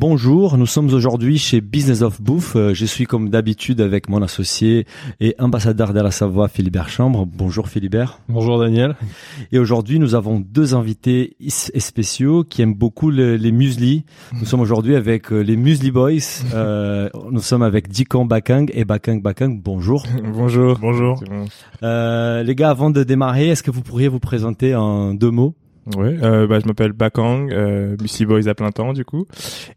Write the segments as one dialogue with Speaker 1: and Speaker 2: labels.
Speaker 1: Bonjour, nous sommes aujourd'hui chez Business of Bouffe. Euh, Je suis comme d'habitude avec mon associé et ambassadeur de la Savoie, Philibert Chambre. Bonjour Philibert.
Speaker 2: Bonjour Daniel.
Speaker 1: Et aujourd'hui, nous avons deux invités spéciaux qui aiment beaucoup le- les muesli. Nous sommes aujourd'hui avec euh, les Muesli Boys. Euh, nous sommes avec Dikang Bakang et Bakang Bakang. Bonjour.
Speaker 2: Bonjour.
Speaker 3: Bonjour.
Speaker 1: Euh, les gars, avant de démarrer, est-ce que vous pourriez vous présenter en deux mots?
Speaker 3: Ouais, euh, bah, je m'appelle Bakang, euh, Musli Boys à plein temps du coup,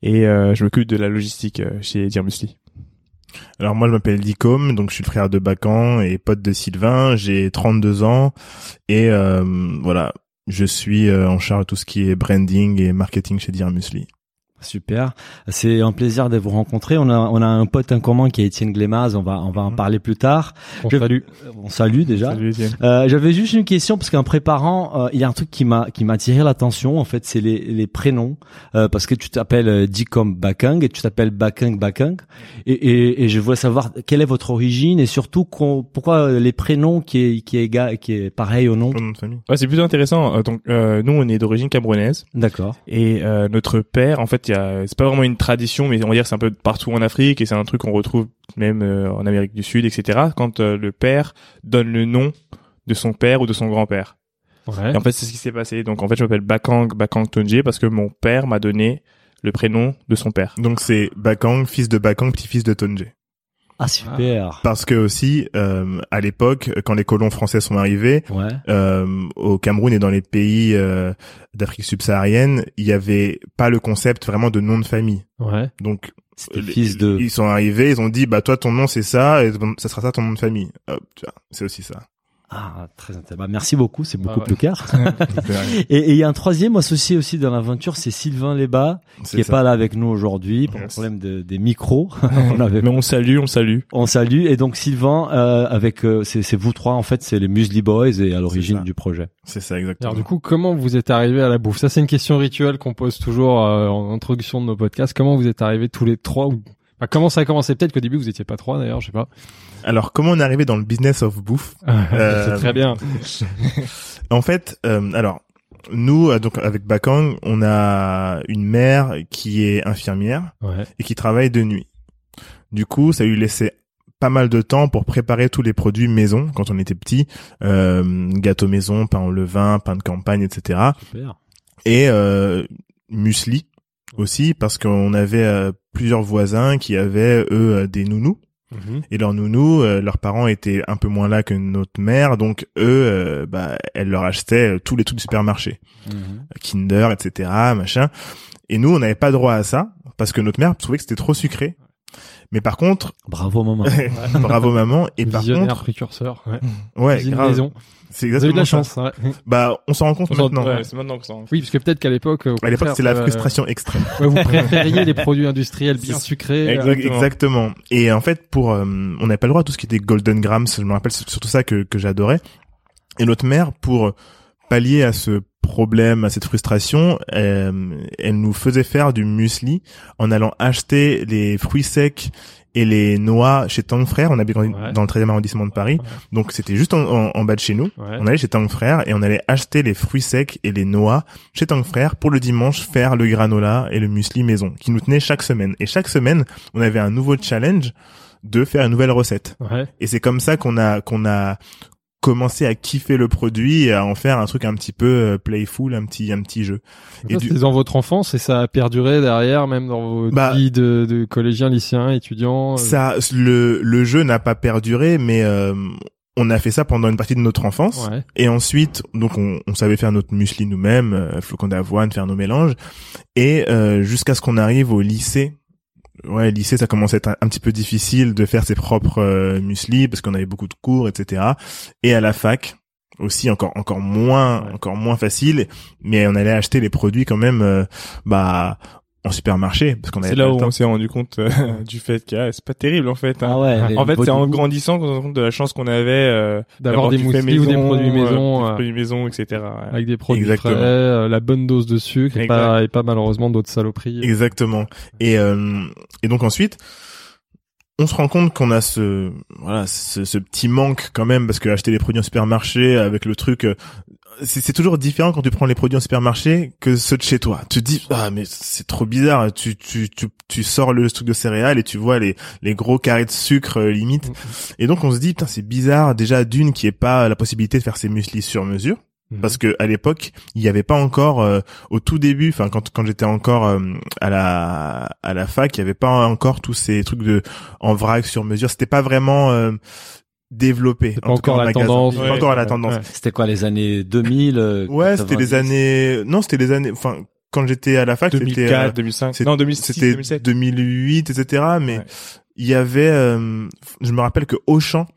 Speaker 3: et euh, je m'occupe de la logistique euh, chez Dire Musli.
Speaker 4: Alors moi je m'appelle Dicom, donc je suis le frère de Bacan et pote de Sylvain, j'ai 32 ans et euh, voilà, je suis euh, en charge de tout ce qui est branding et marketing chez Dire Musli.
Speaker 1: Super, c'est un plaisir de vous rencontrer. On a on a un pote en commun qui est Étienne Glémaz. On va on va en
Speaker 4: Mhm.
Speaker 1: parler plus tard.
Speaker 2: Bon,
Speaker 1: Je-
Speaker 2: salut.
Speaker 1: On salue déjà. Euh, J'avais juste une question parce qu'en préparant, euh, il y a un truc qui m'a qui m'a attiré l'attention. En fait, c'est les les prénoms euh, parce que tu t'appelles euh, Dicom Bakang et tu t'appelles Bakang Bakang et, et et je voulais savoir quelle est votre origine et surtout qu'on- pourquoi euh, les prénoms qui est qui est égal qui est pareil au nom.
Speaker 3: Ouais, c'est plutôt intéressant. Euh, Donc euh, nous on est d'origine camerounaise
Speaker 1: D'accord.
Speaker 3: et euh, notre père, en fait, il y a, c'est pas vraiment une tradition, mais on va dire que c'est un peu partout en Afrique et c'est un truc qu'on retrouve même euh, en Amérique du Sud, etc. Quand euh, le père donne le nom de son père ou de son grand-père.
Speaker 2: Ouais.
Speaker 3: Et en fait, c'est ce qui s'est passé. Donc en fait, je m'appelle Bakang Bakang Tonje parce que mon père m'a donné le prénom de son père.
Speaker 4: Donc c'est Bakang, fils de Bakang, petit-fils de Tonje.
Speaker 1: Ah super.
Speaker 4: Parce que aussi, euh, à l'époque, quand les colons français sont arrivés,
Speaker 1: Ouais.
Speaker 4: euh, au Cameroun et dans les pays euh, d'Afrique subsaharienne, il y avait pas le concept vraiment de nom de famille.
Speaker 2: Ouais.
Speaker 4: Donc
Speaker 1: fils de.
Speaker 4: Ils sont arrivés, ils ont dit bah toi ton nom c'est ça et ça sera ça ton nom de famille. Hop, tu vois, c'est aussi ça.
Speaker 1: Ah très intéressant. Bah, merci beaucoup, c'est beaucoup
Speaker 2: ouais.
Speaker 1: plus clair. Et il y a un troisième associé aussi dans l'aventure, c'est Sylvain Lebas qui est
Speaker 4: ça.
Speaker 1: pas là avec nous aujourd'hui pour le
Speaker 4: Yes.
Speaker 1: problème de, des micros. on avait
Speaker 3: Mais on salue, on salue.
Speaker 1: On salue et donc Sylvain euh, avec euh, c'est c'est vous trois en fait c'est les Muesli Boys et à l'origine du projet.
Speaker 4: C'est ça exactement.
Speaker 2: Alors du coup, comment vous êtes arrivé à la bouffe? Ça, c'est une question rituelle qu'on pose toujours euh, en introduction de nos podcasts. Comment vous êtes arrivés tous les trois ou... Enfin, comment ça a commencé? Peut-être qu'au début vous étiez pas trois d'ailleurs, je sais pas.
Speaker 4: Alors comment on est arrivé dans le business of bouffe? Euh,
Speaker 2: c'est très bien.
Speaker 4: En fait, euh, alors nous euh, donc avec Bakang, on a une mère qui est infirmière
Speaker 2: Ouais.
Speaker 4: et qui travaille de nuit. Du coup, ça lui laissait pas mal de temps pour préparer tous les produits maison quand on était petit, euh, gâteau maison, pain au levain, pain de campagne, etc.
Speaker 1: Super.
Speaker 4: et euh, muesli aussi parce qu'on avait euh, plusieurs voisins qui avaient eux euh, des nounous
Speaker 2: Mhm.
Speaker 4: et leurs nounous euh, leurs parents étaient un peu moins là que notre mère donc eux euh, bah elle leur achetait euh, tous les trucs du supermarché Kinder etc machin et nous on n'avait pas droit à ça parce que notre mère trouvait que c'était trop sucré mais par contre
Speaker 1: Bravo maman.
Speaker 4: bravo maman et par
Speaker 2: Visionnaire,
Speaker 4: contre
Speaker 2: précurseur. Ouais.
Speaker 4: ouais grave c'est
Speaker 2: Vous avez eu de
Speaker 4: exactement
Speaker 2: la
Speaker 4: ça.
Speaker 2: chance. ouais.
Speaker 4: bah on s'en rend compte
Speaker 2: On
Speaker 4: maintenant
Speaker 2: ouais.
Speaker 3: c'est maintenant que ça. en-
Speaker 2: Oui, parce que peut-être qu'à l'époque, au
Speaker 4: à l'époque c'est la
Speaker 2: euh,
Speaker 4: frustration extrême
Speaker 2: ouais, vous préfériez les produits industriels bien sucrés.
Speaker 4: Exact-
Speaker 2: euh,
Speaker 4: exactement. Et en fait, pour, euh, on n'avait pas le droit à tout ce qui était Golden Grams. Je me rappelle, c'est surtout ça que, que j'adorais. Et notre mère, pour pallier à ce problème, à cette frustration, euh, elle nous faisait faire du muesli en allant acheter les fruits secs et les noix chez Tang Frère. On habite dans,
Speaker 2: Ouais.
Speaker 4: dans le 13e arrondissement de Paris.
Speaker 2: Ouais.
Speaker 4: Donc c'était juste en, en- en bas de chez nous.
Speaker 2: Ouais.
Speaker 4: On allait chez Tang Frère et on allait acheter les fruits secs et les noix chez Tang Frère pour le dimanche faire le granola et le muesli maison qui nous tenait chaque semaine. Et chaque semaine, on avait un nouveau challenge de faire une nouvelle recette. Et c'est comme ça qu'on a qu'on a commencé à kiffer le produit et à en faire un truc un petit peu euh, playful, un petit un petit jeu. Et
Speaker 2: Ça,
Speaker 4: du-
Speaker 2: dans votre enfance et ça a perduré derrière, même dans vos
Speaker 4: Bah,
Speaker 2: vies de, de collégiens, lycéens, étudiants. euh,
Speaker 4: Ça le le jeu n'a pas perduré mais euh, on a fait ça pendant une partie de notre enfance.
Speaker 2: Ouais.
Speaker 4: Et ensuite, donc on, on savait faire notre muesli nous-mêmes, euh, flocons d'avoine, faire nos mélanges. Et euh, jusqu'à ce qu'on arrive au lycée, ouais, lycée, ça commençait à être un, un petit peu difficile de faire ses propres euh, muesli parce qu'on avait beaucoup de cours, etc. Et à la fac aussi encore encore moins encore moins facile mais on allait acheter les produits quand même euh, bah en supermarché parce qu'on avait pas
Speaker 3: là
Speaker 4: le
Speaker 3: où
Speaker 4: temps.
Speaker 3: on s'est rendu compte euh, du fait que ah, c'est pas terrible en fait. hein.
Speaker 1: Ah ouais.
Speaker 3: En fait, c'est en grandissant qu'on se rend compte de la chance qu'on avait euh,
Speaker 2: D'avoir des mousselis ou des
Speaker 3: maison,
Speaker 2: produits
Speaker 3: euh,
Speaker 2: maison,
Speaker 3: des
Speaker 2: euh,
Speaker 3: produits maison, etc. ouais.
Speaker 2: avec des produits
Speaker 4: Exactement.
Speaker 2: frais, euh, la bonne dose de sucre et pas, et pas malheureusement d'autres saloperies.
Speaker 4: Exactement. Et euh, et donc ensuite, on se rend compte qu'on a ce voilà ce, ce petit manque quand même parce que acheter les produits en supermarché avec le truc euh, c'est toujours différent quand tu prends les produits en supermarché que ceux de chez toi. Tu te dis ah mais c'est trop bizarre. Tu tu tu tu sors le truc de céréales et tu vois les les gros carrés de sucre euh, limite. Et donc on se dit putain c'est bizarre déjà d'une qui est pas la possibilité de faire ses muesli sur mesure
Speaker 2: Mhm.
Speaker 4: parce que à l'époque il n'y avait pas encore euh, au tout début enfin quand quand j'étais encore euh, à la à la fac il y avait pas encore tous ces trucs de en vrac sur mesure c'était pas vraiment euh, développé
Speaker 2: C'est pas
Speaker 4: en tout cas
Speaker 2: encore
Speaker 4: en
Speaker 2: la
Speaker 4: magasin.
Speaker 2: tendance.
Speaker 3: Ouais,
Speaker 4: encore la
Speaker 3: ouais,
Speaker 4: tendance
Speaker 2: ouais.
Speaker 1: C'était quoi les années 2000 euh,
Speaker 4: ouais c'était les
Speaker 1: 90?
Speaker 4: années non c'était les années enfin quand j'étais à la fac c'était
Speaker 3: 2004,
Speaker 4: euh,
Speaker 3: 2005,
Speaker 4: c'est-
Speaker 3: non 2006,
Speaker 4: c'était
Speaker 3: 2007.
Speaker 4: 2008 etc mais
Speaker 3: Ouais.
Speaker 4: il y avait euh, je me rappelle que Auchan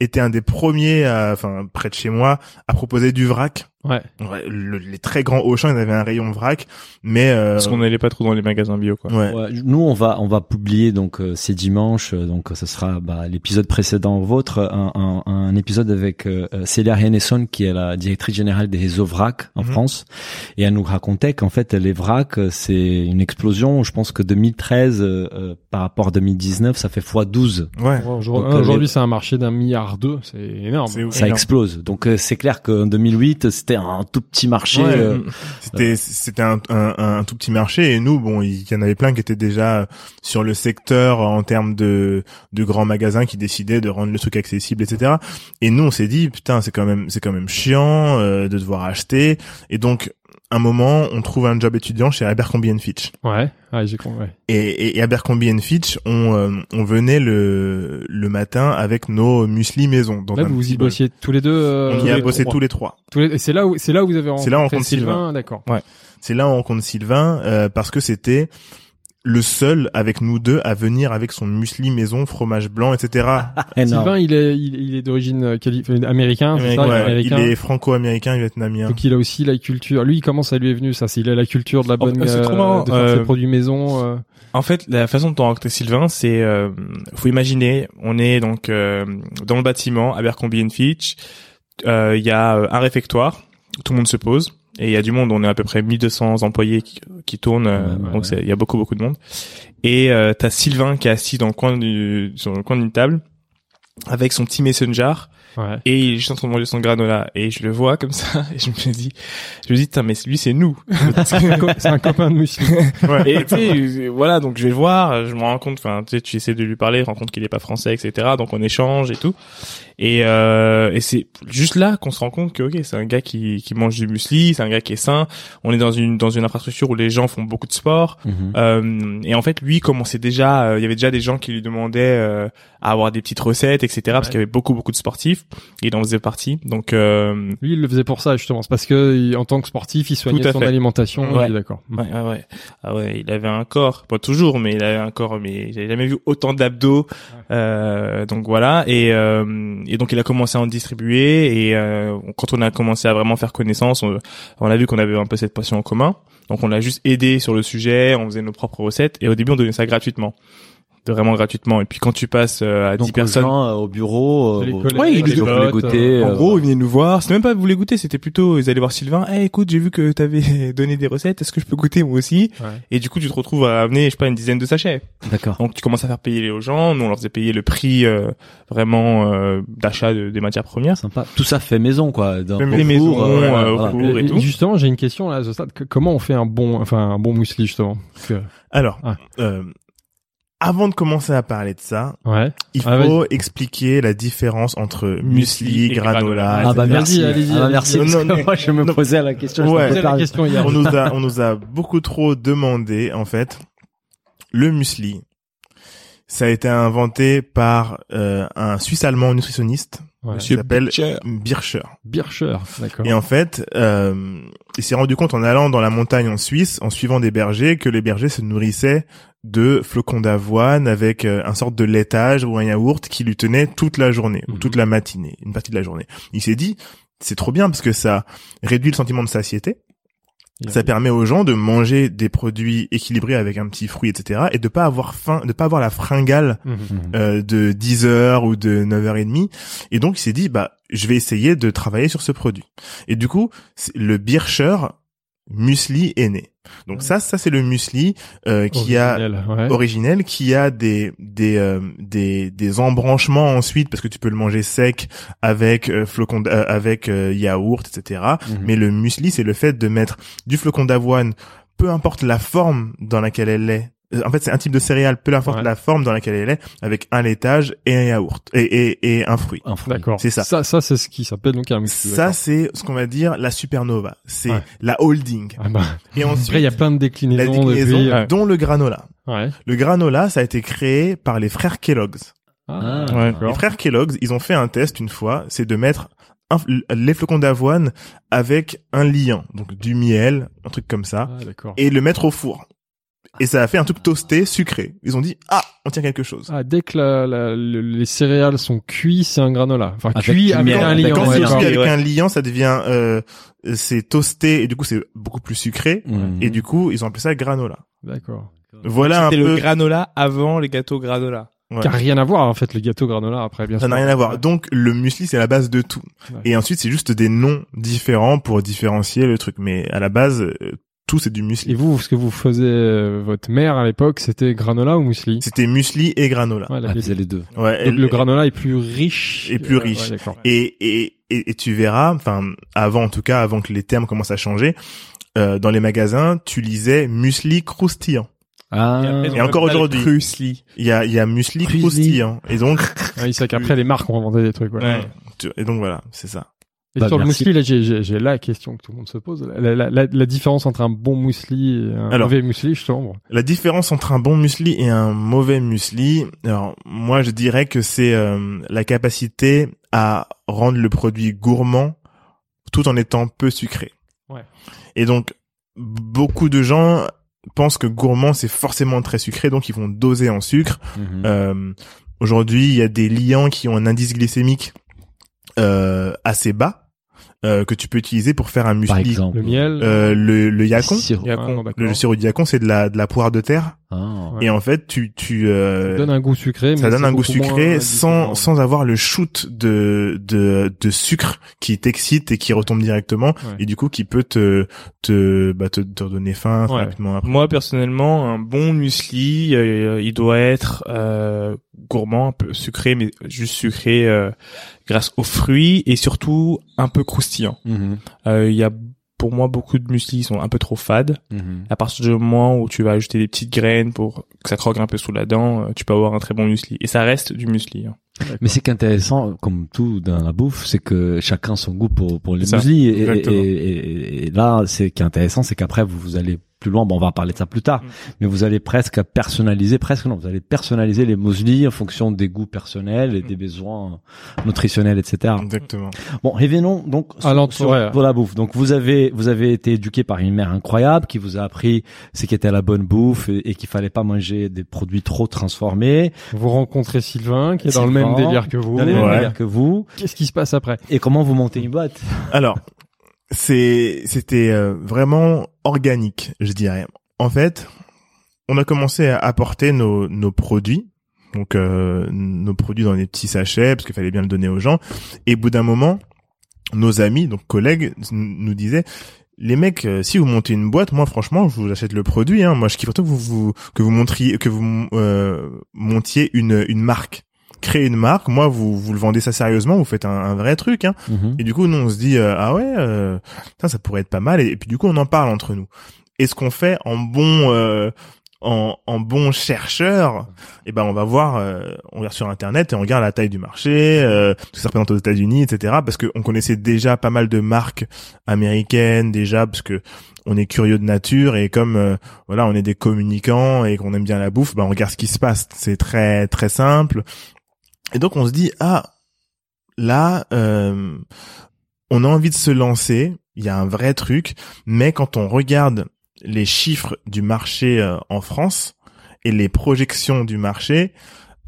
Speaker 4: était un des premiers à- enfin près de chez moi à proposer du vrac
Speaker 2: Ouais.
Speaker 4: Ouais, le- les très grands Auchan, ils avaient un rayon vrac, mais euh,
Speaker 3: Parce qu'on n'allait pas trop dans les magasins bio, quoi.
Speaker 4: ouais.
Speaker 1: Ouais, nous on va on va publier donc euh, c'est dimanche euh, donc ce sera bah, l'épisode précédent vôtre un, un, un épisode avec euh, euh, Célia Hennesson qui est la directrice générale des réseaux VRAC en
Speaker 4: Mhm.
Speaker 1: France et elle nous racontait qu'en fait les VRAC euh, c'est une explosion je pense que 2013 euh, euh, par rapport à 2019 ça fait x 12
Speaker 4: ouais.
Speaker 2: Aujourd'hui,
Speaker 1: euh, les-
Speaker 2: c'est un marché d'un milliard deux, c'est énorme.
Speaker 1: Ça
Speaker 3: Énorme.
Speaker 1: explose donc euh, c'est clair qu'en 2008 c'était un tout petit marché
Speaker 4: Ouais.
Speaker 1: euh,
Speaker 4: C'était c'était un, un, un tout petit marché et nous bon il y en avait plein qui étaient déjà sur le secteur en termes de de grands magasins qui décidaient de rendre le truc accessible etc. Et nous on s'est dit putain c'est quand même c'est quand même chiant euh, de devoir acheter et donc un moment on trouve un job étudiant chez Abercrombie Fitch
Speaker 2: Ouais, ouais, j'ai compris. ouais.
Speaker 4: et, et, et Abercrombie Fitch on euh, on venait le le matin avec nos muesli maison dans
Speaker 2: Là, vous y bossiez tous les deux. euh,
Speaker 4: on y a bossé tous les trois
Speaker 2: Tous les- et c'est là où, c'est là où vous avez rencontré
Speaker 4: C'est là où on rencontre Sylvain.
Speaker 2: D'accord.
Speaker 4: c'est là où on rencontre Sylvain euh, parce que c'était le seul avec nous deux à venir avec son muesli maison, fromage blanc, etc.
Speaker 2: Sylvain, il est, il, il est d'origine euh, euh, américain, c'est ça,
Speaker 4: Ouais,
Speaker 2: américain.
Speaker 4: il est franco-américain, vietnamien.
Speaker 2: Donc il a aussi la culture. Lui, comment ça lui est venu ça? C'est il a la culture de la bonne,
Speaker 3: c'est trop
Speaker 2: euh, de faire
Speaker 3: euh,
Speaker 2: ses produits maison. euh.
Speaker 3: En fait, la façon dont on Sylvain, c'est, euh, faut imaginer, on est donc euh, dans le bâtiment Abercrombie Fitch. Euh, Il y a euh, un réfectoire, tout le monde se pose, et il y a du monde. On est à peu près 1200 employés qui, qui tournent, euh,
Speaker 1: Ouais, ouais,
Speaker 3: donc
Speaker 1: ouais.
Speaker 3: il y a beaucoup beaucoup de monde. Et euh, t'as Sylvain qui est assis dans le coin du sur le coin d'une table avec son petit messenger
Speaker 2: Ouais.
Speaker 3: et il est juste en train de manger son granola et je le vois comme ça et je me dis je me dis putain mais lui c'est nous
Speaker 2: C'est un copain de Muesli.
Speaker 3: et tu sais, euh, voilà, donc je vais le voir, je me rends compte, enfin, tu sais, tu essaies de lui parler, je me rends compte qu'il est pas français, etc. Donc on échange et tout. Et, euh, et c'est juste là qu'on se rend compte que ok, c'est un gars qui, qui mange du muesli, c'est un gars qui est sain. On est dans une dans une infrastructure où les gens font beaucoup de sport.
Speaker 1: Mhm.
Speaker 3: Euh, et en fait, lui commençait déjà, euh, il y avait déjà des gens qui lui demandaient euh, à avoir des petites recettes, etc. Parce qu'il y avait beaucoup beaucoup de sportifs. Et il en faisait partie. Donc euh,
Speaker 2: Lui, il le faisait pour ça justement. C'est parce que en tant que sportif, il soignait son
Speaker 3: fait.
Speaker 2: alimentation.
Speaker 3: Ouais.
Speaker 2: D'accord.
Speaker 3: Ouais, ouais, ouais. Ah ouais, il avait un corps, pas toujours, mais il avait un corps, mais j'avais jamais vu autant d'abdos. Euh, donc voilà, et euh, et donc il a commencé à en distribuer et euh, quand on a commencé à vraiment faire connaissance, on, on a vu qu'on avait un peu cette passion en commun. Donc on l'a juste aidé sur le sujet, on faisait nos propres recettes et au début on donnait ça gratuitement, vraiment gratuitement. Et puis quand tu passes euh, à
Speaker 1: donc
Speaker 3: 10
Speaker 1: aux
Speaker 3: personnes,
Speaker 1: gens, euh, au bureau
Speaker 2: Les
Speaker 1: euh,
Speaker 2: collègues,
Speaker 3: Ouais, il
Speaker 2: les
Speaker 3: est-
Speaker 1: on voulait
Speaker 2: potes,
Speaker 1: goûter
Speaker 3: en
Speaker 1: euh,
Speaker 3: gros, ils venaient nous voir. C'était même pas vous les goûter, c'était plutôt ils allaient voir Sylvain. Eh, écoute, j'ai vu que t'avais donné des recettes. Est-ce que je peux goûter moi aussi
Speaker 2: Ouais.
Speaker 3: Et du coup, tu te retrouves à amener, je sais pas, une dizaine de sachets.
Speaker 1: d'accord
Speaker 3: Donc, tu commences à faire payer aux gens. Nous, on leur faisait payer le prix euh, vraiment euh, d'achat de- des matières premières.
Speaker 1: sympa tout ça fait maison quoi dans
Speaker 4: Fait
Speaker 1: au
Speaker 3: Les maisons,
Speaker 1: voilà.
Speaker 3: et
Speaker 2: Et
Speaker 3: tout.
Speaker 2: Justement, j'ai une question là à ce stade. Que- Comment on fait un bon, enfin un bon muesli justement? Parce que-
Speaker 4: Alors,
Speaker 2: Ah.
Speaker 4: euh, avant de commencer à parler de ça,
Speaker 2: Ouais.
Speaker 4: il
Speaker 2: Ah,
Speaker 4: faut expliquer la différence entre muesli, granola.
Speaker 1: ah bah merci
Speaker 2: Allez-y,
Speaker 1: ah bah merci
Speaker 4: Non,
Speaker 1: parce
Speaker 4: non,
Speaker 1: que
Speaker 4: non.
Speaker 1: moi je me
Speaker 4: Non.
Speaker 1: posais la question
Speaker 4: Ouais.
Speaker 2: la question hier.
Speaker 4: on nous a on nous a beaucoup trop demandé en fait le muesli ça a été inventé par euh, un suisse allemand nutritionniste
Speaker 2: Ouais.
Speaker 4: qui s'appelle
Speaker 3: Bircher.
Speaker 4: Bircher
Speaker 2: Bircher, d'accord.
Speaker 4: et en fait euh, il s'est rendu compte en allant dans la montagne en Suisse en suivant des bergers que les bergers se nourrissaient de flocons d'avoine avec euh, un sorte de laitage ou un yaourt qui lui tenait toute la journée ou
Speaker 2: Mhm.
Speaker 4: toute la matinée, une partie de la journée. Il s'est dit, c'est trop bien parce que ça réduit le sentiment de satiété. Ça permet aux gens de manger des produits équilibrés avec un petit fruit, etc. et de pas avoir faim, de pas avoir la fringale
Speaker 2: Mhm.
Speaker 4: euh, de 10 heures ou de 9h30. Et donc, il s'est dit, bah, je vais essayer de travailler sur ce produit. Et du coup, le Bircher muesli est né. Donc ça, ça c'est le muesli euh, qui a
Speaker 2: Originel, ouais.
Speaker 4: originel, qui a des des euh, des des embranchements ensuite parce que tu peux le manger sec avec euh, flocon euh, avec euh, yaourt, etc.
Speaker 1: Mhm.
Speaker 4: Mais le muesli, c'est le fait de mettre du flocon d'avoine, peu importe la forme dans laquelle elle est. En fait, c'est un type de céréale, peu importe
Speaker 2: Ouais.
Speaker 4: la forme dans laquelle elle est, avec un laitage et un yaourt et et, et un fruit.
Speaker 1: Un fruit.
Speaker 2: D'accord.
Speaker 4: C'est ça.
Speaker 2: Ça, ça c'est ce qui s'appelle donc un.
Speaker 4: Ça, c'est ce qu'on va dire la supernova. C'est
Speaker 2: Ouais.
Speaker 4: la holding.
Speaker 2: Ah bah,
Speaker 4: Et ensuite,
Speaker 2: Après, il y a plein de
Speaker 4: la
Speaker 2: déclinaisons
Speaker 4: déclinaison,
Speaker 2: depuis.
Speaker 3: ouais.
Speaker 4: dont le granola.
Speaker 2: Ouais.
Speaker 4: Le granola, ça a été créé par les frères Kellogg's.
Speaker 2: Ah,
Speaker 3: Ouais.
Speaker 4: Les frères Kellogg's, ils ont fait un test une fois, c'est de mettre un- les flocons d'avoine avec un liant, donc du miel, un truc comme ça,
Speaker 2: Ah, d'accord.
Speaker 4: et le mettre au four. Et ça a fait un truc toasté, sucré. Ils ont dit, ah, on tient quelque chose.
Speaker 2: Ah, dès que la, la- le- les céréales sont cuits, c'est un granola. Enfin,
Speaker 1: Avec
Speaker 2: cuit avec un liant.
Speaker 4: Quand c'est cuit avec un liant, ça devient, euh, c'est toasté, et du coup, c'est beaucoup plus sucré. Et du coup, ils ont appelé ça granola.
Speaker 2: D'accord.
Speaker 4: Voilà un
Speaker 3: C'était
Speaker 4: peu.
Speaker 3: le granola avant les gâteaux granola.
Speaker 4: Ouais.
Speaker 2: Qui a rien à voir, en fait, le gâteau granola après, bien
Speaker 4: Ça
Speaker 2: sûr.
Speaker 4: n'a rien à voir. Donc, le muesli, c'est la base de tout.
Speaker 2: Ouais.
Speaker 4: Et ensuite, c'est juste des noms différents pour différencier le truc. Mais à la base, euh, tout c'est du
Speaker 2: Et
Speaker 4: muesli.
Speaker 2: vous, ce que vous faisiez, euh, votre mère à l'époque, c'était granola ou muesli
Speaker 4: C'était muesli et granola.
Speaker 2: Ouais, la-
Speaker 1: Ah, faisait les deux.
Speaker 4: Ouais.
Speaker 2: Donc
Speaker 4: elle-
Speaker 2: le granola est plus riche.
Speaker 4: Est plus
Speaker 2: Euh,
Speaker 4: riche.
Speaker 2: ouais, d'accord.
Speaker 4: Et, et, et, et tu verras, enfin, avant en tout cas, avant que les termes commencent à changer, euh, dans les magasins, tu lisais muesli croustillant.
Speaker 1: Ah,
Speaker 4: Et encore aujourd'hui. Il y a, il y a muesli croustillant. Et donc,
Speaker 2: oui, c'est qu'après, les marques ont inventé des trucs, ouais.
Speaker 4: Et donc voilà, c'est ça.
Speaker 2: Et
Speaker 1: Bah,
Speaker 2: sur le
Speaker 1: merci.
Speaker 2: muesli, là, j'ai- j'ai j'ai la question que tout le monde se pose. La, la, la, la différence entre un bon muesli et un
Speaker 4: Alors.
Speaker 2: mauvais muesli, justement. bon.
Speaker 4: La différence entre un bon muesli et un mauvais muesli, alors moi je dirais que c'est euh, la capacité à rendre le produit gourmand tout en étant peu sucré.
Speaker 2: Ouais.
Speaker 4: Et donc beaucoup de gens pensent que gourmand c'est forcément très sucré, donc ils vont doser en sucre.
Speaker 1: Mhm.
Speaker 4: Euh, Aujourd'hui, il y a des liants qui ont un indice glycémique euh, assez bas euh, que tu peux utiliser pour faire un
Speaker 1: Par
Speaker 4: muesli.
Speaker 1: exemple.
Speaker 2: Le miel.
Speaker 4: Euh, le, le yacon,
Speaker 1: Sirop.
Speaker 2: Ah, non, d'accord.
Speaker 4: le sirop de yacon, c'est de la de la poire de terre.
Speaker 1: Ah.
Speaker 2: Ouais.
Speaker 4: Et en fait, tu tu
Speaker 2: Ça
Speaker 4: euh,
Speaker 2: donne un goût sucré.
Speaker 4: ça
Speaker 2: mais
Speaker 4: donne un goût sucré sans sans avoir le shoot de de de sucre qui t'excite et qui retombe directement
Speaker 2: Ouais.
Speaker 4: et du coup qui peut te te bah te, te donner faim
Speaker 2: Ouais.
Speaker 4: rapidement après.
Speaker 3: Moi personnellement, un bon muesli, euh, il doit être euh, gourmand, un peu sucré, mais juste sucré euh, grâce aux fruits et surtout un peu croustillant.
Speaker 1: Mhm.
Speaker 3: Euh, Il y a pour moi beaucoup de muesli qui sont un peu trop fades.
Speaker 1: Mhm.
Speaker 3: À partir du moment où tu vas ajouter des petites graines pour que ça croque un peu sous la dent, euh, tu peux avoir un très bon muesli. Et ça reste du muesli. hein.
Speaker 1: Mais c'est qu'intéressant, comme tout dans la bouffe, c'est que chacun son goût pour pour les muesli. Et,
Speaker 3: exactement.
Speaker 1: et, et- et là, c'est qui est intéressant, c'est qu'après vous, vous allez plus loin. Bon, on va parler de ça plus tard,
Speaker 3: Mm.
Speaker 1: mais vous allez presque personnaliser, presque non, vous allez personnaliser les muesli en fonction des goûts personnels et
Speaker 3: Mm.
Speaker 1: des besoins nutritionnels, etc.
Speaker 4: Exactement.
Speaker 1: Bon, revenons donc sur, sur,
Speaker 2: ouais.
Speaker 1: pour la bouffe. Donc vous avez vous avez été éduqué par une mère incroyable qui vous a appris ce qu'était la bonne bouffe et, et qu'il fallait pas manger des produits trop transformés.
Speaker 2: Vous rencontrez Sylvain, qui est dans le même délire que vous.
Speaker 1: Dans les mêmes
Speaker 4: Ouais.
Speaker 1: délires que vous.
Speaker 2: Qu'est-ce qui se passe après?
Speaker 1: Et comment vous montez une boîte?
Speaker 4: Alors, c'est c'était euh, vraiment organique, je dirais. En fait, on a commencé à apporter nos nos produits, donc euh, nos produits dans des petits sachets parce qu'il fallait bien le donner aux gens. Et au bout d'un moment, nos amis, donc collègues, nous disaient les mecs, euh, si vous montez une boîte, moi franchement, je vous achète le produit. Hein. Moi, je kiffe autant que vous, vous que vous montriez, que vous euh, montiez une une marque, créez une marque. Moi, vous vous le vendez ça sérieusement, vous faites un, un vrai truc. Hein.
Speaker 1: Mhm.
Speaker 4: Et du coup, nous, on se dit, euh, ah ouais, euh, ça, ça pourrait être pas mal. Et, et puis, du coup, on en parle entre nous. Et ce qu'on fait en bon, euh, en, en bon chercheur, eh ben, on va voir, euh, on regarde sur Internet et on regarde la taille du marché, euh, ce que ça représente aux États-Unis, etc. Parce qu'on connaissait déjà pas mal de marques américaines, déjà, parce que on est curieux de nature et comme euh, voilà, on est des communicants et qu'on aime bien la bouffe, ben, on regarde ce qui se passe. C'est très, très simple. Et donc, on se dit, ah, là, euh, on a envie de se lancer, il y a un vrai truc, mais quand on regarde les chiffres du marché euh, en France, et les projections du marché,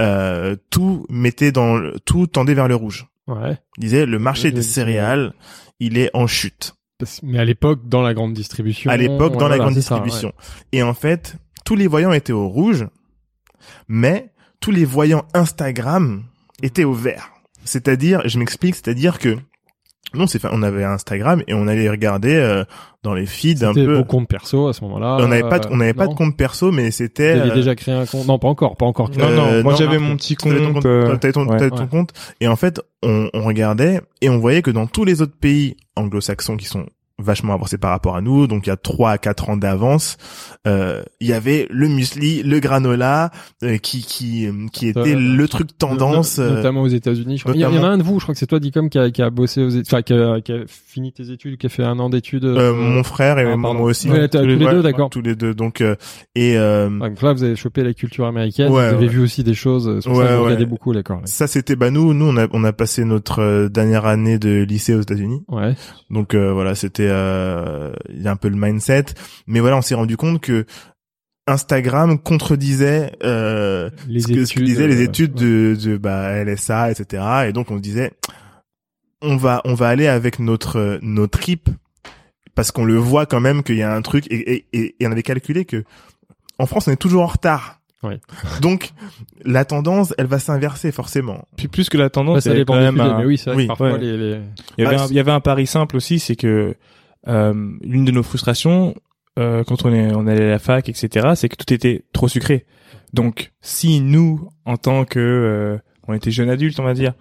Speaker 4: euh, tout mettait dans le- tout tendait vers le rouge.
Speaker 2: Ouais.
Speaker 4: Il disait le marché des céréales, il est en chute.
Speaker 2: Mais à l'époque, dans la grande distribution.
Speaker 4: À l'époque, dans la grande
Speaker 2: ça,
Speaker 4: distribution. Et en fait, tous les voyants étaient au rouge, mais tous les voyants Instagram étaient au vert. C'est-à-dire, je m'explique, c'est-à-dire que non, c'est, on avait Instagram et on allait regarder euh, dans les feeds un
Speaker 2: C'était
Speaker 4: peu.
Speaker 2: vos comptes perso à ce moment-là.
Speaker 4: on n'avait pas, de-
Speaker 2: euh,
Speaker 4: on n'avait pas de
Speaker 2: non
Speaker 4: compte perso, mais c'était.
Speaker 2: Vous aviez
Speaker 4: euh,
Speaker 2: déjà créé un compte? Non, pas encore, pas encore.
Speaker 3: Non,
Speaker 4: Euh,
Speaker 3: non, moi
Speaker 4: non,
Speaker 3: j'avais mon petit
Speaker 4: T'avais ton
Speaker 3: compte.
Speaker 4: compte,
Speaker 3: euh,
Speaker 4: t'avais ton,
Speaker 3: ouais.
Speaker 4: ton
Speaker 2: ouais.
Speaker 4: compte. Et en fait, on, on regardait et on voyait que dans tous les autres pays anglo-saxons qui sont vachement avancés par rapport à nous, donc il y a trois à quatre ans d'avance, euh, il y avait le muesli, le granola, euh, qui qui euh, qui était
Speaker 2: Euh,
Speaker 4: le truc tendance.
Speaker 2: No-
Speaker 4: euh,
Speaker 2: notamment aux États-Unis. Il y, en- a un de vous, je crois que c'est toi, Dicom, qui a, qui a bossé aux, enfin, qui a, qui a fini tes études, qui a fait un an d'études.
Speaker 4: euh, mon frère et
Speaker 2: ah,
Speaker 4: moi
Speaker 2: pardon.
Speaker 4: aussi.
Speaker 2: Ouais, tous les
Speaker 4: Ouais,
Speaker 2: deux, d'accord.
Speaker 4: Tous les deux. Donc euh, et euh,
Speaker 2: donc là, vous avez chopé la culture américaine.
Speaker 4: Ouais,
Speaker 2: vous avez vu aussi des choses. euh,
Speaker 4: Ouais,
Speaker 2: ça vous regardez beaucoup, d'accord.
Speaker 4: ça c'était bah nous nous on a on a passé notre euh, dernière année de lycée aux États-Unis.
Speaker 2: Ouais.
Speaker 4: Donc euh, voilà, c'était euh, il y a un peu le mindset, mais voilà, on s'est rendu compte que Instagram contredisait euh,
Speaker 2: Les
Speaker 4: ce, que, ce que
Speaker 2: études,
Speaker 4: disaient les
Speaker 2: euh,
Speaker 4: études de, de bah, LSA, etc. Et donc on se disait, on va on va aller avec notre nos tripes parce qu'on le voit quand même qu'il y a un truc et, et, et, et on avait calculé que en France on est toujours en retard.
Speaker 2: Ouais.
Speaker 4: Donc la tendance, elle va s'inverser forcément.
Speaker 3: Puis plus que la tendance,
Speaker 2: Ouais, ça dépend
Speaker 3: quand même
Speaker 2: sujets,
Speaker 3: un-
Speaker 2: mais oui, c'est vrai
Speaker 4: oui,
Speaker 2: que parfois
Speaker 3: ouais.
Speaker 2: les, les...
Speaker 3: Il y avait,
Speaker 4: Ah,
Speaker 3: un, il y avait un pari simple aussi, c'est que euh, l'une de nos frustrations euh, quand on est on allait à la fac, etc., c'est que tout était trop sucré. Donc, si nous, en tant que euh, on était jeunes adultes, on va dire,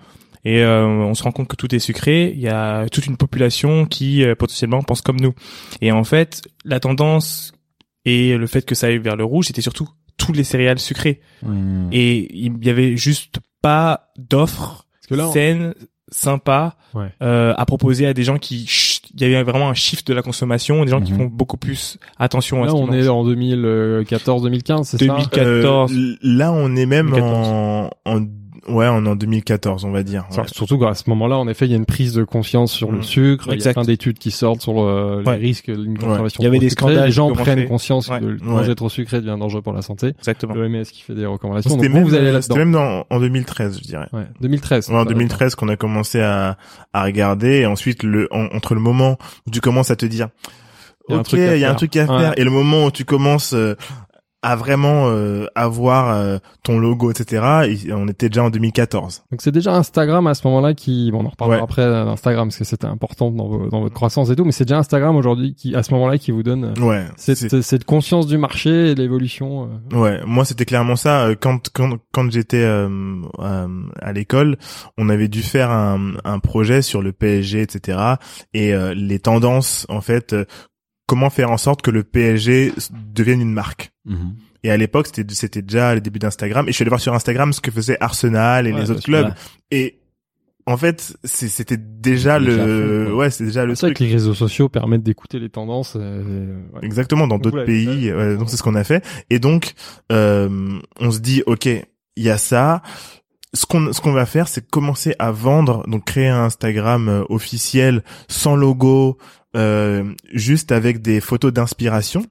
Speaker 3: et euh, on se rend compte que tout est sucré, il y a toute une population qui euh, potentiellement pense comme nous. Et en fait, la tendance et le fait que ça aille vers le rouge, c'était surtout tous les céréales sucrées. Et il y avait juste pas d'offres
Speaker 2: on-
Speaker 3: saines, sympas,
Speaker 2: Ouais.
Speaker 3: euh, à proposer à des gens qui, il y avait vraiment un shift de la consommation, des gens qui
Speaker 1: Mhm.
Speaker 3: font beaucoup plus attention à
Speaker 2: là,
Speaker 3: ce qu'ils
Speaker 2: on est en 2014-2015, c'est ça?
Speaker 3: 2000. 14.
Speaker 4: Euh, là, on est même
Speaker 3: 2014.
Speaker 4: en, en ouais, on est en 2014, on va dire. Ouais.
Speaker 2: Surtout qu'à ce moment-là, en effet, il y a une prise de conscience sur le
Speaker 4: Mm.
Speaker 2: sucre. Il y a
Speaker 3: Exact.
Speaker 2: plein d'études qui sortent sur le, les
Speaker 3: Ouais.
Speaker 2: risques d'une consommation.
Speaker 3: Il y avait des scandales
Speaker 2: Les gens prennent conscience
Speaker 3: Ouais.
Speaker 2: que
Speaker 4: Ouais.
Speaker 2: manger trop sucré devient dangereux pour la santé.
Speaker 3: Exactement.
Speaker 2: L'OMS qui fait des recommandations.
Speaker 4: C'était même,
Speaker 2: vous allez
Speaker 4: c'était
Speaker 2: là-dedans.
Speaker 4: même dans, en 2013, je dirais.
Speaker 2: Ouais. 2013.
Speaker 4: Ouais, en
Speaker 2: ça,
Speaker 4: 2013 qu'on a commencé à, à regarder et ensuite le en- entre le moment où tu commences à te dire
Speaker 2: Il y a un
Speaker 4: ok
Speaker 2: truc à
Speaker 4: il y a un
Speaker 2: faire.
Speaker 4: truc à
Speaker 2: Ouais.
Speaker 4: faire et le moment où tu commences euh, à vraiment euh, avoir euh, ton logo etc et on était déjà en 2014
Speaker 2: Donc c'est déjà Instagram à ce moment-là qui, bon, on en reparlera
Speaker 4: Ouais.
Speaker 2: après d'Instagram parce que c'était important dans, vos- dans votre croissance et tout, mais c'est déjà Instagram aujourd'hui qui, à ce moment-là, qui vous donne euh,
Speaker 4: ouais
Speaker 2: cette, cette conscience du marché et l'évolution. euh.
Speaker 4: Ouais, moi c'était clairement ça. Euh, Quand quand quand j'étais à l'école, on avait dû faire un, un projet sur le PSG, etc. Et euh, les tendances, en fait, euh, comment faire en sorte que le PSG devienne une marque.
Speaker 1: Mhm.
Speaker 4: Et à l'époque, c'était c'était déjà les débuts d'Instagram. Et je suis allé voir sur Instagram ce que faisait Arsenal et
Speaker 2: Ouais,
Speaker 4: les autres clubs. Et en fait, c'était déjà
Speaker 1: Déjà
Speaker 4: le, ouais, c'est déjà le
Speaker 2: C'est vrai que les réseaux sociaux permettent d'écouter les tendances. euh, ouais.
Speaker 4: Exactement, dans d'autres pays. ouais, donc c'est ce qu'on a fait. Et donc, euh, on se dit, ok, il y a ça. Ce qu'on ce qu'on va faire, c'est commencer à vendre, donc créer un Instagram euh, officiel sans logo, euh, juste avec des photos d'inspiration.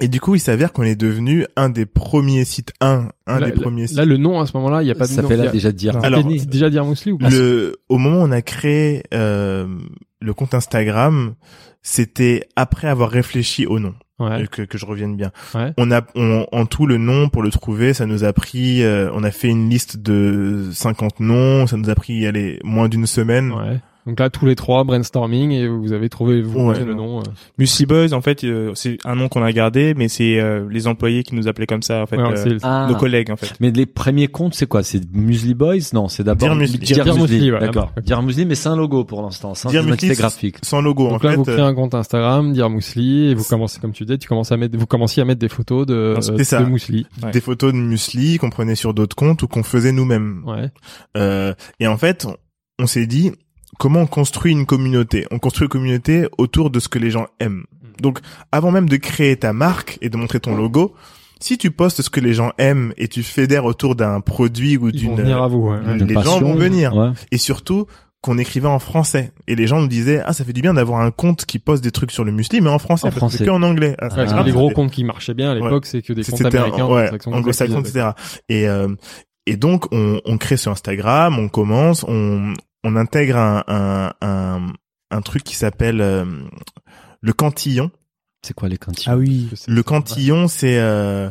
Speaker 4: Et du coup, il s'avère qu'on est devenu un des premiers sites, un, un
Speaker 2: Là-
Speaker 4: des premiers sites.
Speaker 2: Là, le nom à ce moment-là, il y a pas de
Speaker 1: Ça
Speaker 2: nom.
Speaker 1: fait là
Speaker 2: a-
Speaker 1: déjà dire.
Speaker 2: Non.
Speaker 4: Alors,
Speaker 2: déjà dire Mousli ou pas
Speaker 4: le, au moment où on a créé euh, le compte Instagram, c'était après avoir réfléchi au nom.
Speaker 2: Ouais.
Speaker 4: euh, que, que je revienne bien.
Speaker 2: Ouais.
Speaker 4: On a on, en tout le nom pour le trouver, ça nous a pris euh, on a fait une liste de 50 noms, ça nous a pris allez moins d'une semaine.
Speaker 2: Ouais. Donc là, tous les trois brainstorming et vous avez trouvé vous
Speaker 4: Ouais.
Speaker 2: le nom. euh.
Speaker 3: Muesli Boys, en fait, euh, c'est un nom qu'on a gardé, mais c'est euh, les employés qui nous appelaient comme ça, en fait,
Speaker 2: Ouais,
Speaker 3: euh,
Speaker 2: c'est-
Speaker 1: Ah.
Speaker 3: nos collègues, en fait.
Speaker 1: Mais les premiers comptes, c'est quoi? C'est Muesli Boys? Non, c'est d'abord
Speaker 4: Dear Muesli.
Speaker 1: Dear
Speaker 2: Dear
Speaker 1: Muesli,
Speaker 2: Muesli, ouais,
Speaker 1: D'accord.
Speaker 2: d'abord.
Speaker 1: Dear Muesli, mais c'est un logo pour l'instant, un
Speaker 4: Muesli,
Speaker 1: identité graphique.
Speaker 4: Sans logo
Speaker 2: Donc
Speaker 4: en
Speaker 2: là,
Speaker 4: fait.
Speaker 2: vous créez
Speaker 4: euh,
Speaker 2: un compte Instagram, dire Mousli, et vous commencez, comme tu disais, tu commences à mettre, vous commenciez à mettre des photos de,
Speaker 4: Non, c'était
Speaker 2: de
Speaker 4: ça.
Speaker 3: Ouais.
Speaker 4: des photos de muesli qu'on prenait sur d'autres comptes ou qu'on faisait nous-mêmes.
Speaker 2: Ouais.
Speaker 4: Euh, et en fait, on, on s'est dit comment on construit une communauté. On construit une communauté autour de ce que les gens aiment.
Speaker 2: Mm.
Speaker 4: Donc, avant même de créer ta marque et de montrer ton logo, si tu postes ce que les gens aiment et tu fédères autour d'un produit ou
Speaker 2: Ils
Speaker 4: d'une
Speaker 2: vont venir à vous. Ouais.
Speaker 4: les gens vont venir.
Speaker 1: Ouais.
Speaker 4: Et surtout, qu'on écrivait en français et les gens nous disaient ah ça fait du bien d'avoir un compte qui poste des trucs sur le muesli mais en français
Speaker 1: En
Speaker 4: parce
Speaker 1: français.
Speaker 4: que en anglais Ah, ah,
Speaker 2: les gros comptes qui marchaient bien à l'époque, c'est que des comptes américains,
Speaker 4: ouais,
Speaker 2: anglo-saxons,
Speaker 4: etc. Et euh, et donc on, on crée sur Instagram, on commence, on on intègre un un un, un truc qui s'appelle euh, le cantillon.
Speaker 1: C'est quoi les cantines
Speaker 3: Ah oui.
Speaker 4: Le cantillon, c'est euh,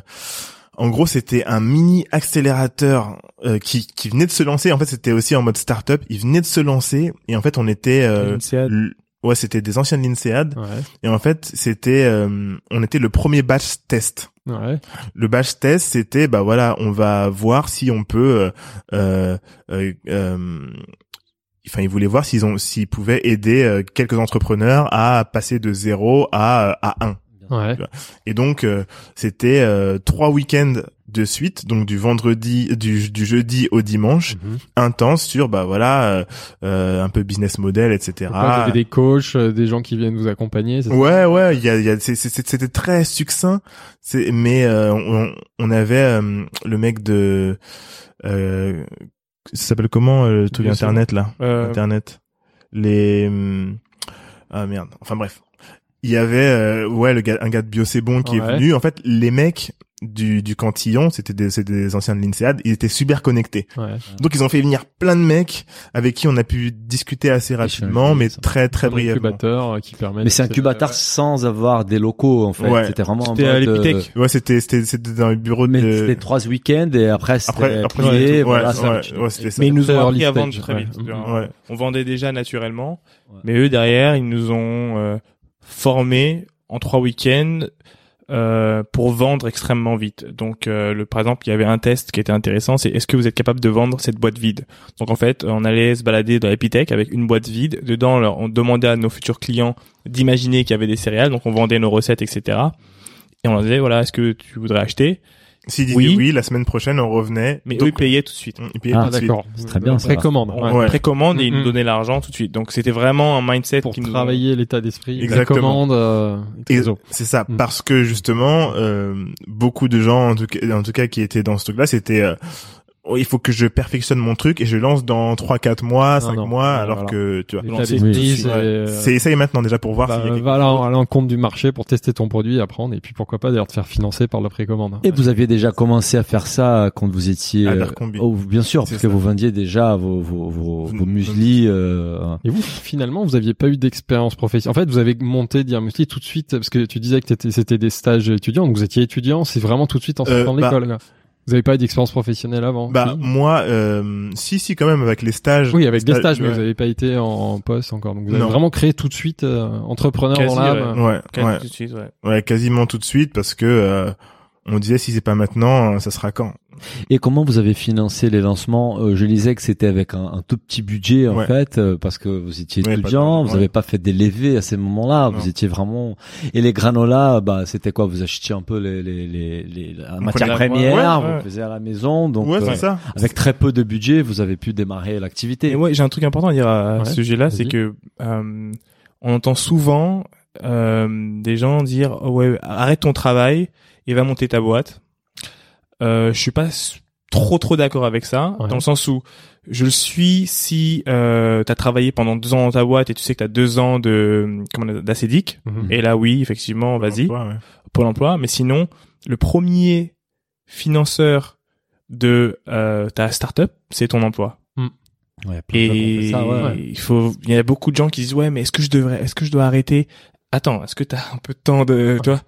Speaker 4: en gros c'était un mini accélérateur euh, qui qui venait de se lancer. En fait, c'était aussi en mode startup. Il venait de se lancer et en fait on était euh, ouais c'était des anciennes l'INSEAD
Speaker 2: Ouais,
Speaker 4: et en fait c'était euh, on était le premier batch test.
Speaker 2: ouais.
Speaker 4: Le batch test, c'était bah voilà, on va voir si on peut. Euh, euh, euh, enfin, ils voulaient voir s'ils ont, s'ils pouvaient aider euh, quelques entrepreneurs à passer de zéro à à un.
Speaker 2: Ouais.
Speaker 4: Et donc euh, c'était euh, trois week-ends de suite, donc du vendredi, du, du jeudi au dimanche,
Speaker 2: Mhm.
Speaker 4: intense sur bah voilà euh, euh, un peu business model, etc.
Speaker 2: Vous avez des coachs, euh, des gens qui viennent vous accompagner. c'est ça?
Speaker 4: Ouais, ouais, il y a, y a, c'était très succinct. C'est, mais euh, on, on avait euh, le mec de, euh, ça s'appelle comment euh, le truc
Speaker 2: Bien
Speaker 4: internet là,
Speaker 3: Euh,
Speaker 4: internet, les, hum, ah merde, enfin bref, il y avait euh, ouais le gars, un gars de Bio c'est bon qui est venu. En fait, les mecs du du cantillon, c'était des, c'était des anciens de l'INSEAD, ils étaient super connectés.
Speaker 2: Ouais.
Speaker 4: Donc ils ont fait venir plein de mecs avec qui on a pu discuter assez rapidement, mais très très
Speaker 2: Un
Speaker 4: brièvement.
Speaker 2: incubateur euh, qui permet.
Speaker 1: Mais c'est un
Speaker 2: de-
Speaker 1: incubateur sans avoir des locaux en fait.
Speaker 4: Ouais.
Speaker 1: C'était vraiment en
Speaker 3: C'était à
Speaker 1: mode, euh,
Speaker 3: l'Epitech.
Speaker 4: Ouais, c'était c'était c'était dans le bureau
Speaker 1: Mais
Speaker 4: de
Speaker 1: c'était trois week-ends et après c'était
Speaker 4: après après
Speaker 1: plié,
Speaker 4: ouais,
Speaker 1: voilà,
Speaker 4: ouais,
Speaker 1: ça.
Speaker 4: ouais, ouais, c'était ça.
Speaker 3: Mais ils nous ont appris à
Speaker 2: stage,
Speaker 3: vendre très
Speaker 2: ouais.
Speaker 3: vite.
Speaker 4: Ouais.
Speaker 3: On vendait déjà naturellement,
Speaker 1: Ouais.
Speaker 3: mais eux derrière, ils nous ont euh, formés en trois week-ends euh, pour vendre extrêmement vite. Donc, euh, le, par exemple, il y avait un test qui était intéressant, c'est est-ce que vous êtes capable de vendre cette boîte vide? Donc, en fait, on allait se balader dans l'Epitech avec une boîte vide. Dedans, on demandait à nos futurs clients d'imaginer qu'il y avait des céréales, donc on vendait nos recettes, etc. Et on leur disait, voilà, est-ce que tu voudrais acheter?
Speaker 4: S'ils disaient
Speaker 3: Oui.
Speaker 4: oui. la semaine prochaine on revenait.
Speaker 3: Mais
Speaker 4: Donc,
Speaker 3: eux, ils payaient tout de suite.
Speaker 4: ils payaient
Speaker 1: Ah,
Speaker 4: tout de suite.
Speaker 2: D'accord.
Speaker 1: C'est très bien.
Speaker 2: Précommande.
Speaker 3: On
Speaker 2: Ouais.
Speaker 4: Ouais.
Speaker 3: précommande et ils
Speaker 2: Mhm.
Speaker 3: nous donnaient l'argent tout de suite. Donc c'était vraiment un mindset
Speaker 2: Pour
Speaker 3: qui nous
Speaker 2: travailler l'état d'esprit, la
Speaker 4: Exactement.
Speaker 2: commande. euh,
Speaker 4: c'est ça,
Speaker 2: Mm.
Speaker 4: parce que justement, euh, beaucoup de gens, en tout, cas, en tout cas, qui étaient dans ce truc-là, c'était, euh, il faut que je perfectionne mon truc et je lance dans 3, 4 mois, 5
Speaker 2: non.
Speaker 4: mois,
Speaker 2: Ouais,
Speaker 4: alors
Speaker 2: voilà.
Speaker 4: que, tu vois.
Speaker 3: Suite.
Speaker 2: c'est,
Speaker 4: Ouais.
Speaker 2: euh,
Speaker 4: C'est essaye maintenant déjà pour voir
Speaker 2: bah,
Speaker 4: s'il y a
Speaker 2: va à à l'encontre du marché pour tester ton produit, apprendre, et puis pourquoi pas d'ailleurs te faire financer par la précommande.
Speaker 1: Et vous aviez déjà commencé à faire ça quand vous étiez
Speaker 4: À
Speaker 1: euh, oh, bien sûr parce que vous vendiez déjà vos vos vos, vos muesli euh,
Speaker 2: Et vous, finalement, vous aviez pas eu d'expérience professionnelle. En fait, vous avez monté Diamusli tout de suite, parce que tu disais que t'étais- c'était des stages étudiants, donc vous étiez étudiant, c'est vraiment tout de suite en
Speaker 4: Euh,
Speaker 2: sortant de
Speaker 4: bah-
Speaker 2: l'école. Vous avez pas eu d'expérience professionnelle avant
Speaker 4: Bah,
Speaker 2: Si
Speaker 4: moi, euh, si, si, quand même, avec les stages.
Speaker 2: Oui, avec des
Speaker 4: Sta-
Speaker 2: stages, mais
Speaker 4: ouais.
Speaker 2: vous avez pas été en, en poste encore. Donc vous avez
Speaker 4: Non.
Speaker 2: vraiment créé tout de suite euh, entrepreneur
Speaker 3: Quasi,
Speaker 2: dans l'âme.
Speaker 4: Ouais,
Speaker 3: Quasi
Speaker 4: ouais,
Speaker 3: tout de suite, ouais.
Speaker 4: ouais, quasiment tout de suite parce que euh, on disait si c'est pas maintenant, euh, ça sera quand?
Speaker 1: Et comment vous avez financé les lancements? Euh, Je lisais que c'était avec un, un tout petit budget en
Speaker 4: Ouais.
Speaker 1: fait, euh, parce que vous étiez
Speaker 4: Ouais,
Speaker 1: étudiant, vous
Speaker 4: ouais.
Speaker 1: n'avez pas fait des levées à ces moments-là, vous étiez vraiment. Et les granolas, bah c'était quoi? Vous achetiez un peu les les les, les la matière
Speaker 3: prenait la-
Speaker 1: première,
Speaker 3: ouais, ouais.
Speaker 1: vous faisiez à la maison, donc
Speaker 4: ouais,
Speaker 1: euh,
Speaker 4: ça.
Speaker 1: avec très peu de budget, vous avez pu démarrer l'activité.
Speaker 3: Et moi, j'ai un truc important à dire à, à
Speaker 2: Ouais,
Speaker 3: ce sujet-là, c'est que euh, on entend souvent euh, des gens dire oh ouais, arrête ton travail et va monter ta boîte. Euh, je suis pas trop trop d'accord avec ça,
Speaker 2: Ouais.
Speaker 3: dans le sens où je le suis si euh, tu as travaillé pendant deux ans dans ta boîte et tu sais que tu as deux ans de comment d'acédique.
Speaker 2: Mhm.
Speaker 3: Et là, oui, effectivement, vas-y.
Speaker 4: Ouais, ouais.
Speaker 3: Pôle emploi, mais sinon, le premier financeur de euh, ta startup, c'est ton emploi.
Speaker 1: Ouais, plein ont
Speaker 3: Et
Speaker 1: ça,
Speaker 3: il faut, il y a beaucoup de gens qui disent ouais, mais est-ce que je devrais, est-ce que je dois arrêter? Attends, est-ce que t'as un peu de temps de, tu vois?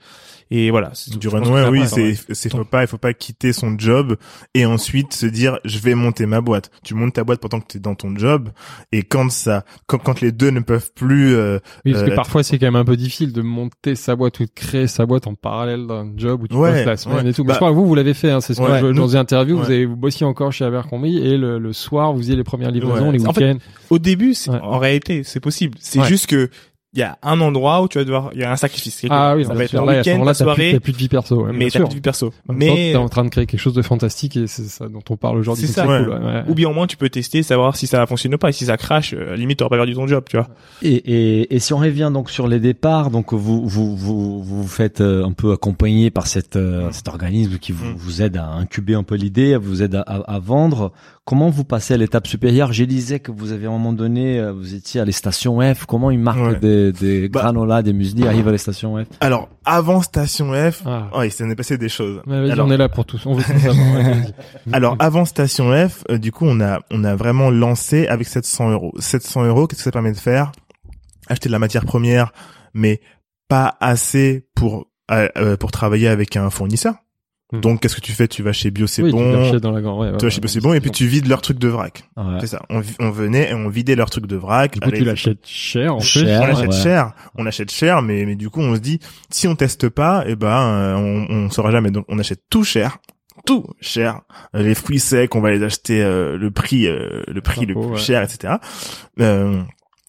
Speaker 3: Et voilà. c'est-
Speaker 4: Du
Speaker 3: que
Speaker 4: oui, c'est, c'est faut pas, il faut pas quitter son job et ensuite se dire, je vais monter ma boîte. Tu montes ta boîte pendant que tu es dans ton job et quand ça, quand, quand les deux ne peuvent plus, euh,
Speaker 2: Oui, parce que
Speaker 4: Euh,
Speaker 2: parfois c'est quand même un peu difficile de monter sa boîte ou de créer sa boîte en parallèle d'un job où tu
Speaker 4: Ouais,
Speaker 2: bosses la semaine
Speaker 4: ouais.
Speaker 2: et tout. Mais
Speaker 4: Bah,
Speaker 2: je crois que vous, vous l'avez fait, hein, c'est ce que
Speaker 4: ouais,
Speaker 2: je-
Speaker 4: nous-
Speaker 2: dans une interview, vous avez vous bossiez encore chez Abercrombie et le, le soir vous faisiez les premières livraisons,
Speaker 4: Ouais.
Speaker 2: les
Speaker 3: En fait,
Speaker 2: week-ends.
Speaker 3: Au début, en réalité, c'est possible. C'est
Speaker 2: Ouais.
Speaker 3: juste que il y a un endroit où tu vas devoir, il y a un sacrifice. quelque-
Speaker 2: Ah oui,
Speaker 3: ça va être
Speaker 2: ce
Speaker 3: week-end,
Speaker 2: moment-là,
Speaker 3: ta
Speaker 2: t'as plus-
Speaker 3: soirée,
Speaker 2: T'as plus de vie perso. ouais,
Speaker 3: mais t'as plus de vie perso.
Speaker 2: Mais t'es en train de créer quelque chose de fantastique et c'est ça dont on parle aujourd'hui.
Speaker 3: C'est ça.
Speaker 2: cool, ouais, ouais.
Speaker 3: ou bien au moins tu peux tester, savoir si ça va fonctionner ou pas. Et si ça crache, euh, limite t'auras pas perdu ton job, tu vois.
Speaker 1: Et, et, et si on revient donc sur les départs, donc vous vous vous vous faites euh, un peu accompagner par cette euh, cet organisme qui vous,
Speaker 4: Mm.
Speaker 1: vous aide à incuber un peu l'idée, vous aide à, à, à vendre. Comment vous passez à l'étape supérieure? Je disais que vous avez à un moment donné, euh, vous étiez à les stations F. Comment ils marquent
Speaker 4: Ouais.
Speaker 1: des, des
Speaker 4: Bah-
Speaker 1: granolas, des muesli arrivent à les stations F?
Speaker 4: Alors, avant Station F,
Speaker 2: Ah.
Speaker 4: ouais, il s'en est passé des choses.
Speaker 2: Mais
Speaker 4: alors,
Speaker 2: on est là pour tous. On veut
Speaker 4: alors, avant Station F, euh, du coup, on a, on a vraiment lancé avec 700 euros. 700 euros, qu'est-ce que ça permet de faire? Acheter de la matière première, mais pas assez pour, euh, pour travailler avec un fournisseur.
Speaker 2: Hmm.
Speaker 4: Donc, qu'est-ce que tu fais? Tu vas chez Bio, c'est
Speaker 2: Oui,
Speaker 4: bon.
Speaker 2: vas chier dans la grande. Ouais, ouais,
Speaker 4: Tu vas chez Bio, c'est bon, et puis tu vides leur truc de vrac.
Speaker 1: Ouais.
Speaker 4: C'est ça. On, venait et on vidait leur truc de vrac.
Speaker 2: Du coup,
Speaker 4: Allez,
Speaker 2: tu l'achètes cher en.
Speaker 1: Cher.
Speaker 4: on
Speaker 1: Ouais,
Speaker 4: achète
Speaker 1: ouais.
Speaker 4: cher, on achète cher, mais mais du coup on se dit si on teste pas, eh ben euh, on, on saura jamais. Donc on achète tout cher, tout cher. Les fruits secs, on va les acheter euh, le prix euh, le prix le plus
Speaker 2: ouais.
Speaker 4: cher, etc. Euh,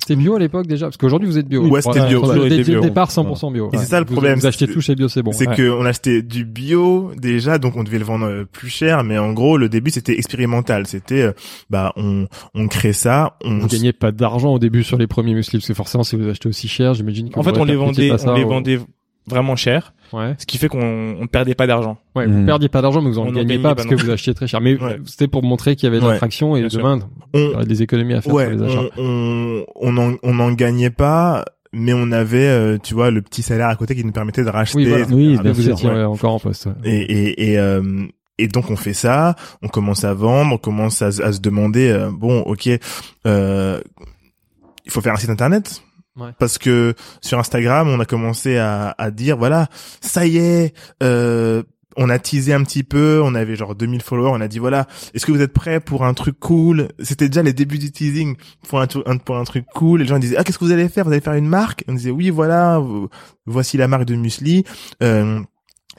Speaker 2: C'était bio à l'époque déjà, parce qu'aujourd'hui vous êtes bio.
Speaker 4: Ouais, c'était bio,
Speaker 2: Dès le départ, 100% bio.
Speaker 4: Et c'est ça le
Speaker 2: Vous-
Speaker 4: problème,
Speaker 2: Vous achetez
Speaker 4: c'est-
Speaker 2: tout chez bio, c'est bon.
Speaker 4: c'est
Speaker 2: ouais.
Speaker 4: que on achetait du bio déjà, donc on devait le vendre euh, plus cher, mais en gros le début c'était expérimental. C'était euh, bah on on crée ça, on
Speaker 2: Vous gagnez pas d'argent au début sur les premiers muesli, parce que forcément, si vous achetez aussi cher, j'imagine que
Speaker 3: En
Speaker 2: vous
Speaker 3: fait, on les vendait, on les vendait vraiment cher,
Speaker 2: Ouais.
Speaker 3: ce qui fait qu'on on perdait pas d'argent.
Speaker 2: Ouais, vous perdiez pas d'argent, mais vous en
Speaker 3: On en
Speaker 2: gagnez pas
Speaker 3: pas
Speaker 2: parce
Speaker 3: non
Speaker 2: que vous achetiez très cher. Mais
Speaker 4: Ouais.
Speaker 2: c'était pour montrer qu'il y avait de
Speaker 4: Ouais.
Speaker 2: l'attraction et demain, il y
Speaker 4: on,
Speaker 2: aurait des économies à faire
Speaker 4: ouais,
Speaker 2: sur les achats.
Speaker 4: on, on, on en, on en gagnait pas, mais on avait, euh, tu vois, le petit salaire à côté qui nous permettait de racheter.
Speaker 2: Oui, voilà.
Speaker 1: Oui, bien
Speaker 2: vous
Speaker 1: sûr,
Speaker 2: étiez
Speaker 4: ouais.
Speaker 2: ouais, encore en poste. ouais.
Speaker 4: Et, et, et, euh, et donc on fait ça, on commence à vendre, on commence à, se- à se demander, euh, bon, ok, euh, il faut faire un site internet. Parce que sur Instagram, on a commencé à, à dire, voilà, ça y est, euh, on a teasé un petit peu, on avait genre 2000 followers, on a dit voilà, est-ce que vous êtes prêts pour un truc cool? C'était déjà les débuts du teasing pour un, pour un truc cool. Les gens disaient ah qu'est-ce que vous allez faire? Vous allez faire une marque? On disait oui voilà, voici la marque de muesli. Euh,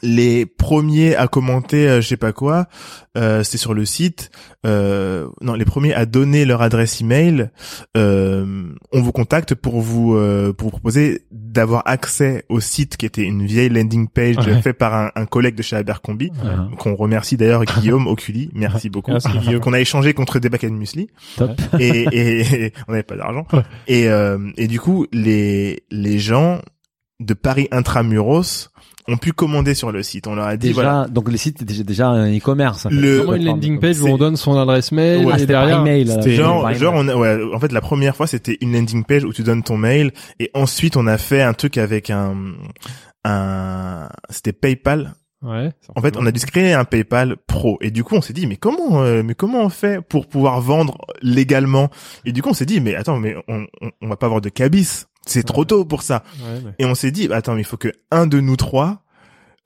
Speaker 4: les premiers à commenter, euh, je sais pas quoi, euh, c'était sur le site. Euh, non, les premiers à donner leur adresse email. Euh, on vous contacte pour vous euh, pour vous proposer d'avoir accès au site qui était une vieille landing page
Speaker 2: Ouais.
Speaker 4: fait par un, un collègue de chez Abercrombie
Speaker 1: Ouais.
Speaker 4: qu'on remercie d'ailleurs Guillaume Oculi, merci beaucoup, qu'on a échangé contre des muesli
Speaker 1: Top.
Speaker 4: et, et, et on n'avait pas d'argent et euh, et du coup les les gens de Paris intramuros ont pu commander sur le site. On leur a dit
Speaker 1: Déjà,
Speaker 4: voilà.
Speaker 1: donc le site était déjà, un e-commerce. en fait.
Speaker 4: Le-
Speaker 2: Vraiment une landing page où on donne son adresse mail
Speaker 4: Ouais,
Speaker 2: et derrière.
Speaker 1: email. euh,
Speaker 4: Genre, genre, on a, ouais, en fait, la première fois, c'était une landing page où tu donnes ton mail, et ensuite, on a fait un truc avec un, un, c'était PayPal.
Speaker 2: Ouais.
Speaker 4: En fait, on a dû se créer un PayPal Pro, et du coup, on s'est dit, mais comment, euh, mais comment on fait pour pouvoir vendre légalement? Et du coup, on s'est dit, mais attends, mais on, on, on va pas avoir de cabis, c'est trop tôt pour ça.
Speaker 2: Ouais, mais
Speaker 4: Et on s'est dit, bah, attends, mais il faut que un de nous trois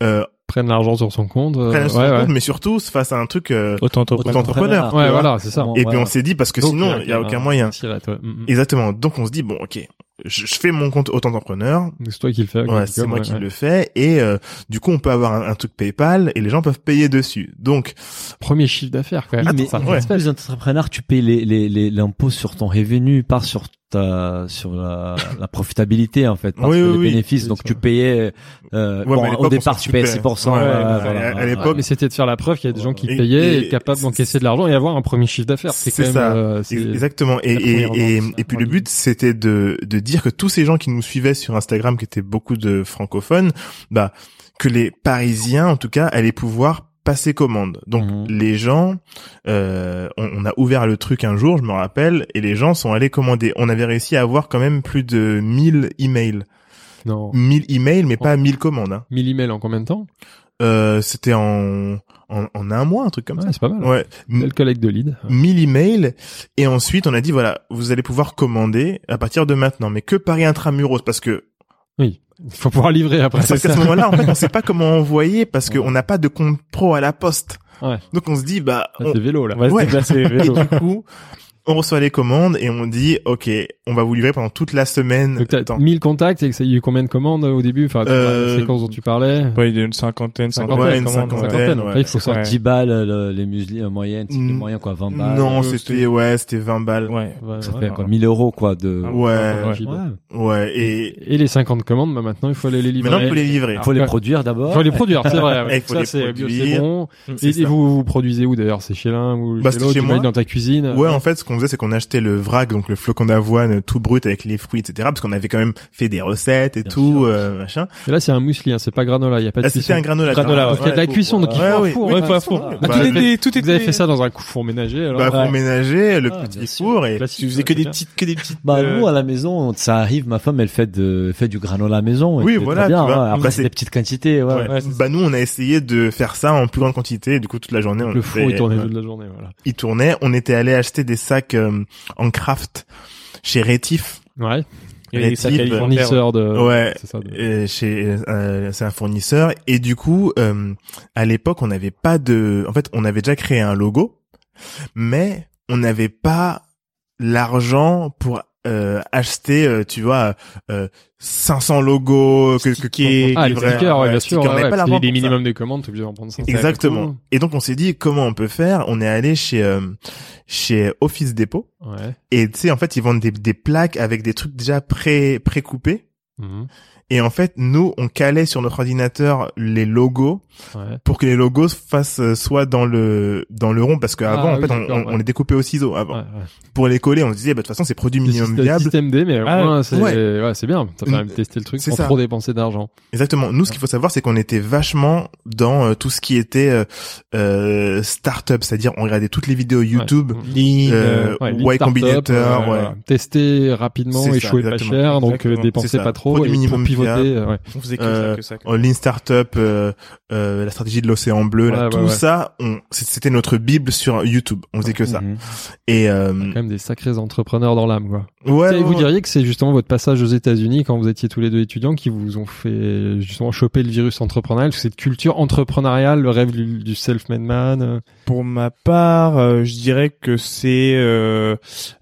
Speaker 4: euh,
Speaker 2: prenne l'argent sur son compte. euh,
Speaker 4: prenne
Speaker 2: ouais,
Speaker 4: compte, mais surtout se fasse un truc. euh,
Speaker 3: Autant
Speaker 4: Auto-entrepreneur.
Speaker 2: Ouais, voilà, c'est ça.
Speaker 4: Et puis on s'est dit parce que
Speaker 2: Donc,
Speaker 4: sinon, il y a aucun moyen.
Speaker 2: Sirette, ouais. Mm, mm.
Speaker 4: Exactement. Donc on se dit bon, ok, je, je fais mon compte auto-entrepreneur.
Speaker 2: Donc, C'est toi qui le fais.
Speaker 4: Ouais, c'est moi qui le fais et euh, du coup on peut avoir un, un truc PayPal et les gens peuvent payer dessus. Donc
Speaker 2: Premier chiffre d'affaires, quand même.
Speaker 1: Oui, mais
Speaker 2: ça,
Speaker 4: ouais.
Speaker 1: plus entrepreneur, tu payes les, les, les, l'impôt sur ton revenu, pas sur ta, sur la, la profitabilité, en fait, pas
Speaker 4: Oui,
Speaker 1: sur
Speaker 4: oui,
Speaker 1: les
Speaker 4: oui.
Speaker 1: bénéfices.
Speaker 2: Oui,
Speaker 1: Donc,
Speaker 2: ça.
Speaker 1: tu payais, euh,
Speaker 4: Ouais,
Speaker 1: bon, au départ, tu payais
Speaker 4: occupait.
Speaker 1: 6%.
Speaker 4: Ouais,
Speaker 1: ouais,
Speaker 4: ouais,
Speaker 1: voilà,
Speaker 4: à- l'époque,
Speaker 2: mais c'était de faire la preuve qu'il y a des gens qui
Speaker 4: Et-
Speaker 2: payaient et,
Speaker 4: et-
Speaker 2: capables d'encaisser de l'argent et avoir un premier chiffre d'affaires. C'est
Speaker 4: ça.
Speaker 2: euh,
Speaker 4: exactement. Et et, et, puis le but c'était de de dire que tous ces gens qui nous suivaient sur Instagram, qui étaient beaucoup de francophones, bah que les Parisiens en tout cas allaient pouvoir passer commande. Donc
Speaker 1: Mhm.
Speaker 4: les gens, euh, on, on a ouvert le truc un jour, je me rappelle, et les gens sont allés commander. On avait réussi à avoir quand même plus de 1000 emails.
Speaker 2: Non.
Speaker 4: 1000 emails, mais pas 1000 commandes. Hein.
Speaker 2: 1000 emails en combien de temps?
Speaker 4: Euh, c'était en, en en un mois, un truc comme
Speaker 2: Ouais, c'est pas mal.
Speaker 4: ça. Ouais.
Speaker 2: Belle collecte de leads.
Speaker 4: 1000 emails et ensuite on a dit voilà vous allez pouvoir commander à partir de maintenant mais que Paris intramuros parce que
Speaker 2: Oui. Il faut pouvoir livrer après.
Speaker 4: parce qu'à ce moment-là en fait on sait pas comment envoyer parce
Speaker 2: Ouais.
Speaker 4: qu'on n'a pas de compte pro à la poste
Speaker 2: Ouais.
Speaker 4: donc on se dit bah on-
Speaker 2: c'est vélo, là.
Speaker 3: On va se
Speaker 4: Ouais.
Speaker 3: déplacer
Speaker 4: et
Speaker 3: vélo.
Speaker 4: du coup on reçoit les commandes et on dit ok on va vous livrer pendant toute la semaine
Speaker 2: Donc t'as
Speaker 4: Attends.
Speaker 2: 1000 contacts et que ça y a eu combien de commandes au début? Enfin,
Speaker 4: Euh,
Speaker 2: la séquence dont tu parlais.
Speaker 3: Ouais, il y a une cinquantaine,
Speaker 2: Cinquantaine,
Speaker 4: ouais, une cinquantaine.
Speaker 2: Cinquantaine.
Speaker 4: ouais.
Speaker 2: Après, il faut
Speaker 3: Ouais.
Speaker 2: sortir.
Speaker 1: 10 balles, le- les muesli en moyenne, c'est
Speaker 4: Mm.
Speaker 1: moyens quoi, 20 balles.
Speaker 4: non
Speaker 3: euh,
Speaker 4: c'était ouais c'était 20 balles
Speaker 3: Ouais.
Speaker 2: Ouais,
Speaker 1: Ça
Speaker 2: ouais.
Speaker 1: fait quoi, 1000 euros quoi de.
Speaker 4: Ouais
Speaker 3: ouais.
Speaker 1: Ouais.
Speaker 4: ouais et
Speaker 2: Et les 50 commandes, bah maintenant il faut aller les livrer.
Speaker 4: maintenant on peut les livrer
Speaker 2: Alors,
Speaker 1: Faut les produire d'abord.
Speaker 2: Il faut les produire, c'est vrai.
Speaker 4: Et il faut
Speaker 2: ça
Speaker 4: les
Speaker 2: c'est bon. Et, vous vous produisez où d'ailleurs? C'est chez l'un ou
Speaker 4: Bah,
Speaker 2: chez l'autre?
Speaker 4: chez
Speaker 2: j'imagine,
Speaker 4: moi.
Speaker 2: dans ta cuisine
Speaker 4: Ouais, en fait, ce qu'on faisait, c'est qu'on achetait le vrac, donc le flocon d'avoine tout brut avec les fruits, etc. Parce qu'on avait quand même fait des recettes et
Speaker 1: Bien
Speaker 4: tout, euh, machin.
Speaker 2: Et là c'est un muesli, hein, c'est pas granola, il y a pas de
Speaker 4: Ah,
Speaker 2: cuisson.
Speaker 4: c'était un granola.
Speaker 3: Granola,
Speaker 2: Donc il y a de la cuisson, donc il faut
Speaker 4: Ouais,
Speaker 2: un four. Ouais.
Speaker 3: il faut un four.
Speaker 2: Ah,
Speaker 4: Bah,
Speaker 2: tout était-
Speaker 3: tout
Speaker 2: Vous avez fait ça dans un four ménager alors
Speaker 4: Bah, pour ménager, le
Speaker 1: Ah,
Speaker 4: petit four et
Speaker 3: Tu faisais que des petites, que des petites.
Speaker 1: Bah
Speaker 3: euh,
Speaker 1: nous à la maison, ça arrive. Ma femme, elle fait de, fait du granola à la maison.
Speaker 4: Oui, voilà,
Speaker 1: ouais. Après
Speaker 4: Bah,
Speaker 1: c'est des petites quantités.
Speaker 4: Bah nous on a essayé de faire ça en plus grande quantité et du coup toute la journée
Speaker 2: Le four il tournait toute la journée voilà.
Speaker 4: il tournait on était allé acheter des sacs euh, en craft chez Rétif
Speaker 2: Ouais.
Speaker 4: Type,
Speaker 3: alimentaires.
Speaker 2: Fournisseur de
Speaker 4: ouais
Speaker 2: c'est ça. de-
Speaker 4: euh, chez euh, c'est un fournisseur et du coup euh, à l'époque on n'avait pas de en fait on avait déjà créé un logo mais on n'avait pas l'argent pour euh, acheter euh, tu vois euh, 500 logos que, que
Speaker 3: Stickers.
Speaker 2: Ah, les stickers, ouais,
Speaker 4: ouais,
Speaker 2: bien sûr.
Speaker 4: stickers. on
Speaker 2: ouais,
Speaker 4: n'avait pas ça.
Speaker 2: minimums de commandes, t'es obligé d'en prendre 5.
Speaker 4: Exactement. Et donc on s'est dit comment on peut faire? On est allé chez euh, chez Office Depot
Speaker 2: Ouais.
Speaker 4: et tu sais en fait ils vendent des, des plaques avec des trucs déjà pré pré coupés.
Speaker 2: Mhm.
Speaker 4: Et en fait nous on calait sur notre ordinateur les logos
Speaker 2: Ouais.
Speaker 4: pour que les logos fassent euh, soit dans le dans le rond parce qu'avant
Speaker 2: Ah,
Speaker 4: en
Speaker 2: oui,
Speaker 4: fait on,
Speaker 2: ouais.
Speaker 4: on les découpait au ciseau avant
Speaker 2: Ouais, ouais.
Speaker 4: pour les coller on se disait bah de toute façon c'est produit minimum viable
Speaker 2: Système D, mais
Speaker 3: Ah,
Speaker 2: c'est
Speaker 4: ouais.
Speaker 2: ouais, c'est bien. Ça permet de
Speaker 4: Mm.
Speaker 2: tester le truc
Speaker 4: C'est
Speaker 2: sans
Speaker 4: ça.
Speaker 2: trop dépenser d'argent.
Speaker 4: exactement nous ce qu'il faut savoir c'est qu'on était vachement dans euh, tout ce qui était euh, euh, start-up c'est-à-dire on regardait toutes les vidéos YouTube
Speaker 2: Ouais.
Speaker 3: Lean,
Speaker 4: euh,
Speaker 2: Ouais, lead
Speaker 4: Y Combinator
Speaker 2: euh,
Speaker 4: ouais
Speaker 2: voilà. Tester rapidement, échouer pas cher, donc euh, dépenser pas trop,
Speaker 4: Produit
Speaker 2: et
Speaker 4: minimum
Speaker 2: pour pivoter.
Speaker 3: On faisait que ça, que ça. que ça.
Speaker 4: en Lean Startup, euh, euh, la stratégie de l'océan bleu, là,
Speaker 2: Ouais,
Speaker 4: tout
Speaker 2: ouais,
Speaker 4: ça, on, c'était notre bible sur YouTube. On faisait que ça.
Speaker 1: Mhm.
Speaker 4: Et euh,
Speaker 2: Quand même des sacrés entrepreneurs dans l'âme, quoi.
Speaker 4: ouais,
Speaker 2: Et vous
Speaker 4: ouais,
Speaker 2: diriez que c'est justement votre passage aux États-Unis quand vous étiez tous les deux étudiants qui vous ont fait justement choper le virus entrepreneurial, cette culture entrepreneuriale, le rêve du, du self-made man. euh,
Speaker 3: Pour ma part, euh, je dirais que c'est euh,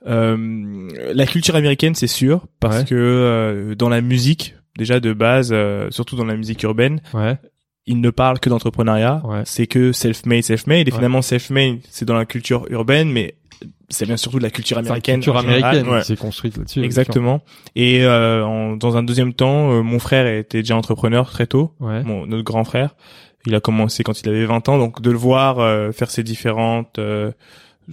Speaker 3: euh, la culture américaine, c'est sûr, parce
Speaker 2: Ouais.
Speaker 3: que euh, dans la musique, déjà de base, euh, surtout dans la musique urbaine,
Speaker 2: Ouais.
Speaker 3: Ils ne parlent que d'entrepreneuriat.
Speaker 2: Ouais.
Speaker 3: C'est que self-made, self-made. Et
Speaker 2: Ouais.
Speaker 3: finalement, self-made, c'est dans la culture urbaine, mais ça vient surtout de la culture
Speaker 2: C'est
Speaker 3: américaine.
Speaker 2: culture
Speaker 3: en général.
Speaker 2: américaine
Speaker 4: ouais.
Speaker 2: s'est construite là-dessus.
Speaker 3: Exactement. Et euh, en- dans un deuxième temps, euh, mon frère était déjà entrepreneur très tôt.
Speaker 2: bien.
Speaker 3: Mon, notre grand frère. Il a commencé quand il avait 20 ans, donc de le voir euh, faire ses différentes euh,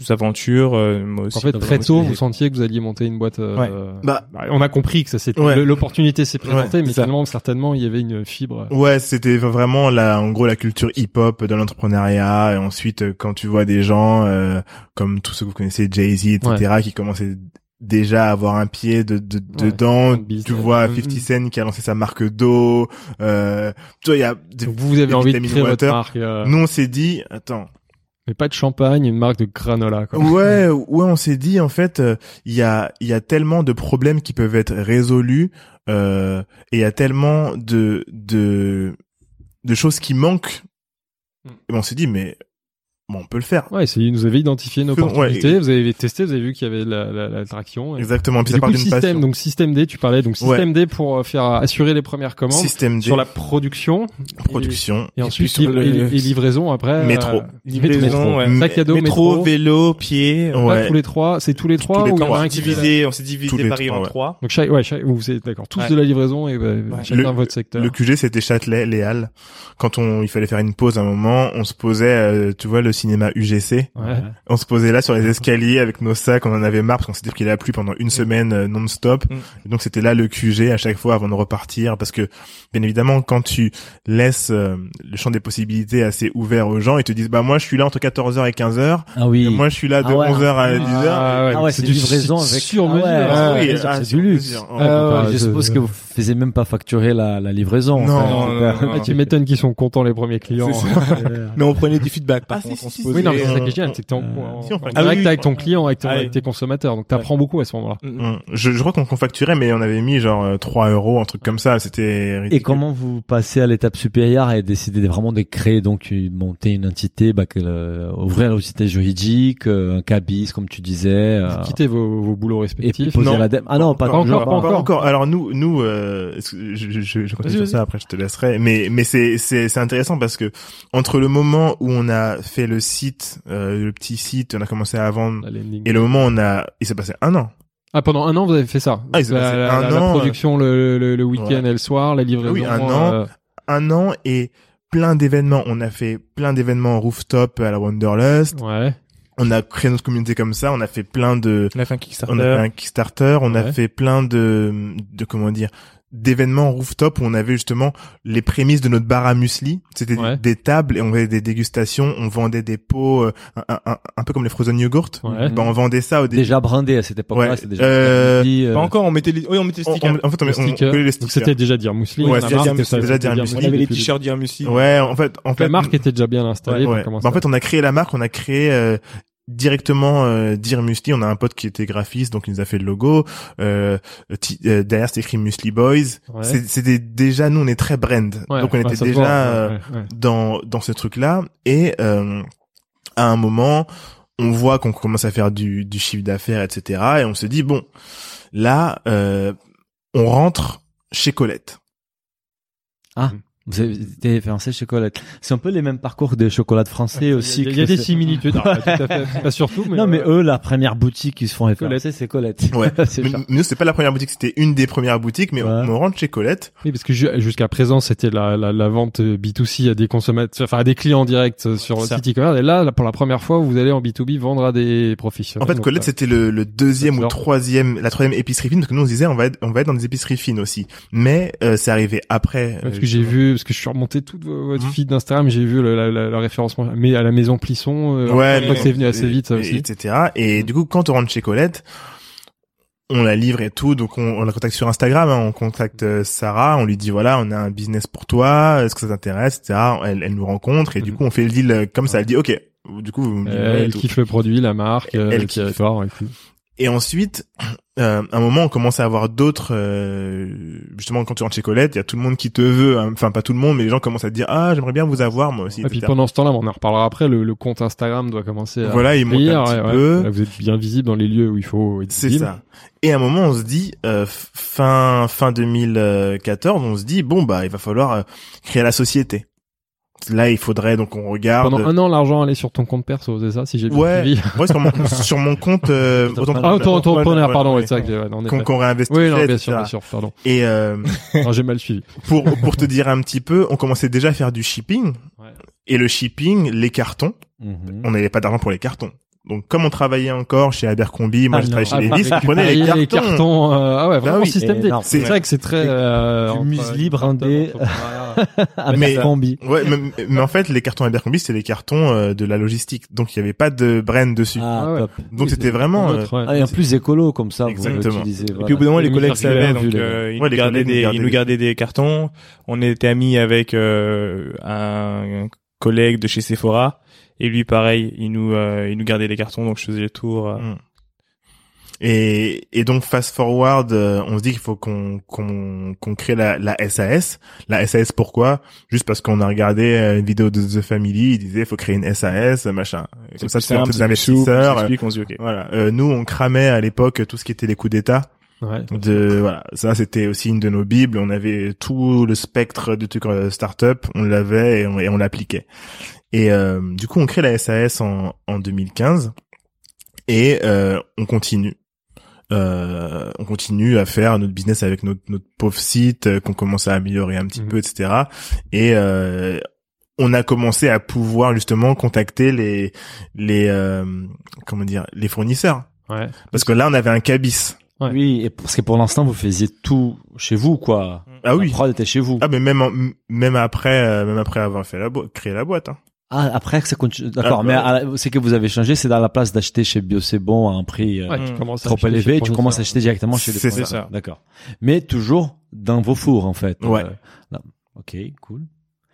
Speaker 3: aventures, euh, moi aussi.
Speaker 2: En fait, très tôt, vous sentiez que vous alliez monter une boîte. euh,
Speaker 3: Ouais.
Speaker 4: Bah,
Speaker 2: bah, on a compris que ça c'était
Speaker 4: Ouais.
Speaker 2: l'opportunité s'est présentée,
Speaker 4: Ouais,
Speaker 2: mais
Speaker 3: c'est ça.
Speaker 2: finalement, certainement, il y avait une fibre.
Speaker 4: Ouais, c'était vraiment la, en gros, la culture hip-hop de l'entrepreneuriat. Et ensuite, euh, quand tu vois des gens euh, comme tous ceux que vous connaissez, Jay-Z, etc., qui commençaient déjà à avoir un pied de, de
Speaker 2: Ouais,
Speaker 4: dedans. Tu vois
Speaker 2: Mhm.
Speaker 4: 50 Cent qui a lancé sa marque d'eau. Euh, tu vois, il y a des-
Speaker 2: vous avez
Speaker 4: des
Speaker 2: envie de créer votre marque, euh,
Speaker 4: Nous, on s'est dit, attends,
Speaker 2: mais pas de champagne, une marque de granola. Quoi.
Speaker 4: Ouais, ouais, on s'est dit en fait, euh, il y a il y a tellement de problèmes qui peuvent être résolus euh, et il y a tellement de de de choses qui manquent.
Speaker 2: Mm.
Speaker 4: Et on s'est dit mais bon, on peut le faire.
Speaker 2: Ouais, c'est, vous avez identifié une
Speaker 4: Ouais,
Speaker 2: opportunité, vous avez testé, vous avez vu qu'il y avait la, la, la traction. et-
Speaker 4: Exactement. Puis ça part
Speaker 2: coup, le
Speaker 4: d'une
Speaker 2: système,
Speaker 4: passion.
Speaker 2: donc système D, tu parlais, donc système D pour euh, faire assurer les premières commandes
Speaker 4: Système D,
Speaker 2: sur la production
Speaker 4: production.
Speaker 2: et, et ensuite
Speaker 3: puis sur
Speaker 2: livre-
Speaker 3: le-
Speaker 2: et, et livraison après.
Speaker 4: Métro.
Speaker 2: euh,
Speaker 3: Livraison, ouais.
Speaker 2: Sac à dos,
Speaker 3: métro,
Speaker 2: métro.
Speaker 3: vélo, pied.
Speaker 4: Ouais.
Speaker 2: Pas tous les trois, c'est tous les trois
Speaker 4: les
Speaker 2: ou
Speaker 4: trois.
Speaker 2: un la-
Speaker 3: divisé, on s'est
Speaker 4: Tous
Speaker 3: divisé
Speaker 4: les
Speaker 3: Paris
Speaker 4: trois,
Speaker 3: en
Speaker 4: ouais.
Speaker 3: trois.
Speaker 2: Donc chaque, ouais, chaque, vous êtes d'accord, tous
Speaker 3: Ouais.
Speaker 2: de la livraison et chacun
Speaker 4: Le-
Speaker 2: votre secteur.
Speaker 4: Le QG c'était Châtelet, les Halles. Quand on il fallait faire une pause à un moment, on se posait, euh, tu vois, le cinéma UGC.
Speaker 2: Ouais.
Speaker 4: On se posait là sur les escaliers avec nos sacs, on en avait marre parce qu'on s'était pris la pluie pendant une semaine euh, non-stop.
Speaker 3: Mm.
Speaker 4: Donc c'était là le QG à chaque fois avant de repartir parce que bien évidemment quand tu laisses euh, le champ des possibilités assez ouvert aux gens, ils te disent bah moi je suis là entre 14h et 15h,
Speaker 1: Ah oui.
Speaker 4: et moi je suis là de
Speaker 1: Ah ouais.
Speaker 4: 11h à 10h.
Speaker 2: Ah ouais,
Speaker 1: Ah ouais,
Speaker 2: c'est du
Speaker 1: livraison avec
Speaker 2: sur mesure.
Speaker 1: Ah ouais,
Speaker 4: Ah ah,
Speaker 1: c'est du luxe.
Speaker 2: Ah,
Speaker 1: Ah
Speaker 2: bah,
Speaker 1: je suppose que vous faisiez même pas facturer la, la livraison.
Speaker 4: Non,
Speaker 1: en fait.
Speaker 3: non, non, non,
Speaker 2: Ah, tu m'étonnes qu'ils sont contents les premiers clients.
Speaker 3: Mais on prenait du feedback par
Speaker 4: Ah si
Speaker 3: contre.
Speaker 4: Si,
Speaker 3: on
Speaker 4: si,
Speaker 3: se
Speaker 4: si,
Speaker 2: Oui, non, mais c'est ça
Speaker 4: on-
Speaker 2: qui est génial,
Speaker 4: on-
Speaker 2: c'est que t'es en,
Speaker 1: Euh,
Speaker 2: en-
Speaker 4: si,
Speaker 2: en
Speaker 4: fait-
Speaker 2: direct
Speaker 3: Ah oui,
Speaker 2: avec ton client, avec, ton,
Speaker 3: Ah
Speaker 2: avec tes consommateurs. Donc t'apprends beaucoup à ce moment-là.
Speaker 4: on- je, je crois qu'on qu'on facturait, mais on avait mis genre euh, 3 euros, un truc comme ça. C'était
Speaker 1: Et
Speaker 4: ridicule.
Speaker 1: comment vous passez à l'étape supérieure et décidez vraiment de créer donc une- monter une entité, bah, que le- ouvrir une entité juridique, euh, un cabis comme tu disais, euh,
Speaker 2: Vous quittez vos, vos boulots
Speaker 1: et
Speaker 2: respectifs.
Speaker 1: poser
Speaker 4: Non.
Speaker 1: la dème. Ah non, pas,
Speaker 2: Pas encore, pas
Speaker 4: Pas
Speaker 2: encore.
Speaker 4: encore. Alors nous, nous, euh, que je, je, je, je continue sur ça après, je te laisserai. Mais mais c'est c'est c'est intéressant parce que entre le moment où on a fait le site, euh, le petit site, on a commencé à vendre, et le moment où on a, il s'est passé un an.
Speaker 2: Ah, pendant un an, vous avez fait ça.
Speaker 4: Ah, il s'est passé
Speaker 2: la-
Speaker 4: un
Speaker 2: la- la
Speaker 4: an,
Speaker 2: production le, le, le week-end
Speaker 4: Ouais.
Speaker 2: et le soir, la livraison.
Speaker 4: Oui, un an.
Speaker 2: euh,
Speaker 4: Un an et plein d'événements. On a fait plein d'événements rooftop à la Wanderlust.
Speaker 2: ouais.
Speaker 4: On a créé notre communauté comme ça. On a fait plein de,
Speaker 3: On a fait un
Speaker 4: on
Speaker 3: Kickstarter.
Speaker 4: a fait un Kickstarter. On a fait plein de, de comment dire, d'événements rooftop où on avait justement les prémices de notre bar à muesli. C'était
Speaker 2: Ouais.
Speaker 4: des tables et on faisait des dégustations. On vendait des pots, euh, un, un, un peu comme les frozen yogurt.
Speaker 2: Ouais.
Speaker 4: Ben, on vendait ça au début.
Speaker 1: Déjà brandé à cette époque-là,
Speaker 4: Ouais.
Speaker 1: c'est déjà.
Speaker 4: Euh,
Speaker 1: dit, euh,
Speaker 3: Pas encore, on mettait les, oui, on mettait les
Speaker 4: On-
Speaker 3: stickers.
Speaker 4: on- en fait, on, on, on collait les stickers.
Speaker 2: c'était déjà dire Mousseline.
Speaker 4: Ouais, c'était
Speaker 2: marque,
Speaker 4: Dire-
Speaker 2: ça,
Speaker 4: c'était déjà Dire
Speaker 3: on
Speaker 4: Mousseline
Speaker 3: avait les t-shirts Dear Muesli.
Speaker 4: Ouais, en fait, en fait,
Speaker 2: la marque était déjà bien installée.
Speaker 4: Bah, en fait, on a créé la marque, on a créé euh, directement euh, Dire Musli. On a un pote qui était graphiste, donc il nous a fait le logo. Euh, euh, derrière, c'était écrit Musli Boys.
Speaker 2: Ouais.
Speaker 4: C'est- C'était déjà, nous, on est très brand,
Speaker 2: Ouais,
Speaker 4: donc on
Speaker 2: ouais,
Speaker 4: était déjà
Speaker 2: voit,
Speaker 4: euh,
Speaker 2: ouais, ouais.
Speaker 4: dans dans ce truc-là. Et euh, à un moment, on voit qu'on commence à faire du, du chiffre d'affaires, etc. Et on se dit bon, là, euh, on rentre chez Colette.
Speaker 1: Vous avez chez Colette. C'est un peu les mêmes parcours des chocolats français aussi.
Speaker 2: Il y a, il y a des
Speaker 1: c'est-
Speaker 2: similitudes. Ah, tout à fait. Pas surtout, mais.
Speaker 1: non, mais
Speaker 2: euh,
Speaker 1: eux, la première boutique qui se font référencer, c'est Colette.
Speaker 4: Ouais.
Speaker 1: c'est
Speaker 4: Mais nous, c'est pas la première boutique, c'était une des premières boutiques, mais on,
Speaker 1: Ouais.
Speaker 4: on rentre chez Colette.
Speaker 2: Oui, parce que ju- jusqu'à présent, c'était la, la, la vente B2C à des consommateurs, enfin à des clients directs sur le site e-commerce. Et là, pour la première fois, vous allez en B2B vendre à des professionnels.
Speaker 4: En fait, Colette,
Speaker 2: euh,
Speaker 4: c'était le, le deuxième ou troisième, la troisième épicerie fine, parce que nous, on se disait, on va être, on va être dans des épiceries fines aussi. Mais, euh, c'est arrivé après.
Speaker 2: Ouais, parce
Speaker 4: euh,
Speaker 2: que j'ai vu, parce que je suis remonté toute vo- votre
Speaker 4: Mhm.
Speaker 2: feed d'Instagram, j'ai vu le, la, la, le référencement, mais à la maison Plisson, euh,
Speaker 4: Ouais,
Speaker 2: que c'est venu assez vite, ça
Speaker 4: et-
Speaker 2: aussi.
Speaker 4: etc. Et du coup, quand on rentre chez Colette, on la livre et tout, donc on, on la contacte sur Instagram, hein, on contacte euh, Sarah, on lui dit voilà, on a un business pour toi, est-ce que ça t'intéresse, etc. Elle, elle nous rencontre et du
Speaker 2: Mhm.
Speaker 4: coup on fait le deal euh, comme ça. Elle dit ok, du coup vous me
Speaker 2: Euh, elle kiffe le produit, la marque,
Speaker 4: Elle
Speaker 2: le
Speaker 4: kiffe.
Speaker 2: territoire et tout.
Speaker 4: Et ensuite, euh, à un moment, on commence à avoir d'autres. euh, justement, quand tu rentres chez Colette, il y a tout le monde qui te veut. hein. Enfin, pas tout le monde, mais les gens commencent à te dire ah, j'aimerais bien vous avoir moi aussi.
Speaker 2: Et puis pendant ce temps-là, on en reparlera après, le, le compte Instagram doit commencer à
Speaker 4: Voilà, il monte un petit
Speaker 2: ouais, ouais.
Speaker 4: peu.
Speaker 2: Là, vous êtes bien visible dans les lieux où il faut être
Speaker 4: C'est ça. Et à un moment, on se dit euh, fin fin 2014, on se dit bon bah il va falloir euh, créer la société. Là, il faudrait donc on regarde.
Speaker 2: Pendant un an, l'argent allait sur ton compte perso, c'est ça, si j'ai bien
Speaker 4: Ouais.
Speaker 2: suivi.
Speaker 4: Ouais, sur mon, sur mon compte. Euh,
Speaker 1: Auto-entrepreneur.
Speaker 2: Ah, auto-entrepreneur,
Speaker 4: Ouais,
Speaker 2: pardon,
Speaker 4: ouais, Qu'on qu'on réinvestit.
Speaker 2: Oui, non, bien sûr, bien sûr, pardon.
Speaker 4: Et euh,
Speaker 2: Non, j'ai mal suivi.
Speaker 4: pour pour te dire un petit peu, on commençait déjà à faire du shipping.
Speaker 2: Ouais.
Speaker 4: Et le shipping, les cartons,
Speaker 1: Mhm.
Speaker 4: on n'avait pas d'argent pour les cartons. Donc comme on travaillait encore chez Abercrombie, moi
Speaker 1: Ah
Speaker 4: je travaillais chez
Speaker 2: Ah,
Speaker 4: Levi's, on prenait les
Speaker 2: récupérer
Speaker 4: cartons.
Speaker 2: euh, ah ouais, vraiment
Speaker 4: oui.
Speaker 2: système D. C'est
Speaker 4: C'est-
Speaker 2: vrai que c'est très, euh,
Speaker 1: Du brandé.
Speaker 2: entrepreneuriat.
Speaker 1: Avec
Speaker 4: Mais-
Speaker 1: combi.
Speaker 4: Ouais, mais, mais en fait, les cartons Abercrombie, c'était les cartons euh, de la logistique. Donc il y avait pas de brand dessus.
Speaker 1: Ah,
Speaker 2: Ah ouais.
Speaker 1: top.
Speaker 4: Donc
Speaker 2: Oui,
Speaker 4: c'était
Speaker 2: c'est
Speaker 4: vraiment euh,
Speaker 2: autre, ouais.
Speaker 1: Ah, et en plus écolo comme ça. vous
Speaker 4: Exactement.
Speaker 3: Et
Speaker 1: voilà.
Speaker 3: puis au bout d'un moment, les collègues savaient, donc
Speaker 1: les
Speaker 3: euh, ils, nous
Speaker 4: les
Speaker 3: gardaient des, ils nous
Speaker 4: des-
Speaker 3: gardaient des cartons. On était amis avec euh, un collègue de chez Sephora. Et lui, pareil, il nous, euh, il nous gardait les cartons, donc je faisais les tours. euh.
Speaker 4: Mm. Et, et donc fast forward, euh, on se dit qu'il faut qu'on qu'on qu'on crée la, la SAS. La SAS pourquoi? Juste parce qu'on a regardé euh, une vidéo de The Family, il disait faut créer une SAS, machin. Comme ça, c'est un peu investisseurs.
Speaker 3: on se dit, ok.
Speaker 4: Voilà. Euh, nous, on cramait à l'époque tout ce qui était les coups d'État.
Speaker 2: Ouais.
Speaker 4: De voilà, ça c'était aussi une de nos bibles. On avait tout le spectre de trucs start-up, on l'avait et on, et on l'appliquait. Et euh, du coup, on crée la SAS en, en 2015 et euh, on continue. Euh, on continue à faire notre business avec notre, notre pauvre site euh, qu'on commence à améliorer un petit
Speaker 2: Mhm.
Speaker 4: peu, etc. Et euh, on a commencé à pouvoir justement contacter les les euh, comment dire les fournisseurs
Speaker 2: Ouais.
Speaker 4: parce que là on avait un cabis.
Speaker 2: Ouais.
Speaker 1: Oui, et parce que pour l'instant, vous faisiez tout chez vous, quoi.
Speaker 4: Ah oui.
Speaker 1: La prod était chez vous.
Speaker 4: Ah mais même en- même après euh, même après avoir fait la boîte créé la boîte hein.
Speaker 1: Ah, après que ça continue. D'accord,
Speaker 4: Ah,
Speaker 1: mais
Speaker 4: bah,
Speaker 1: la- c'est que vous avez changé, c'est dans la place d'acheter chez Bio C'est Bon à un prix euh,
Speaker 2: Ouais, tu commences à
Speaker 1: trop
Speaker 2: acheter
Speaker 1: élevé, tu commences à acheter directement chez les
Speaker 4: C'est
Speaker 3: ça.
Speaker 1: D'accord. Mais toujours dans vos fours, en fait.
Speaker 4: Ouais.
Speaker 1: Euh. Ok, cool.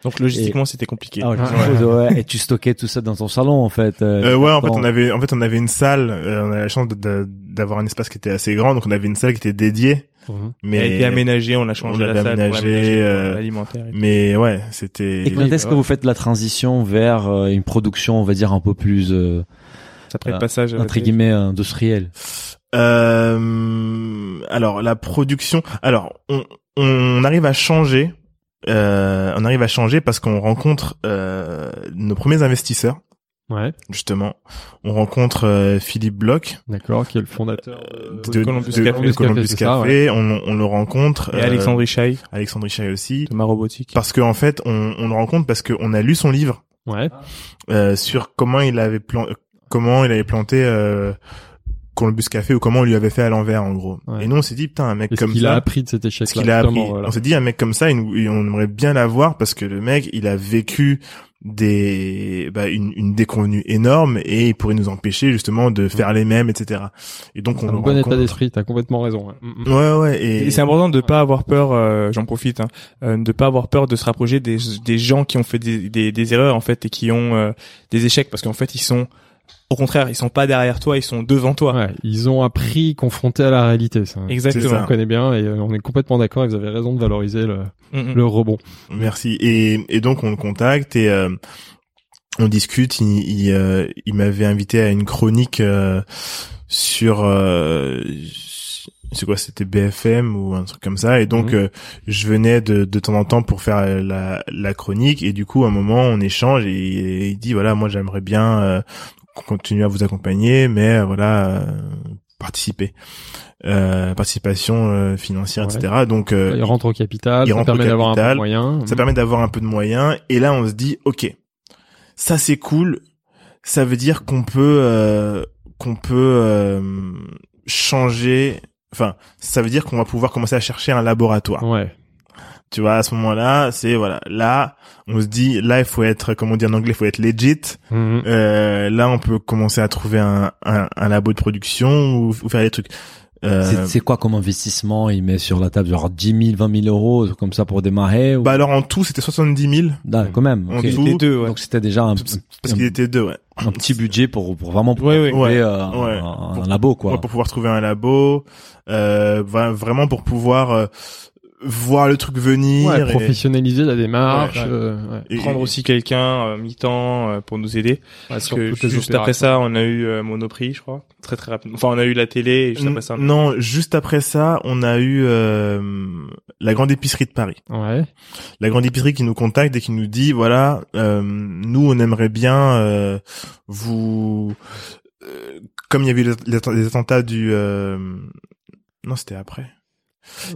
Speaker 3: Donc logistiquement, c'était compliqué.
Speaker 1: Ah ouais. Et tu stockais tout ça dans ton salon, en fait.
Speaker 4: Euh, ouais, en fait, on avait, en fait, on avait une salle. euh, on a la chance d'avoir un espace qui était assez grand, donc on avait une salle qui était dédiée. Mais
Speaker 3: Elle a été aménagée, on a changé
Speaker 4: on
Speaker 3: la salle
Speaker 4: aménagé, euh,
Speaker 3: pour l'alimentaire. et tout.
Speaker 4: mais ouais, c'était.
Speaker 1: Et quand est-ce que vous faites la transition vers euh, une production, on va dire, un peu plus, euh,
Speaker 3: Après
Speaker 1: euh,
Speaker 3: le passage,
Speaker 1: entre guillemets, industrielle?
Speaker 4: Euh, alors la production. Alors on, on arrive à changer. Euh, on arrive à changer parce qu'on rencontre euh, nos premiers investisseurs.
Speaker 2: Ouais,
Speaker 4: Justement, on rencontre euh, Philippe Bloch
Speaker 2: d'accord, qui est le fondateur de...
Speaker 4: de,
Speaker 3: Columbus
Speaker 4: de-
Speaker 3: Café.
Speaker 4: de Columbus Café.
Speaker 2: ça,
Speaker 4: on, on le rencontre.
Speaker 3: Et
Speaker 4: euh,
Speaker 3: Alexandre Ishaï,
Speaker 4: Alexandre Richard aussi.
Speaker 3: de ma robotique.
Speaker 4: Parce qu'en fait, on, on le rencontre parce qu'on a lu son livre
Speaker 2: Ouais,
Speaker 4: euh, sur comment il avait plan comment il avait planté euh, Columbus Café ou comment on lui avait fait à l'envers en gros.
Speaker 2: Ouais.
Speaker 4: Et nous on s'est dit putain un mec
Speaker 2: et ce
Speaker 4: comme
Speaker 2: qu'il a
Speaker 4: ça,
Speaker 2: appris de cet échec
Speaker 4: ce qu'il a appris. On s'est dit un mec comme ça, il nous- et on aimerait bien l'avoir parce que le mec il a vécu des bah, une, une déconvenue énorme et il pourrait nous empêcher justement de faire les mêmes etc. Et donc on
Speaker 2: un bon état d'esprit, t'as complètement raison. ouais. Mm, mm.
Speaker 4: Ouais ouais et,
Speaker 3: Et c'est important de pas avoir peur, euh, j'en profite, hein, euh, de pas avoir peur de se rapprocher des, des gens qui ont fait des, des, des erreurs en fait et qui ont euh, des échecs parce qu'en fait ils sont, au contraire, ils sont pas derrière toi, ils sont devant toi.
Speaker 2: Ouais, ils ont appris confronté à la réalité, ça.
Speaker 3: Exactement.
Speaker 2: On connaît bien et euh, on est complètement d'accord, vous avez raison de valoriser le,
Speaker 3: Mm, mm.
Speaker 2: le rebond.
Speaker 4: Merci. Et, et donc on le contacte et euh, on discute. Il, il, euh, il m'avait invité à une chronique euh, sur euh, c'est quoi C'était BFM ou un truc comme ça. Et donc
Speaker 2: Mhm.
Speaker 4: euh, je venais de, de temps en temps pour faire la, la chronique. Et du coup, à un moment, on échange et, et il dit voilà, moi j'aimerais bien euh, continuer à vous accompagner, mais euh, voilà. euh, participer euh, participation euh, financière
Speaker 2: Ouais.
Speaker 4: etc donc euh,
Speaker 2: il rentre au capital,
Speaker 4: il
Speaker 2: ça
Speaker 4: rentre au
Speaker 2: permet d'avoir un peu de
Speaker 4: capital,
Speaker 2: moyens.
Speaker 4: ça permet d'avoir un peu de moyens. Et là, on se dit, ok, ça c'est cool. Ça veut dire qu'on peut, euh, qu'on peut euh, changer. Enfin, ça veut dire qu'on va pouvoir commencer à chercher un laboratoire.
Speaker 2: Ouais.
Speaker 4: Tu vois, à ce moment-là, c'est voilà. Là, on se dit, là, il faut être, comme on dit en anglais, il faut être legit.
Speaker 2: Mhm.
Speaker 4: Euh, là, on peut commencer à trouver un, un, un labo de production ou, ou faire des trucs. Euh,
Speaker 1: C'est- C'est quoi comme investissement? Il met sur la table genre 10 000, 20 000 euros comme ça pour démarrer ou...
Speaker 4: bah alors en tout, c'était 70 000
Speaker 1: Ah, quand même.
Speaker 4: en tout.
Speaker 3: Les deux, ouais.
Speaker 1: Donc c'était déjà un,
Speaker 4: parce qu'il était deux, ouais.
Speaker 1: un petit budget pour, pour vraiment pour
Speaker 3: Ouais,
Speaker 1: trouver,
Speaker 4: Ouais,
Speaker 1: euh,
Speaker 4: ouais.
Speaker 1: un,
Speaker 4: Pour-
Speaker 1: un labo quoi.
Speaker 4: Ouais, pour pouvoir trouver un labo, euh, vraiment pour pouvoir euh, voir le truc venir.
Speaker 2: Ouais,
Speaker 4: et-
Speaker 2: professionnaliser la démarche.
Speaker 3: Ouais, ouais.
Speaker 2: euh, ouais.
Speaker 4: et-
Speaker 3: prendre aussi quelqu'un euh, mi-temps euh, pour nous aider.
Speaker 2: Ouais,
Speaker 3: Parce que juste après ça, on a eu euh, Monoprix, je crois, très très rapidement. Enfin, on a eu la télé et juste après ça. on-
Speaker 4: Non, juste après ça, on a eu euh, la grande épicerie de Paris.
Speaker 2: Ouais.
Speaker 4: La grande épicerie qui nous contacte et qui nous dit voilà, euh, nous on aimerait bien euh, vous, euh, comme il y avait les, les- les attentats du, euh, non c'était après.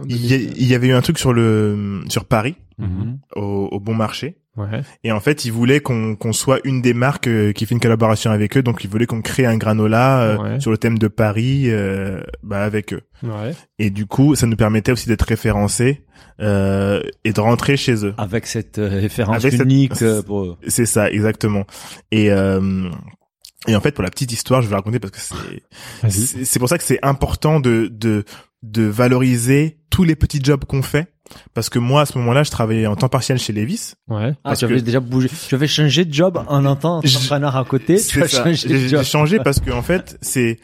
Speaker 4: Il y, a- il y avait eu un truc sur le sur Paris
Speaker 1: Mhm.
Speaker 4: au, au bon marché.
Speaker 2: Ouais.
Speaker 4: Et en fait, ils voulaient qu'on qu'on soit une des marques euh, qui fait une collaboration avec eux. Donc, ils voulaient qu'on crée un granola euh,
Speaker 2: Ouais.
Speaker 4: sur le thème de Paris euh, bah, avec eux.
Speaker 2: Ouais.
Speaker 4: Et du coup, ça nous permettait aussi d'être référencés euh, et de rentrer chez eux.
Speaker 1: Avec cette euh, référence
Speaker 4: Avec cette-
Speaker 1: unique euh, pour...
Speaker 4: C'est ça, exactement. Et euh, et en fait, pour la petite histoire, je vais la raconter parce que c'est c'est pour ça que c'est important de de de valoriser tous les petits jobs qu'on fait. Parce que moi, à ce moment-là, je travaillais en temps partiel chez Levis.
Speaker 2: Ouais.
Speaker 1: Ah, tu avais
Speaker 4: que-
Speaker 1: déjà bougé. Tu avais changé de job en un temps, entrepreneur à côté. Tu as
Speaker 4: ça.
Speaker 1: changé de
Speaker 4: J'ai
Speaker 1: job.
Speaker 4: j'ai changé parce que en fait, c'est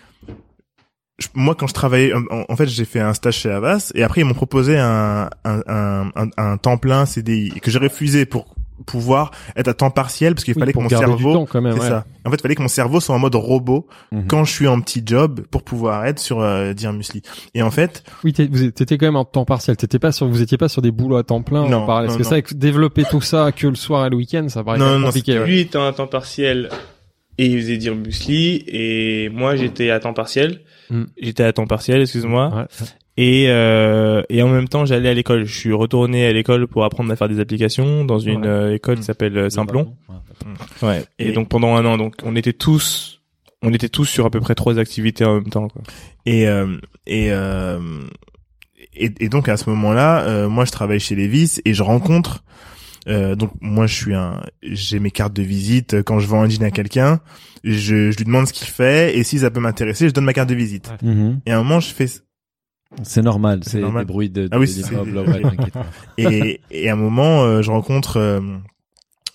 Speaker 4: moi quand je travaillais en, fait j'ai fait un stage chez Avas et après ils m'ont proposé un un, un, un, un temps plein CDI que j'ai refusé pour pouvoir être à temps partiel parce qu'il
Speaker 2: Oui,
Speaker 4: fallait que mon cerveau
Speaker 2: temps quand même.
Speaker 4: c'est
Speaker 2: ouais.
Speaker 4: ça en fait il fallait que mon cerveau soit en mode robot
Speaker 1: Mhm.
Speaker 4: quand je suis en petit job pour pouvoir être sur euh, dire musli et en fait
Speaker 2: Oui, étiez quand même en temps partiel. T'étais pas sur, vous étiez pas sur des boulots à temps plein.
Speaker 4: Non,
Speaker 2: en parallèle. Parce
Speaker 4: non,
Speaker 2: que
Speaker 4: non.
Speaker 2: ça, développer tout ça que le soir et le week-end, ça paraît
Speaker 4: Non,
Speaker 2: compliqué. ouais.
Speaker 3: Lui était en temps partiel et il faisait dire muesli et moi j'étais à temps partiel.
Speaker 2: Mm.
Speaker 3: J'étais à temps partiel, excuse-moi.
Speaker 2: Ouais.
Speaker 3: Et euh, et en même temps j'allais à l'école. Je suis retourné à l'école pour apprendre à faire des applications dans une
Speaker 2: Ouais.
Speaker 3: euh, école qui
Speaker 4: Mm.
Speaker 3: s'appelle euh, Simplon.
Speaker 1: Ouais.
Speaker 3: Ouais. Et,
Speaker 4: Et-
Speaker 3: donc pendant un an, donc on était tous, on était tous sur à peu près trois activités en même temps. Quoi.
Speaker 4: et euh, et, euh, et et donc à ce moment-là euh, moi je travaille chez Levis et je rencontre euh, donc moi je suis un j'ai mes cartes de visite quand je vends un jean à quelqu'un je, je lui demande ce qu'il fait et si ça peut m'intéresser je donne ma carte de visite
Speaker 1: Mhm.
Speaker 4: et à un moment je fais
Speaker 1: C'est normal,
Speaker 4: C'est
Speaker 1: des bruits de, de
Speaker 4: Ah oui, c'est-
Speaker 1: immeubles, ouais,
Speaker 4: et, et à un moment, euh, je rencontre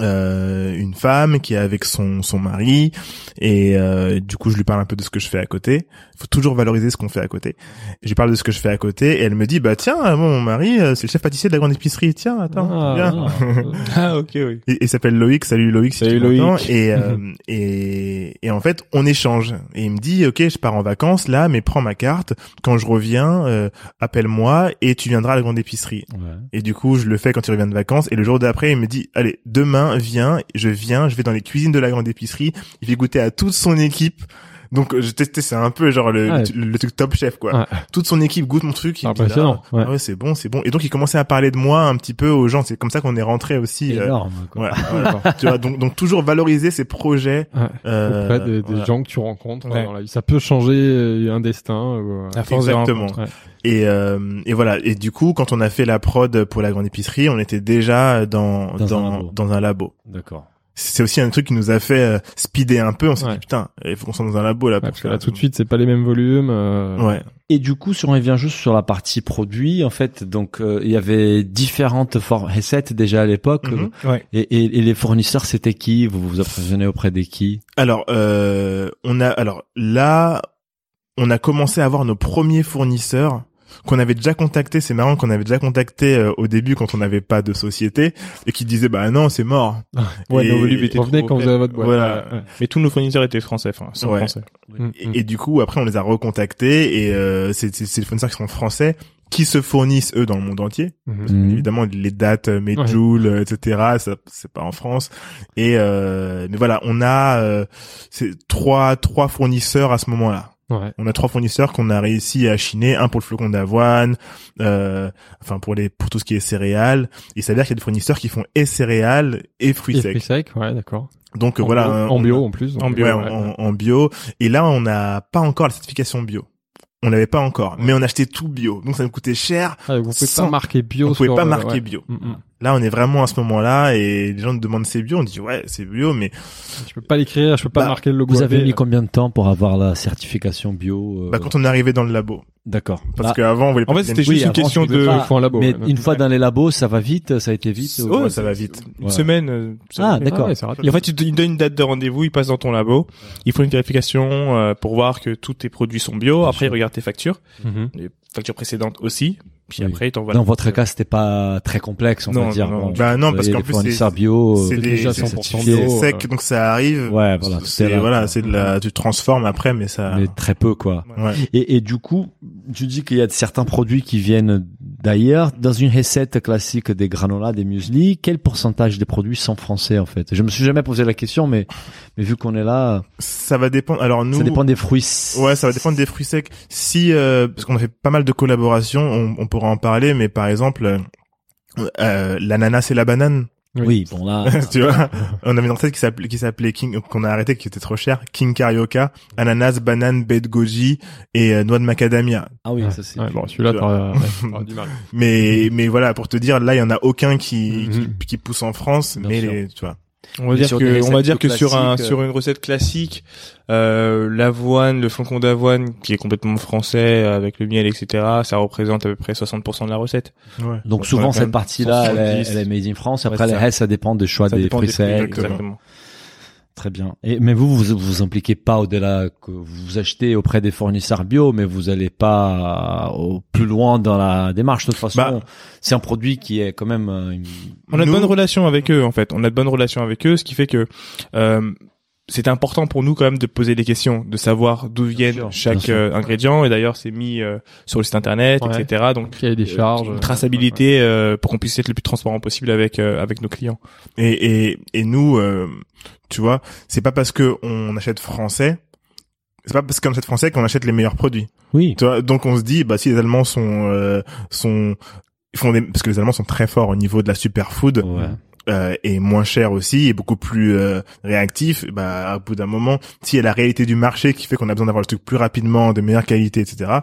Speaker 4: euh, une femme qui est avec son son mari et euh, du coup je lui parle un peu de ce que je fais à côté. Il faut toujours valoriser ce qu'on fait à côté. Je lui parle de ce que je fais à côté et elle me dit bah tiens moi, mon mari euh, c'est le chef pâtissier de la grande épicerie tiens attends
Speaker 2: Ah,
Speaker 4: viens.
Speaker 3: Ah ok oui.
Speaker 4: Et il s'appelle Loïc. Salut Loïc. Si
Speaker 3: Salut. Loïc.
Speaker 4: Et, euh, et et en fait, on échange. Et il me dit, ok, je pars en vacances là, mais prends ma carte. Quand je reviens, euh, appelle-moi et tu viendras à la grande épicerie.
Speaker 1: Ouais.
Speaker 4: Et du coup, je le fais quand il revient de vacances. Et le jour d'après, il me dit, allez, demain, viens. Je viens. Je vais dans les cuisines de la grande épicerie. Il fait goûter à toute son équipe. Donc, je testais, c'est un peu genre le,
Speaker 2: Ouais.
Speaker 4: le, le truc top chef, quoi.
Speaker 2: Ouais.
Speaker 4: Toute son équipe goûte mon truc. il me dit,
Speaker 2: Impressionnant.
Speaker 4: ah,
Speaker 2: Ouais.
Speaker 4: ah ouais, c'est bon, c'est bon. Et donc, il commençait à parler de moi un petit peu aux gens. C'est comme ça qu'on est rentré aussi. euh,
Speaker 1: Énorme, quoi.
Speaker 4: Ouais, ouais. tu vois, donc, donc toujours valoriser ses projets.
Speaker 2: Ouais.
Speaker 4: Euh,
Speaker 2: Auprès des, des
Speaker 4: voilà.
Speaker 2: gens que tu rencontres
Speaker 3: Ouais.
Speaker 2: dans la vie. Ça peut changer euh, un destin. ou, euh,
Speaker 3: À force
Speaker 4: Exactement. Et, euh, et voilà. Et du coup, quand on a fait la prod pour la grande épicerie, on était déjà dans
Speaker 1: Dans un
Speaker 4: dans,
Speaker 1: labo.
Speaker 4: dans un labo.
Speaker 1: D'accord.
Speaker 4: C'est aussi un truc qui nous a fait euh, speeder un peu. On s'est
Speaker 2: Ouais.
Speaker 4: dit putain, il faut qu'on soit dans un labo là.
Speaker 2: Ouais,
Speaker 4: pour
Speaker 2: parce que là, tout de suite, c'est pas les mêmes volumes. euh,
Speaker 4: Ouais.
Speaker 1: Et du coup, si on revient juste sur la partie produit, en fait, donc euh, il y avait différentes recettes déjà à l'époque.
Speaker 4: Mhm.
Speaker 3: Ouais.
Speaker 1: et, et, et les fournisseurs, c'était qui? Vous vous approvisionnez auprès des qui?
Speaker 4: Alors, euh, on a alors là, on a commencé à avoir nos premiers fournisseurs qu'on avait déjà contactés. C'est marrant qu'on avait déjà contacté euh, au début quand on n'avait pas de société et qui disaient bah non c'est mort.
Speaker 3: Ouais,
Speaker 4: Et-
Speaker 3: nos volumes étaient
Speaker 2: Revenez
Speaker 3: trop
Speaker 2: quand vous avez votre boîte.
Speaker 4: Voilà.
Speaker 2: Ouais, ouais.
Speaker 3: Mais tous nos fournisseurs étaient français, enfin, sont
Speaker 4: Ouais.
Speaker 3: français.
Speaker 4: Et, et du coup, après, on les a recontactés et euh, c'est c'est- c'est les fournisseurs qui sont français qui se fournissent eux dans le monde entier.
Speaker 2: Mhm.
Speaker 1: Mhm.
Speaker 4: Évidemment, les dates, euh, Medjool, euh, etc. Ça, c'est pas en France. Et euh, mais voilà, on a euh, c'est trois trois fournisseurs à ce moment-là.
Speaker 2: Ouais.
Speaker 4: On a trois fournisseurs qu'on a réussi à chiner, un pour le flocon d'avoine, euh, enfin pour les pour tout ce qui est céréales. Il s'avère qu'il y a des fournisseurs qui font et céréales et fruits
Speaker 2: Et
Speaker 4: secs.
Speaker 2: fruits secs, ouais, d'accord.
Speaker 4: Donc euh,
Speaker 2: En
Speaker 4: voilà,
Speaker 2: bio-
Speaker 4: un-
Speaker 2: en bio en plus.
Speaker 3: En bio,
Speaker 4: ouais,
Speaker 2: ouais.
Speaker 4: en, en bio. Et là, on n'a pas encore la certification bio. On n'avait pas encore, mais on achetait tout bio. Donc ça nous coûtait cher.
Speaker 2: Ah, vous pouvez
Speaker 4: Sans-
Speaker 2: pas marquer bio.
Speaker 4: pouvait
Speaker 2: sur
Speaker 4: pas marquer bio.
Speaker 2: Mm, mm.
Speaker 4: Là, on est vraiment à ce moment-là et les gens nous demandent c'est bio? On dit ouais, c'est bio, mais
Speaker 2: Je peux pas l'écrire, je peux pas
Speaker 4: Bah,
Speaker 2: marquer le logo.
Speaker 1: Vous avez mis combien de temps pour avoir la certification bio euh,
Speaker 4: bah, quand on est arrivé dans le labo,
Speaker 1: D'accord.
Speaker 4: parce
Speaker 1: Ah,
Speaker 4: qu'avant on voulait
Speaker 3: En
Speaker 4: pas
Speaker 3: fait,
Speaker 4: qu'ils
Speaker 3: c'était juste une question
Speaker 1: tu
Speaker 3: de...
Speaker 1: pas-
Speaker 2: Il faut un labo.
Speaker 1: mais
Speaker 2: ouais.
Speaker 1: une fois dans les labos, ça va vite, ça a été vite.
Speaker 3: Oh,
Speaker 4: Ouais, ça va vite.
Speaker 3: Une
Speaker 1: Ouais.
Speaker 3: semaine. euh, ça
Speaker 1: Ah,
Speaker 3: fait.
Speaker 1: d'accord.
Speaker 3: Et en fait, il te il te donne une date de rendez-vous, il passe dans ton labo. Il faut une vérification euh, pour voir que tous tes produits sont bio.
Speaker 1: Bien
Speaker 3: après,
Speaker 1: sûr.
Speaker 3: il regarde tes factures,
Speaker 2: Mhm.
Speaker 3: les factures précédentes aussi. Puis
Speaker 1: Oui.
Speaker 3: après.
Speaker 1: Dans votre cas, c'était pas très complexe, on
Speaker 3: Non,
Speaker 1: va dire.
Speaker 3: non, non.
Speaker 4: Bah non, parce qu'en plus, c'est-
Speaker 1: bio.
Speaker 4: c'est
Speaker 2: déjà
Speaker 4: c'est
Speaker 2: 100%
Speaker 4: certifié
Speaker 2: bio,
Speaker 4: sec,
Speaker 2: euh.
Speaker 4: donc ça arrive.
Speaker 1: Ouais, voilà,
Speaker 4: c'est
Speaker 1: là,
Speaker 4: voilà, c'est de la, tu transformes après, mais ça.
Speaker 1: mais très peu quoi.
Speaker 4: Ouais.
Speaker 1: Et, et du coup, tu dis qu'il y a certains produits qui viennent d'ailleurs. Dans une recette classique des granolas, des muesli, quel pourcentage des produits sont français en fait? Je me suis jamais posé la question, mais mais vu qu'on est là,
Speaker 4: Ça va dépendre. Alors nous,
Speaker 1: ça dépend des fruits.
Speaker 4: Ouais, ça va dépendre des fruits secs. Si, euh, parce qu'on a fait pas mal de collaborations, on, on pourra en parler, mais par exemple, euh, euh, l'ananas et la banane,
Speaker 1: Oui, bon là.
Speaker 4: tu vois, on avait une recette qui s'appelait, qui s'appelait King, qu'on a arrêté, qui était trop cher, King Carioca, ananas, banane, baie de goji et euh, noix de macadamia.
Speaker 1: Ah oui,
Speaker 2: Ouais.
Speaker 1: ça c'est.
Speaker 2: Ouais, bon, celui-là, t'auras du mal.
Speaker 4: Mais, mais voilà, pour te dire, là, il y en a aucun qui,
Speaker 2: Mhm.
Speaker 4: qui, qui pousse en France,
Speaker 1: Bien
Speaker 4: mais
Speaker 1: sûr.
Speaker 4: les, tu vois.
Speaker 3: On va dire que, on va dire que sur un,
Speaker 1: classiques,
Speaker 3: sur une recette classique, euh, l'avoine, le flocon d'avoine, qui est complètement français, avec le miel, etc., ça représente à peu près 60% de la recette.
Speaker 4: Ouais.
Speaker 1: Donc souvent
Speaker 3: Ouais,
Speaker 1: cette partie-là, elle, est-
Speaker 3: 70.
Speaker 1: elle est made in France.
Speaker 3: Ouais,
Speaker 1: Après le
Speaker 3: ça.
Speaker 1: reste, ça dépend des choix
Speaker 3: Ça
Speaker 1: des
Speaker 3: dépend
Speaker 1: fruits
Speaker 3: des fruits,
Speaker 1: secs.
Speaker 3: exactement.
Speaker 1: Très bien. Et mais vous, vous vous impliquez pas au-delà que vous achetez auprès des fournisseurs bio, mais vous allez pas au plus loin dans la démarche. De toute façon,
Speaker 4: Bah.
Speaker 1: c'est un produit qui est quand même. euh, une-
Speaker 3: On a de bonnes relations avec eux, en fait. On a de bonnes relations avec eux, ce qui fait que euh, c'est important pour nous quand même de poser des questions, de savoir d'où viennent chaque euh, ingrédient. Et d'ailleurs, c'est mis euh, sur le site internet,
Speaker 2: Ouais.
Speaker 3: etc. Donc
Speaker 2: Il y a des charges.
Speaker 3: une traçabilité euh, pour qu'on puisse être le plus transparent possible avec euh, avec nos clients.
Speaker 4: Et, et, et nous, euh, tu vois, c'est pas parce que on achète français, c'est pas parce qu'on achète français qu'on achète les meilleurs produits.
Speaker 1: Oui.
Speaker 4: Tu vois, donc on se dit, bah si les Allemands sont euh, sont ils font des, parce que les Allemands sont très forts au niveau de la superfood
Speaker 1: Ouais.
Speaker 4: Euh, et moins cher aussi et beaucoup plus euh, réactif. Bah au bout d'un moment, s'il y a la réalité du marché qui fait qu'on a besoin d'avoir le truc plus rapidement, de meilleure qualité, etc.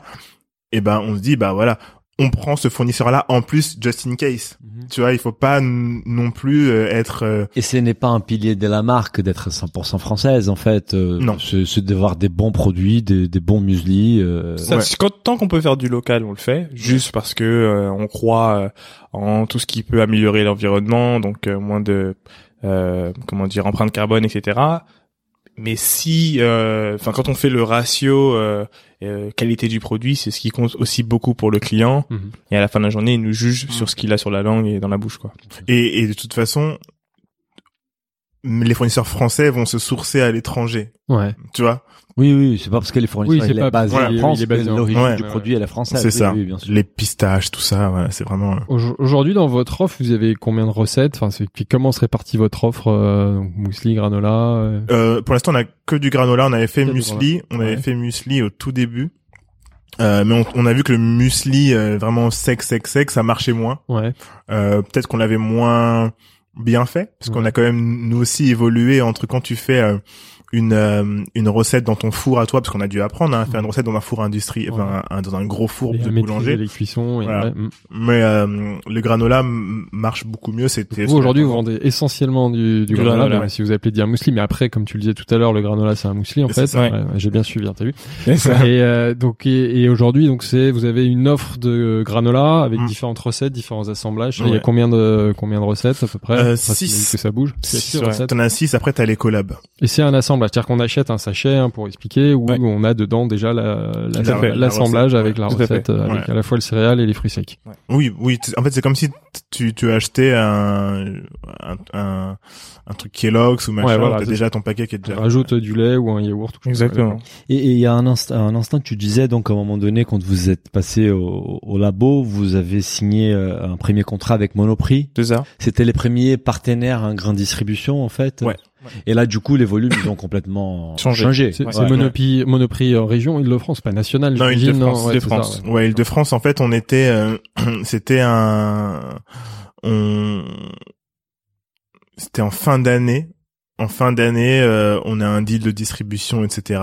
Speaker 4: Et ben on se dit, bah voilà, on prend ce fournisseur-là en plus just in case.
Speaker 1: Mhm.
Speaker 4: Tu vois, il faut pas non plus euh, être euh,
Speaker 1: Et ce n'est pas un pilier de la marque d'être 100% française en fait. euh,
Speaker 4: Non.
Speaker 1: C'est c'est d'avoir des bons produits, des, des bons muesli. euh,
Speaker 3: Ça,
Speaker 4: Ouais.
Speaker 3: quand, tant qu'on peut faire du local, on le fait, juste parce que euh, on croit euh, en tout ce qui peut améliorer l'environnement, donc euh, moins de euh, comment dire empreinte carbone, etc. Mais si, euh, enfin, quand on fait le ratio euh, euh, qualité du produit, c'est ce qui compte aussi beaucoup pour le client.
Speaker 2: Mhm.
Speaker 3: Et à la fin de la journée, il nous juge sur ce qu'il a sur la langue et dans la bouche, quoi.
Speaker 4: et, et de toute façon les fournisseurs français vont se sourcer à l'étranger.
Speaker 2: Ouais.
Speaker 4: Tu vois,
Speaker 1: Oui, oui, c'est pas parce que les fournisseurs
Speaker 2: Oui, c'est pas-
Speaker 1: est basé
Speaker 4: voilà,
Speaker 1: en France
Speaker 2: il est basé
Speaker 1: que
Speaker 2: en-
Speaker 1: l'origine
Speaker 4: Ouais,
Speaker 1: du
Speaker 2: ouais,
Speaker 1: produit elle est française.
Speaker 4: c'est
Speaker 1: Oui,
Speaker 4: ça.
Speaker 1: oui, bien sûr.
Speaker 4: Les pistaches, tout ça, ouais, c'est vraiment. euh,
Speaker 2: Au- Aujourd'hui, dans votre offre, vous avez combien de recettes? Enfin, c'est puis comment se répartit votre offre euh, donc Muesli, granola. euh,
Speaker 4: Euh, pour l'instant, on a que du granola. On avait fait muesli. On avait
Speaker 2: Ouais.
Speaker 4: fait muesli au tout début. Euh, mais on, on a vu que le muesli euh, vraiment sec, sec, sec, ça marchait moins.
Speaker 2: Ouais.
Speaker 4: Euh, Peut-être qu'on l'avait moins bien fait, parce qu'on a quand même nous aussi évolué entre quand tu fais euh, une euh, une recette dans ton four à toi, parce qu'on a dû apprendre hein, à faire une recette dans un four industrie, enfin, un- dans un gros four
Speaker 2: Et
Speaker 4: de boulanger.
Speaker 2: les cuissons. Et,
Speaker 4: Voilà.
Speaker 2: ouais, mm.
Speaker 4: Mais euh, le granola marche beaucoup mieux. C'était
Speaker 2: Vous aujourd'hui, vous vendez essentiellement du, du
Speaker 3: Du
Speaker 2: granola,
Speaker 3: granola, ouais.
Speaker 2: si vous appelez dire muesli, mais après, comme tu le disais tout à l'heure, le granola c'est un muesli en
Speaker 4: C'est
Speaker 2: fait. J'ai bien suivi, hein, t'as vu. Et euh, donc et, et aujourd'hui, donc c'est vous avez une offre de granola avec
Speaker 4: Mm.
Speaker 2: différentes recettes, différents assemblages. Il y a combien de combien de recettes à peu près?
Speaker 4: Euh, six.
Speaker 2: que ça bouge.
Speaker 3: Six,
Speaker 2: six recettes.
Speaker 4: T'en as six. Après, t'as les collabs.
Speaker 2: Et c'est un assemblage, c'est-à-dire qu'on achète un sachet hein, pour expliquer où
Speaker 3: Ouais.
Speaker 2: on a dedans déjà la, la- l'assemblage
Speaker 4: La
Speaker 2: avec la
Speaker 3: Tout à fait.
Speaker 2: recette, euh, avec
Speaker 4: Ouais.
Speaker 2: à la fois le céréal et les fruits secs.
Speaker 4: Oui, oui. En fait, c'est comme si tu tu achetais un un un, un truc Kellogg's ou machin.
Speaker 2: Ouais, voilà,
Speaker 4: déjà ton paquet qui est déjà.
Speaker 2: rajoutes du lait ou un yaourt. ou
Speaker 3: Exactement.
Speaker 1: Et il y a un instant, un instant que tu disais donc à un moment donné quand vous êtes passé au, au labo, vous avez signé euh, un premier contrat avec Monoprix.
Speaker 3: C'est ça.
Speaker 1: C'était les premiers partenaires en grande distribution en fait.
Speaker 4: Ouais.
Speaker 1: Et là du coup les volumes ils ont complètement
Speaker 3: Changé.
Speaker 1: changé.
Speaker 2: C'est
Speaker 1: Ouais.
Speaker 2: Monoprix, Monoprix euh, région Île-de-France, pas national.
Speaker 4: Non, Île-de-France,
Speaker 2: Ouais,
Speaker 3: Île-de-France.
Speaker 2: ouais.
Speaker 4: Île-de-France, en fait, on était, euh, c'était un, on, c'était en fin d'année. En fin d'année, euh, on a un deal de distribution, etc.,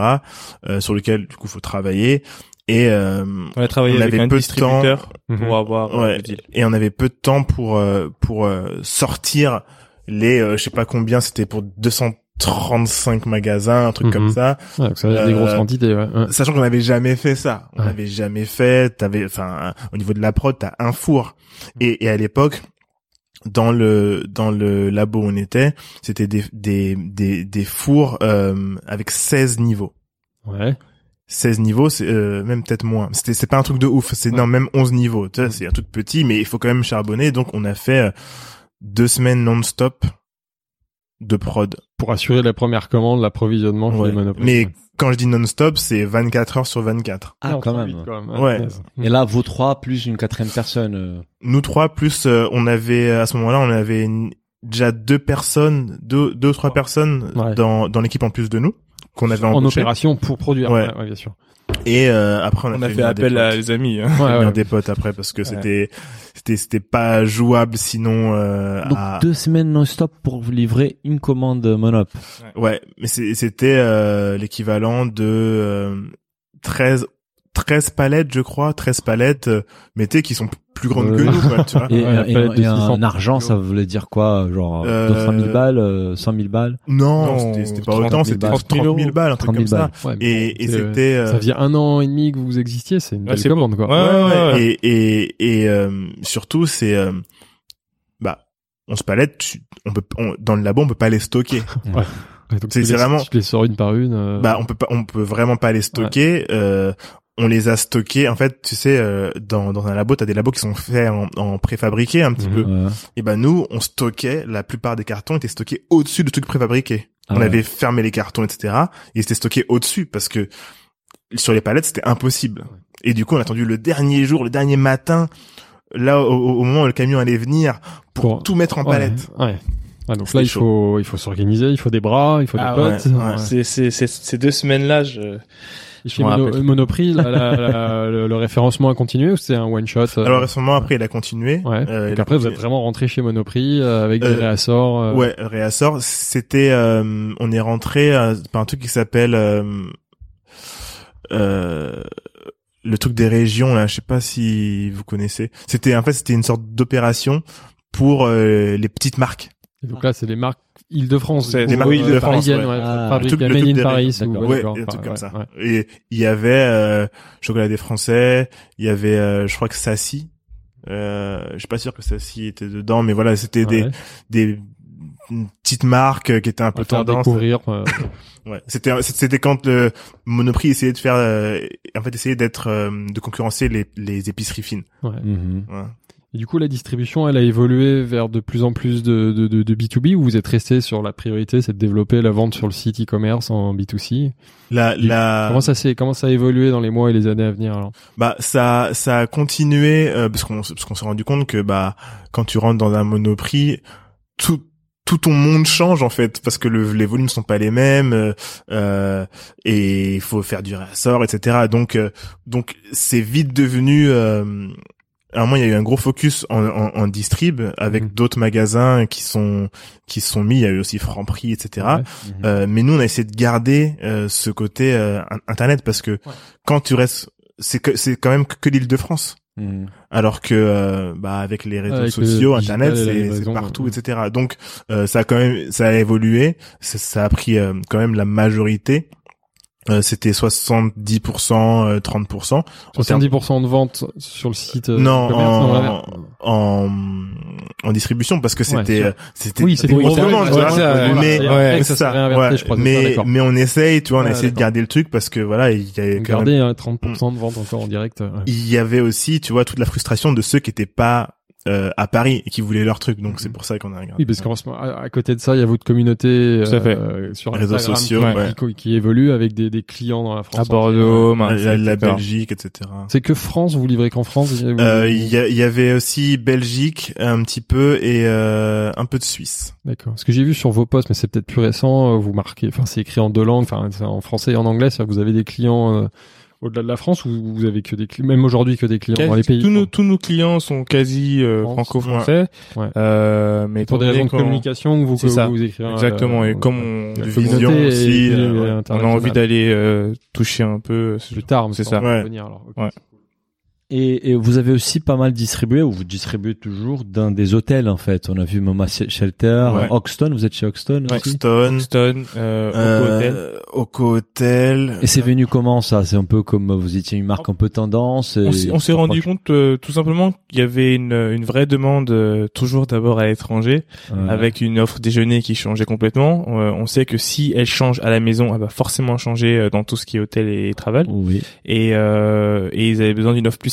Speaker 4: euh, sur lequel du coup faut travailler. Et euh,
Speaker 3: On a travaillé
Speaker 4: On
Speaker 3: avec
Speaker 4: avait
Speaker 3: un
Speaker 4: peu de
Speaker 2: Mhm.
Speaker 3: pour avoir euh,
Speaker 4: ouais,
Speaker 3: le deal.
Speaker 4: et on avait peu de temps pour euh, pour euh, sortir les, euh, je sais pas combien, c'était pour 235 magasins, un truc
Speaker 2: Mhm.
Speaker 4: comme ça.
Speaker 2: Ouais, donc ça veut dire des
Speaker 4: Euh,
Speaker 2: grosses quantités. Ouais. Ouais.
Speaker 4: Sachant qu'on n'avait jamais fait ça. On
Speaker 2: Ouais.
Speaker 4: n'avait jamais fait. T'avais, enfin, au niveau de la prod, t'as un four. Et, et à l'époque, dans le dans le labo où on était, c'était des des des, des fours euh, avec 16 niveaux.
Speaker 2: Ouais.
Speaker 4: 16 niveaux, c'est euh, même peut-être moins. C'était c'est pas un truc de ouf. C'est
Speaker 2: Ouais.
Speaker 4: non même 11 niveaux. C'est un truc petit, mais il faut quand même charbonner. Donc on a fait euh, deux semaines non-stop de prod.
Speaker 2: Pour assurer la première commande, l'approvisionnement
Speaker 4: Ouais. Mais
Speaker 2: Ouais.
Speaker 4: quand je dis non-stop, c'est 24 heures sur 24.
Speaker 1: Ah
Speaker 2: Non,
Speaker 1: quand même.
Speaker 2: vite, quand même.
Speaker 4: Ouais.
Speaker 1: Et là vous trois plus une quatrième personne. euh,
Speaker 4: nous trois plus euh, on avait à ce moment-là on avait une- déjà deux personnes deux deux ou trois personnes
Speaker 2: Ouais.
Speaker 4: dans dans l'équipe en plus de nous qu'on avait
Speaker 2: en opération pour produire.
Speaker 4: Ouais.
Speaker 2: Ouais, ouais, bien sûr.
Speaker 4: et euh, après on a,
Speaker 3: On a fait appel
Speaker 4: des
Speaker 3: à les amis. hein.
Speaker 4: Des potes après parce que c'était c'était c'était pas jouable sinon euh,
Speaker 1: Donc
Speaker 4: à-
Speaker 1: deux semaines non-stop pour vous livrer une commande Monop.
Speaker 4: ouais mais c'était euh, l'équivalent de euh, 13 13 palettes je crois 13 palettes euh, mais tu sais qui sont plus grandes que
Speaker 1: Euh,
Speaker 4: nous quoi tu vois
Speaker 1: Et,
Speaker 2: Ouais,
Speaker 1: et-
Speaker 2: palette de
Speaker 1: et un
Speaker 2: 600
Speaker 1: argent, ça voulait dire quoi Genre
Speaker 4: Euh,
Speaker 1: 200 000 balles, euh, 100 000 balles?
Speaker 4: Non,
Speaker 3: Non,
Speaker 4: c'était pas
Speaker 3: 30
Speaker 4: autant
Speaker 1: 000
Speaker 4: c'était
Speaker 1: balles.
Speaker 4: 30 000 balles un truc
Speaker 1: 30 000
Speaker 4: comme ça
Speaker 1: balles.
Speaker 2: Ouais,
Speaker 4: et, c'était euh,
Speaker 2: Ça faisait un an et demi que vous existiez, c'est une
Speaker 3: Ouais,
Speaker 2: belle
Speaker 3: c'est
Speaker 2: commande, quoi.
Speaker 3: Ouais,
Speaker 4: Ouais, ouais,
Speaker 3: ouais.
Speaker 4: Et, et, et euh, surtout, c'est... euh, bah, on se palette, tu- on peut, on- dans le labo, on peut pas les stocker.
Speaker 2: Ouais,
Speaker 4: C'est- vraiment-
Speaker 2: Tu les sors une par une. euh,
Speaker 4: bah, on peut pas, on peut vraiment pas les stocker. Euh, on les a stockés. En fait, tu sais, euh, dans, dans un labo, t'as des labos qui sont faits en, en préfabriqué un petit
Speaker 2: Mhm.
Speaker 4: peu.
Speaker 1: Ouais.
Speaker 4: Et ben nous, on stockait. La plupart des cartons étaient stockés au-dessus de trucs préfabriqués.
Speaker 1: Ah
Speaker 4: on
Speaker 1: ouais.
Speaker 4: avait fermé les cartons, etc. Et ils étaient stockés au-dessus parce que sur les palettes, c'était impossible. Et du coup, on a attendu le dernier jour, le dernier matin, là, au, au moment où le camion allait venir, pour
Speaker 2: Pour-
Speaker 4: tout mettre en palette.
Speaker 2: Ouais. Ouais, donc là, il
Speaker 4: chaud.
Speaker 2: faut, il faut s'organiser, il faut des bras, il faut
Speaker 3: Ah
Speaker 2: des
Speaker 4: ouais,
Speaker 2: potes.
Speaker 4: ouais.
Speaker 3: C'est, c'est, c'est, ces deux semaines-là, je...
Speaker 2: Chez Mono-. Monoprix, la- la- la- le, le référencement a continué ou c'est un one shot euh,
Speaker 4: Alors récemment, après, il a continué.
Speaker 2: Ouais.
Speaker 4: Euh,
Speaker 2: Donc
Speaker 4: il a
Speaker 2: après, vous êtes vraiment rentré chez Monoprix euh, avec des
Speaker 4: Euh,
Speaker 2: réassorts. euh,
Speaker 4: Ouais, réassort. C'était, euh, on est rentré par un truc qui s'appelle euh, euh, le truc des régions là, je sais pas si vous connaissez. C'était en fait c'était une sorte d'opération pour euh, les petites marques.
Speaker 2: Et donc là, c'est les marques Île-de-France.
Speaker 3: C'est des marques Île-de-France,
Speaker 2: parisiennes,
Speaker 1: ouais.
Speaker 2: ouais.
Speaker 1: Ah,
Speaker 2: Fabrique
Speaker 4: le truc-
Speaker 2: à
Speaker 4: le
Speaker 2: Made
Speaker 4: truc
Speaker 2: in
Speaker 4: des
Speaker 2: Paris.
Speaker 1: régions.
Speaker 2: ou-
Speaker 1: D'accord.
Speaker 4: Ouais,
Speaker 2: d'accord,
Speaker 4: un
Speaker 2: enfin,
Speaker 4: truc comme
Speaker 2: ouais,
Speaker 4: ça.
Speaker 2: ouais.
Speaker 4: Et il y avait euh, chocolat des Français, il y avait euh, je crois que Sassy. Euh, je suis pas sûr que Sassy était dedans, mais voilà, c'était des
Speaker 2: Ouais.
Speaker 4: des petites marques qui étaient un peu tendance.
Speaker 2: découvrir. euh,
Speaker 4: Ouais, c'était c'était quand le Monoprix essayait de faire euh, en fait essayait d'être euh, de concurrencer les les épiceries fines.
Speaker 2: ouais.
Speaker 1: Mhm.
Speaker 4: Ouais.
Speaker 2: Et du coup, la distribution, elle a évolué vers de plus en plus de, de, de, de B2B ou vous êtes resté sur la priorité, c'est de développer la vente sur le site e-commerce en B2C
Speaker 4: La la
Speaker 2: Comment ça s'est comment ça a évolué dans les mois et les années à venir alors?
Speaker 4: Bah ça ça a continué euh, parce qu'on parce qu'on s'est rendu compte que bah quand tu rentres dans un Monoprix tout tout ton monde change en fait parce que le, les volumes sont pas les mêmes euh, euh, et il faut faire du réassort etc donc euh, donc c'est vite devenu euh, à un moment il y a eu un gros focus en, en, en distrib avec
Speaker 2: Mhm.
Speaker 4: d'autres magasins qui sont qui sont mis il y a eu aussi Franprix etc
Speaker 2: Ouais.
Speaker 1: Mhm.
Speaker 4: euh, mais nous, on a essayé de garder euh, ce côté euh, in- internet parce que quand tu restes, c'est que c'est quand même que, l'Île-de-France.
Speaker 1: Mhm.
Speaker 4: Alors que euh, bah avec les réseaux
Speaker 2: Avec
Speaker 4: sociaux, internet, c'est- partout,
Speaker 2: ouais.
Speaker 4: etc. Donc euh, ça a quand même ça a évolué, ça, ça a pris euh, quand même la majorité. Euh, C'était 70%, euh, 30%. En termes-
Speaker 2: 70% de ventes sur le site euh,
Speaker 4: Non, en- en en distribution parce que
Speaker 2: Ouais,
Speaker 4: c'était euh, c'était
Speaker 2: Oui, c'était
Speaker 4: gros
Speaker 2: voilà.
Speaker 4: mais ouais,
Speaker 2: ça
Speaker 4: ça, ouais.
Speaker 2: je crois, c'est ça,
Speaker 4: mais mais on essaye, tu vois, on a
Speaker 2: Ouais,
Speaker 4: essayé de garder le truc parce que voilà, il y avait quand même
Speaker 2: hein, 30% de ventes encore en direct.
Speaker 4: il y avait aussi, tu vois, toute la frustration de ceux qui étaient pas euh, à Paris et qui voulaient leur truc. Donc c'est pour ça qu'on a regardé.
Speaker 2: Oui, parce qu'en ce moment, à, côté de ça, il y a votre communauté
Speaker 3: Tout à fait.
Speaker 2: euh, sur
Speaker 4: Réseaux
Speaker 2: Instagram
Speaker 4: sociaux,
Speaker 2: qui,
Speaker 4: ouais.
Speaker 2: qui, qui évolue avec des, des clients dans la France.
Speaker 3: À. Bordeaux,
Speaker 4: la,
Speaker 3: Marseille,
Speaker 4: la- la
Speaker 3: etc.
Speaker 4: Belgique, etc.
Speaker 2: C'est que France, vous livrez qu'en France vous-
Speaker 4: Euh, Il y, a- il y avait aussi Belgique un petit peu et euh, un peu de Suisse.
Speaker 2: D'accord. Ce que j'ai vu sur vos posts, mais c'est peut-être plus récent, euh, vous marquez, enfin c'est écrit en deux langues, enfin c'est en français et en anglais, c'est-à-dire que vous avez des clients euh, au-delà de la France ou vous avez que des clients, même aujourd'hui que des clients dans les pays
Speaker 3: tous nos tous nos clients sont quasi euh, franco-français.
Speaker 2: ouais.
Speaker 3: Euh, mais
Speaker 2: pour des raisons de communication vous,
Speaker 3: ça.
Speaker 2: vous écrivez.
Speaker 3: Exactement.
Speaker 2: euh,
Speaker 3: et comme on,
Speaker 4: de vision aussi, euh,
Speaker 3: on a envie d'aller euh, toucher un peu.
Speaker 2: plus tard,
Speaker 3: C'est
Speaker 2: ça. alors.
Speaker 3: Ouais.
Speaker 1: Et, et vous avez aussi pas mal distribué, ou vous distribuez toujours dans des hôtels en fait. On a vu Mama Shelter,
Speaker 4: Ouais.
Speaker 1: Hoxton, vous êtes chez Hoxton aussi
Speaker 4: Hoxton,
Speaker 3: Stone, euh, Oco Hotel.
Speaker 4: euh, Oco Hotel.
Speaker 1: Et c'est venu comment ça? C'est un peu comme vous étiez une marque un peu tendance. et
Speaker 3: On s'est- rendu compte euh, tout simplement qu'il y avait une, une vraie demande euh, toujours d'abord à l'étranger
Speaker 1: Ouais.
Speaker 3: avec une offre déjeuner qui changeait complètement. Euh, on sait que si elle change à la maison, elle va forcément changer euh, dans tout ce qui est hôtel et travel.
Speaker 1: Oui.
Speaker 3: Et, euh, et ils avaient besoin d'une offre plus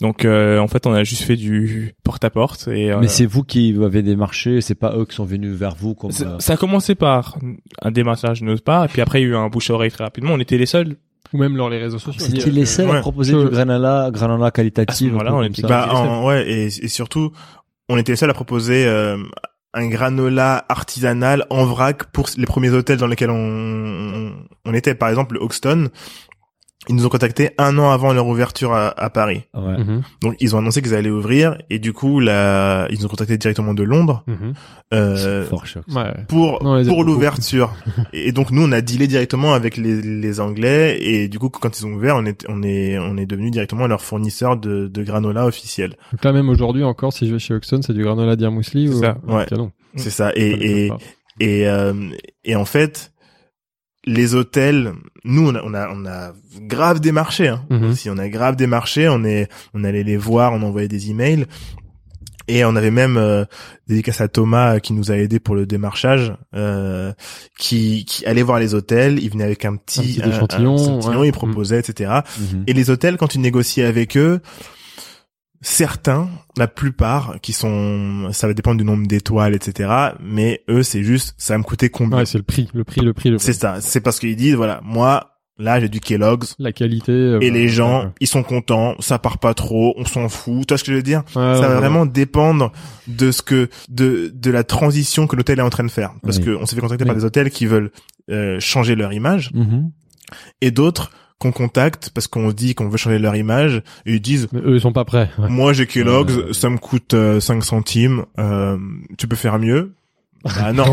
Speaker 3: Donc euh, en fait, on a juste fait du porte à porte. Et euh,
Speaker 1: Mais c'est vous qui avez démarché, c'est pas eux qui sont venus vers vous comme.
Speaker 3: ça,
Speaker 1: euh,
Speaker 3: ça a commencé par un démarchage de notre part, et puis après il y a eu un bouche à oreille très rapidement. On était les seuls.
Speaker 2: Ou même dans les réseaux sociaux.
Speaker 1: C'était les seuls
Speaker 4: ouais.
Speaker 1: à proposer du granola, granola qualitatif. peu
Speaker 3: on était.
Speaker 4: Bah,
Speaker 3: les seuls.
Speaker 4: en, ouais, et, et surtout, on était les seuls à proposer euh, un granola artisanal en vrac pour les premiers hôtels dans lesquels on, on, on était. Par exemple, le Hoxton, ils nous ont contactés un an avant leur ouverture à, à Paris.
Speaker 1: Ouais.
Speaker 2: Mhm,
Speaker 4: Donc, ils ont annoncé qu'ils allaient ouvrir et du coup, là, ils nous ont contactés directement de Londres euh,
Speaker 1: C'est fort choc.
Speaker 2: Ouais.
Speaker 4: pour
Speaker 2: Non,
Speaker 4: pour l'ouverture. et donc, nous, on a dealé directement avec les, les Anglais et du coup, quand ils ont ouvert, on est on est on est devenu directement leur fournisseur de, de granola officiel.
Speaker 2: Donc là même aujourd'hui encore, si je vais chez Hoxton, c'est du granola d'Irmousli
Speaker 3: C'est
Speaker 2: ou
Speaker 3: ça,
Speaker 2: ou
Speaker 4: ouais.
Speaker 2: canon.
Speaker 4: C'est ça. Et et. Et, euh, et en fait, les hôtels, nous on a, on a, on a grave démarché. Hein.
Speaker 2: Mhm.
Speaker 4: Aussi, on a grave démarché. On est, on allait les voir, on envoyait des emails. Et on avait même euh, dédicace à Thomas euh, qui nous a aidé pour le démarchage, euh, qui, qui allait voir les hôtels. Il venait avec un petit,
Speaker 2: Un petit échantillon,
Speaker 4: échantillon,
Speaker 2: ouais.
Speaker 4: il proposait, etc.
Speaker 1: Mhm.
Speaker 4: Et les hôtels, quand tu négocies avec eux, certains, la plupart, qui sont, ça va dépendre du nombre d'étoiles, etc. Mais eux, c'est juste, ça va me coûter combien?
Speaker 2: Ouais, c'est le prix, le prix, le prix, le prix.
Speaker 4: C'est ça. C'est parce qu'ils disent, voilà, moi, là, j'ai du Kellogg's.
Speaker 2: La qualité. euh,
Speaker 4: Et
Speaker 2: bah,
Speaker 4: les gens,
Speaker 2: ouais.
Speaker 4: ils sont contents, ça part pas trop, on s'en fout. Tu vois ce que je veux dire?
Speaker 2: Ouais,
Speaker 4: Ça va vraiment dépendre de ce que, de, de la transition que l'hôtel est en train de faire. Parce
Speaker 1: Oui.
Speaker 4: que on s'est fait contacter par des hôtels qui veulent euh, changer leur image
Speaker 1: Mhm.
Speaker 4: et d'autres qu'on contacte parce qu'on dit qu'on veut changer leur image et ils disent
Speaker 2: Mais eux, ils sont pas prêts. Ouais.
Speaker 4: Moi, j'ai Kellogg's, ça me coûte euh, 5 centimes. Euh, tu peux faire mieux? Ah non.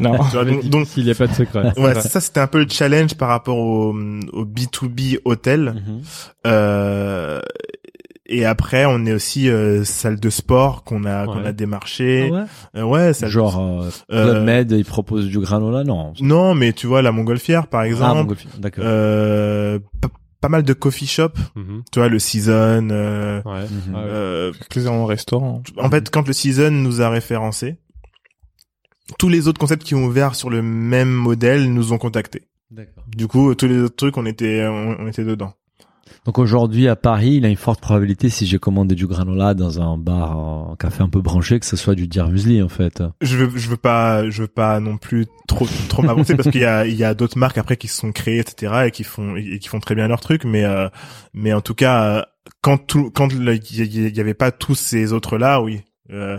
Speaker 3: non.
Speaker 4: Vois, donc, donc,
Speaker 2: S'il n'y a pas de secret.
Speaker 4: ouais, ça c'était un peu le challenge par rapport au, au B2B hôtel.
Speaker 1: Mhm.
Speaker 4: Euh, et après, on est aussi euh, salle de sport qu'on a qu'on
Speaker 2: Ouais.
Speaker 4: a démarché.
Speaker 1: Ah ouais
Speaker 4: Euh, ouais, salle de-
Speaker 1: Genre euh,
Speaker 4: Euh,
Speaker 1: Club Med, ils proposent du granola, non?
Speaker 4: Non, mais tu vois la Montgolfière par
Speaker 1: Ah,
Speaker 4: exemple.
Speaker 1: Montgolfière, d'accord.
Speaker 4: euh, pas mal de coffee shop.
Speaker 2: Mhm.
Speaker 4: Tu vois le season. euh,
Speaker 2: Ouais. Ah ouais.
Speaker 4: euh,
Speaker 3: au restaurant.
Speaker 4: en fait, quand le season nous a référencé, tous les autres concepts qui ont ouvert sur le même modèle nous ont contactés.
Speaker 1: D'accord.
Speaker 4: Du coup, tous les autres trucs, on était on, on était dedans.
Speaker 1: Donc aujourd'hui à Paris, il a une forte probabilité si j'ai commandé du granola dans un bar, un café un peu branché, que ce soit du Muesli en fait.
Speaker 4: Je veux, je veux pas, je veux pas non plus trop, trop m'avancer parce qu'il y a, il y a d'autres marques après qui se sont créées, etc. et qui font, et qui font très bien leur truc. Mais, euh, mais en tout cas, euh, quand tout, quand il y, y avait pas tous ces autres là, oui. Euh,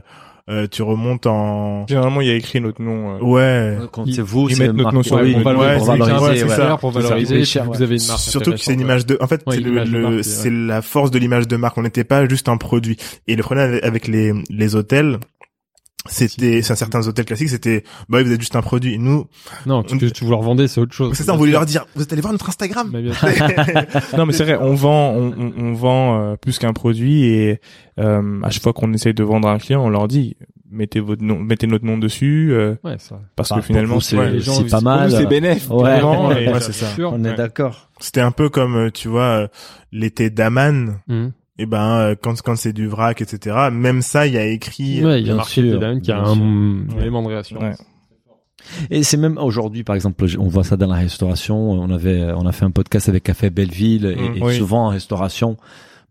Speaker 4: euh, tu remontes en,
Speaker 3: Généralement, il y a écrit notre nom. euh,
Speaker 4: ouais.
Speaker 1: Quand
Speaker 2: Ils-
Speaker 1: c'est vous,
Speaker 3: ils mettent notre nom sur
Speaker 1: oui,
Speaker 3: le-
Speaker 2: pour
Speaker 4: ouais,
Speaker 2: valoriser,
Speaker 4: ouais, ça.
Speaker 2: pour
Speaker 1: ça.
Speaker 2: valoriser,
Speaker 1: cher,
Speaker 2: vous avez une marque
Speaker 4: Surtout que c'est une image de, en fait,
Speaker 2: Ouais,
Speaker 4: c'est le, c'est
Speaker 2: ouais.
Speaker 4: la force de l'image de marque. On n'était pas juste un produit. Et le problème avec- avec les, les hôtels, c'était, c'est certains hôtels classiques, c'était, bah, oui, vous êtes juste un produit. Nous.
Speaker 2: Non, tu, tu, tu vous leur vendais, c'est autre chose.
Speaker 4: c'est ça, on voulait leur dire, vous êtes allé voir notre Instagram.
Speaker 2: Bah, bien.
Speaker 3: Non, mais c'est vrai, on vend, on, on, on vend euh, plus qu'un produit et euh, à chaque fois qu'on essaye de vendre à un client, on leur dit mettez votre nom, mettez notre nom dessus euh,
Speaker 2: Ouais, ça.
Speaker 3: parce
Speaker 1: Bah,
Speaker 3: que
Speaker 1: pour
Speaker 3: finalement
Speaker 1: c'est
Speaker 3: ouais,
Speaker 1: c'est pas mal.
Speaker 3: c'est bénéf.
Speaker 1: Ouais.
Speaker 4: Ouais, c'est ça.
Speaker 2: Sûr.
Speaker 1: On est d'accord.
Speaker 4: C'était un peu comme, euh, tu vois, euh, l'été d'Aman.
Speaker 2: Mhm.
Speaker 4: Et ben, euh, quand, quand c'est du vrac, etc. Même ça, il y a écrit.
Speaker 2: Ouais, il y a
Speaker 1: bien sûr,
Speaker 2: qui a un élément de réassurance.
Speaker 3: Ouais.
Speaker 1: Et c'est même aujourd'hui, par exemple, on voit ça dans la restauration. On avait, on a fait un podcast avec Café Belleville et,
Speaker 4: Mm,
Speaker 1: et
Speaker 3: oui.
Speaker 1: souvent en restauration,